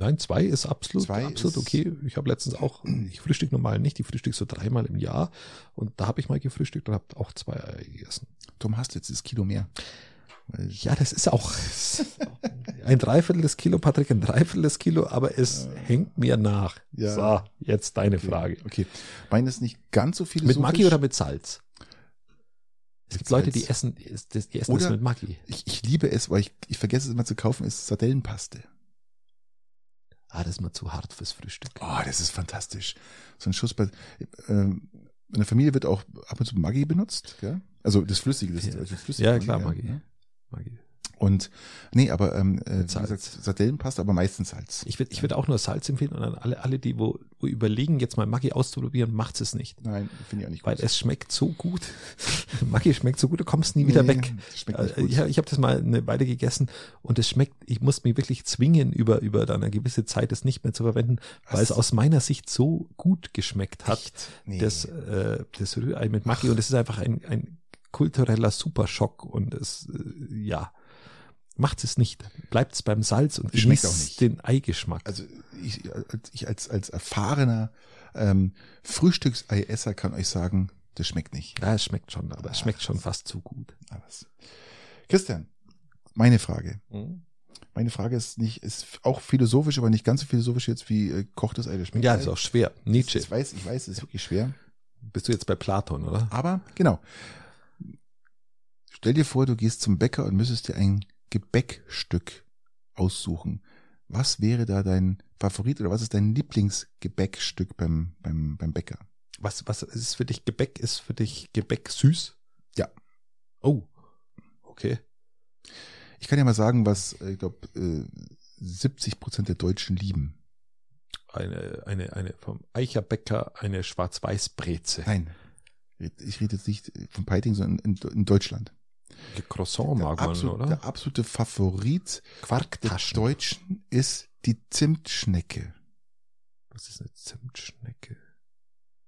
Nein, zwei ist absolut, zwei absolut ist okay. Ich habe letztens auch, ich frühstücke normal nicht, ich frühstücke so dreimal im Jahr. Und da habe ich mal gefrühstückt und habe auch zwei Eier gegessen. Tom hast jetzt das Kilo mehr. Ja, das ist auch ein Dreiviertel des Kilo, Patrick, ein Dreiviertel des Kilo, aber es ja. hängt mir nach. Ja. So, jetzt deine okay. Frage. Okay. Meines nicht ganz so viel. Mit Maggi oder mit Salz? Es gibt Leute, die essen, die essen oder das mit Maggi. Ich, ich liebe es, weil ich, ich vergesse es immer zu kaufen, ist Sardellenpaste. Ah, das ist mal zu hart fürs Frühstück. Oh, das ist fantastisch. So ein Schuss bei, ähm, in der Familie wird auch ab und zu Maggi benutzt, ja? Also das Flüssige, das, ja, also das Flüssige. Ja, klar, Maggi. Ja. Maggi. Und nee, aber ähm, äh, wie gesagt, Sardellenpasta, aber meistens Salz. Ich würde ich würd auch nur Salz empfehlen und an alle, alle die wo, wo überlegen, jetzt mal Maggi auszuprobieren, macht es nicht. Nein, finde ich auch nicht gut. Weil es schmeckt so gut. Maggi schmeckt so gut, du kommst nie wieder nee, weg. Schmeckt nicht gut. Ich, ich habe das mal eine Weile gegessen und es schmeckt, ich muss mich wirklich zwingen, über, über dann eine gewisse Zeit es nicht mehr zu verwenden, Was? weil es aus meiner Sicht so gut geschmeckt hat, nee. das, äh, das Rührei mit Maggi und es ist einfach ein, ein kultureller Superschock und es, äh, ja, macht es nicht. Bleibt es beim Salz und schmeckt auch nicht den Eigeschmack. Also ich, ich als, als erfahrener ähm, Frühstückseiesser kann euch sagen, das schmeckt nicht. Ja, es schmeckt schon, aber es schmeckt schon fast zu gut. Christian, meine Frage. Mhm. Meine Frage ist nicht, ist auch philosophisch, aber nicht ganz so philosophisch jetzt wie äh, kocht das Ei, das schmeckt. Ja, ist auch schwer. Nietzsche. Ich weiß, ich weiß, es ist wirklich schwer. Bist du jetzt bei Platon, oder? Aber, genau. Stell dir vor, du gehst zum Bäcker und müsstest dir ein Gebäckstück aussuchen. Was wäre da dein Favorit oder was ist dein Lieblingsgebäckstück beim, beim, beim Bäcker? Was, was ist für dich Gebäck? Ist für dich Gebäck süß? Ja. Oh, okay. Ich kann ja mal sagen, was, ich glaube, 70 Prozent der Deutschen lieben. Eine, eine, eine vom Eicherbäcker eine Schwarz-Weiß-Breze. Nein. Ich rede jetzt nicht vom Peiting, sondern in, in Deutschland. Croissant mag man, absolut, oder? Der absolute Favorit der Deutschen ist die Zimtschnecke. Was ist eine Zimtschnecke?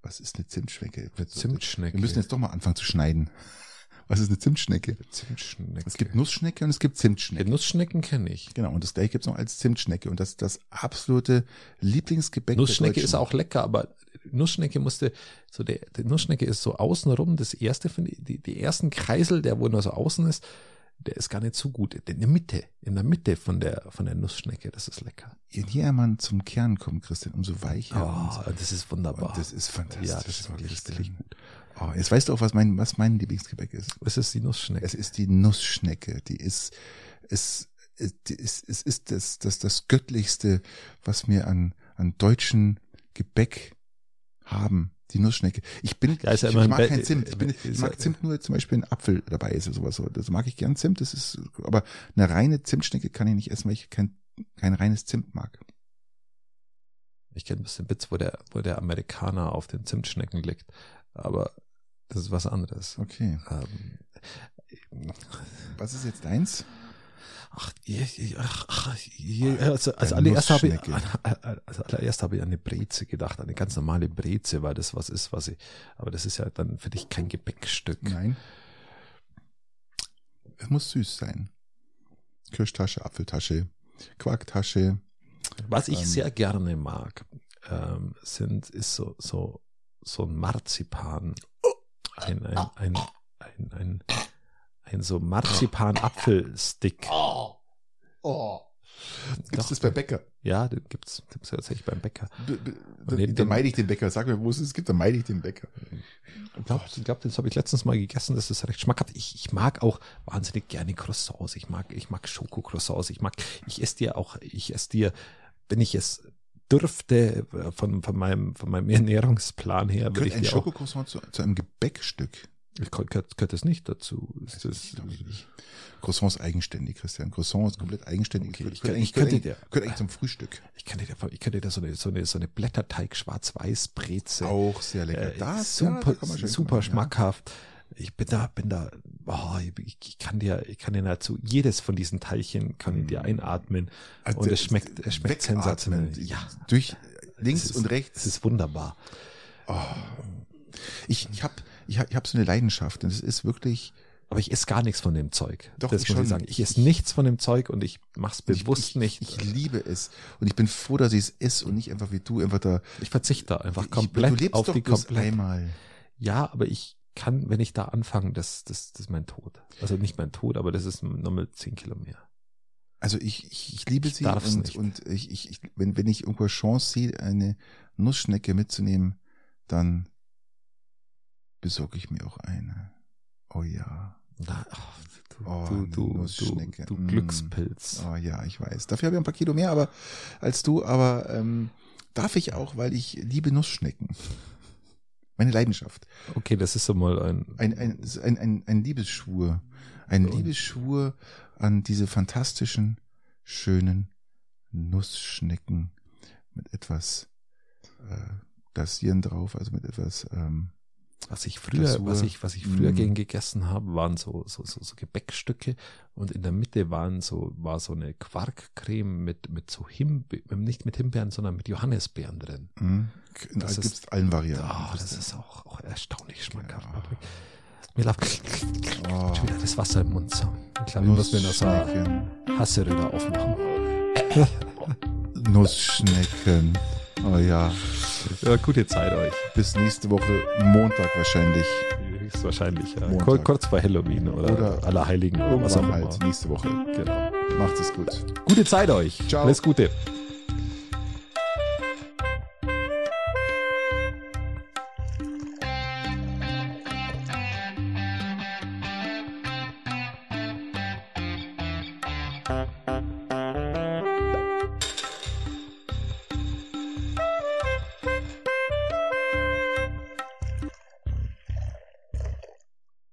Was ist eine Zimtschnecke? Zimtschnecke. Wir müssen jetzt doch mal anfangen zu schneiden. Was ist eine Zimtschnecke? Zimtschnecke. Es gibt Nussschnecke und es gibt Zimtschnecke. Die Nussschnecken kenne ich. Genau, und das gleiche gibt es noch als Zimtschnecke. Und das ist das absolute Lieblingsgebäck Nussschnecke ist auch lecker, aber Nussschnecke musste, so der, der Nussschnecke ist so außenrum, das erste, die, die ersten Kreisel, der wo nur so außen ist, der ist gar nicht so gut. In der Mitte, in der Mitte von der, von der Nussschnecke, das ist lecker. Je näher man zum Kern kommt, Christian, umso weicher. Oh, das ist wunderbar. Und das ist fantastisch. Ja, das ist wirklich richtig gut. Oh, jetzt weißt du auch, was mein, was mein Lieblingsgebäck ist. Es ist die Nussschnecke. Es ist die Nussschnecke. Die ist, es, es ist, es ist das, das, das Göttlichste, was mir an, an deutschen Gebäck haben. Die Nussschnecke. Ich bin, Ja, ja ich, mag Be- kein Zimt. Ich, bin, ich mag Zimt nur zum Beispiel ein Apfel dabei ist oder sowas. Das mag ich gern Zimt. Das ist, aber eine reine Zimtschnecke kann ich nicht essen, weil ich kein, kein reines Zimt mag. Ich kenne ein bisschen Witz, wo der, wo der Amerikaner auf den Zimtschnecken liegt. Aber das ist was anderes. Okay. Ähm, Was ist jetzt deins? Ach, ich- ach, ach, ich- also, als allererst habe ich, als allererst habe ich an eine Breze gedacht, an eine ganz normale Breze, weil das was ist, was ich, aber das ist ja dann für dich kein Gebäckstück. Nein. Es muss süß sein. Kirschtasche, Apfeltasche, Quarktasche. Was ich Ähm. sehr gerne mag, ähm, sind, ist so, so, so ein Marzipan, ein, ein, ein, ein, ein, ein so Marzipan-Apfelstick. Oh. Oh. Gibt's Doch. das bei Bäcker? Ja, den gibt's, gibt's tatsächlich beim Bäcker. B b den- dann meide ich den Bäcker. Sag mir, wo es es gibt, dann meide ich den Bäcker. Ich glaube, glaub, das habe ich letztens mal gegessen, das ist recht schmackhaft. Ich, ich mag auch wahnsinnig gerne Croissants. Ich mag, ich mag Schokocroissants. Ich mag, ich esse dir auch, ich esse dir, wenn ich es dürfte, äh, von, von meinem, von meinem Ernährungsplan her, würde Gehört ich ein dir auch, Schokocroissant zu, zu einem Gebäckstück? ich gehört, gehört das nicht dazu. Ist das, ich nicht. Croissant ist eigenständig, Christian. Croissant ist komplett eigenständig. Okay, ich könnte- ich könnte gehört, dir- eigentlich, gehört eigentlich zum Frühstück. ich könnte dir, ich könnte dir so eine, so eine, so eine Blätterteig schwarz-weiß Breze. Auch sehr lecker. Äh, Das, ja, super, schön super machen, schmackhaft. Ich bin da, bin da, oh, ich, ich kann dir, ich kann dir nahezu jedes von diesen Teilchen kann ich dir einatmen Also und es schmeckt, es schmeckt sensationell. Ja, Durch links ist, und rechts. Es ist wunderbar. Ich, ich habe ich hab, ich hab so eine Leidenschaft und es ist wirklich, Aber ich esse gar nichts von dem Zeug. Doch, das ich muss schon. ich sagen. Ich esse nichts von dem Zeug und ich mach's bewusst ich, nicht. Ich liebe es und ich bin froh, dass ich es esse und nicht einfach wie du einfach da. Ich verzichte einfach ich, komplett du lebst auf doch die komplett. einmal. Ja, aber ich kann, wenn ich da anfange, das, das, das ist mein Tod. Also nicht mein Tod, aber das ist nochmal zehn Kilo mehr. Also ich, ich, ich liebe Ich sie und, nicht. und ich, ich, ich, wenn, wenn ich irgendwo Chance sehe, eine Nussschnecke mitzunehmen, dann besorge ich mir auch eine. Oh ja. Na, du, Oh, du, eine du, du, Nussschnecke. du Mm. Glückspilz. Oh ja, ich weiß. Dafür habe ich ein paar Kilo mehr aber als du, aber ähm, darf ich auch, weil ich liebe Nussschnecken. Meine Leidenschaft. Okay, das ist so mal ein, Ein, ein, ein, ein, ein Liebesschwur. Ein Und- Liebesschwur an diese fantastischen, schönen Nussschnecken mit etwas äh, Glasieren drauf, also mit etwas ähm, was ich früher, Glasur. was ich, was ich früher Mm. gern gegessen habe, waren so, so, so, so Gebäckstücke und in der Mitte waren so, war so eine Quarkcreme mit, mit so Himbeeren, nicht mit Himbeeren, sondern mit Johannisbeeren drin. mh, Das ist- gibt's allen Varianten. Ah, das ist auch, auch erstaunlich schmackhaft. Ja. Mir läuft oh, schon wieder das Wasser im Mund. So. Ich glaube, ich muss mir noch so eine. Hasseröder aufmachen. Nussschnecken. Oh ja. Ja, gute Zeit euch. Bis nächste Woche Montag wahrscheinlich. Höchstwahrscheinlich, ja. Montag. Kur- Kurz vor Halloween oder, Oder Allerheiligen. was auch Irgendwann immer. halt nächste Woche. Genau. Macht es gut. Gute Zeit euch. Ciao. Alles Gute.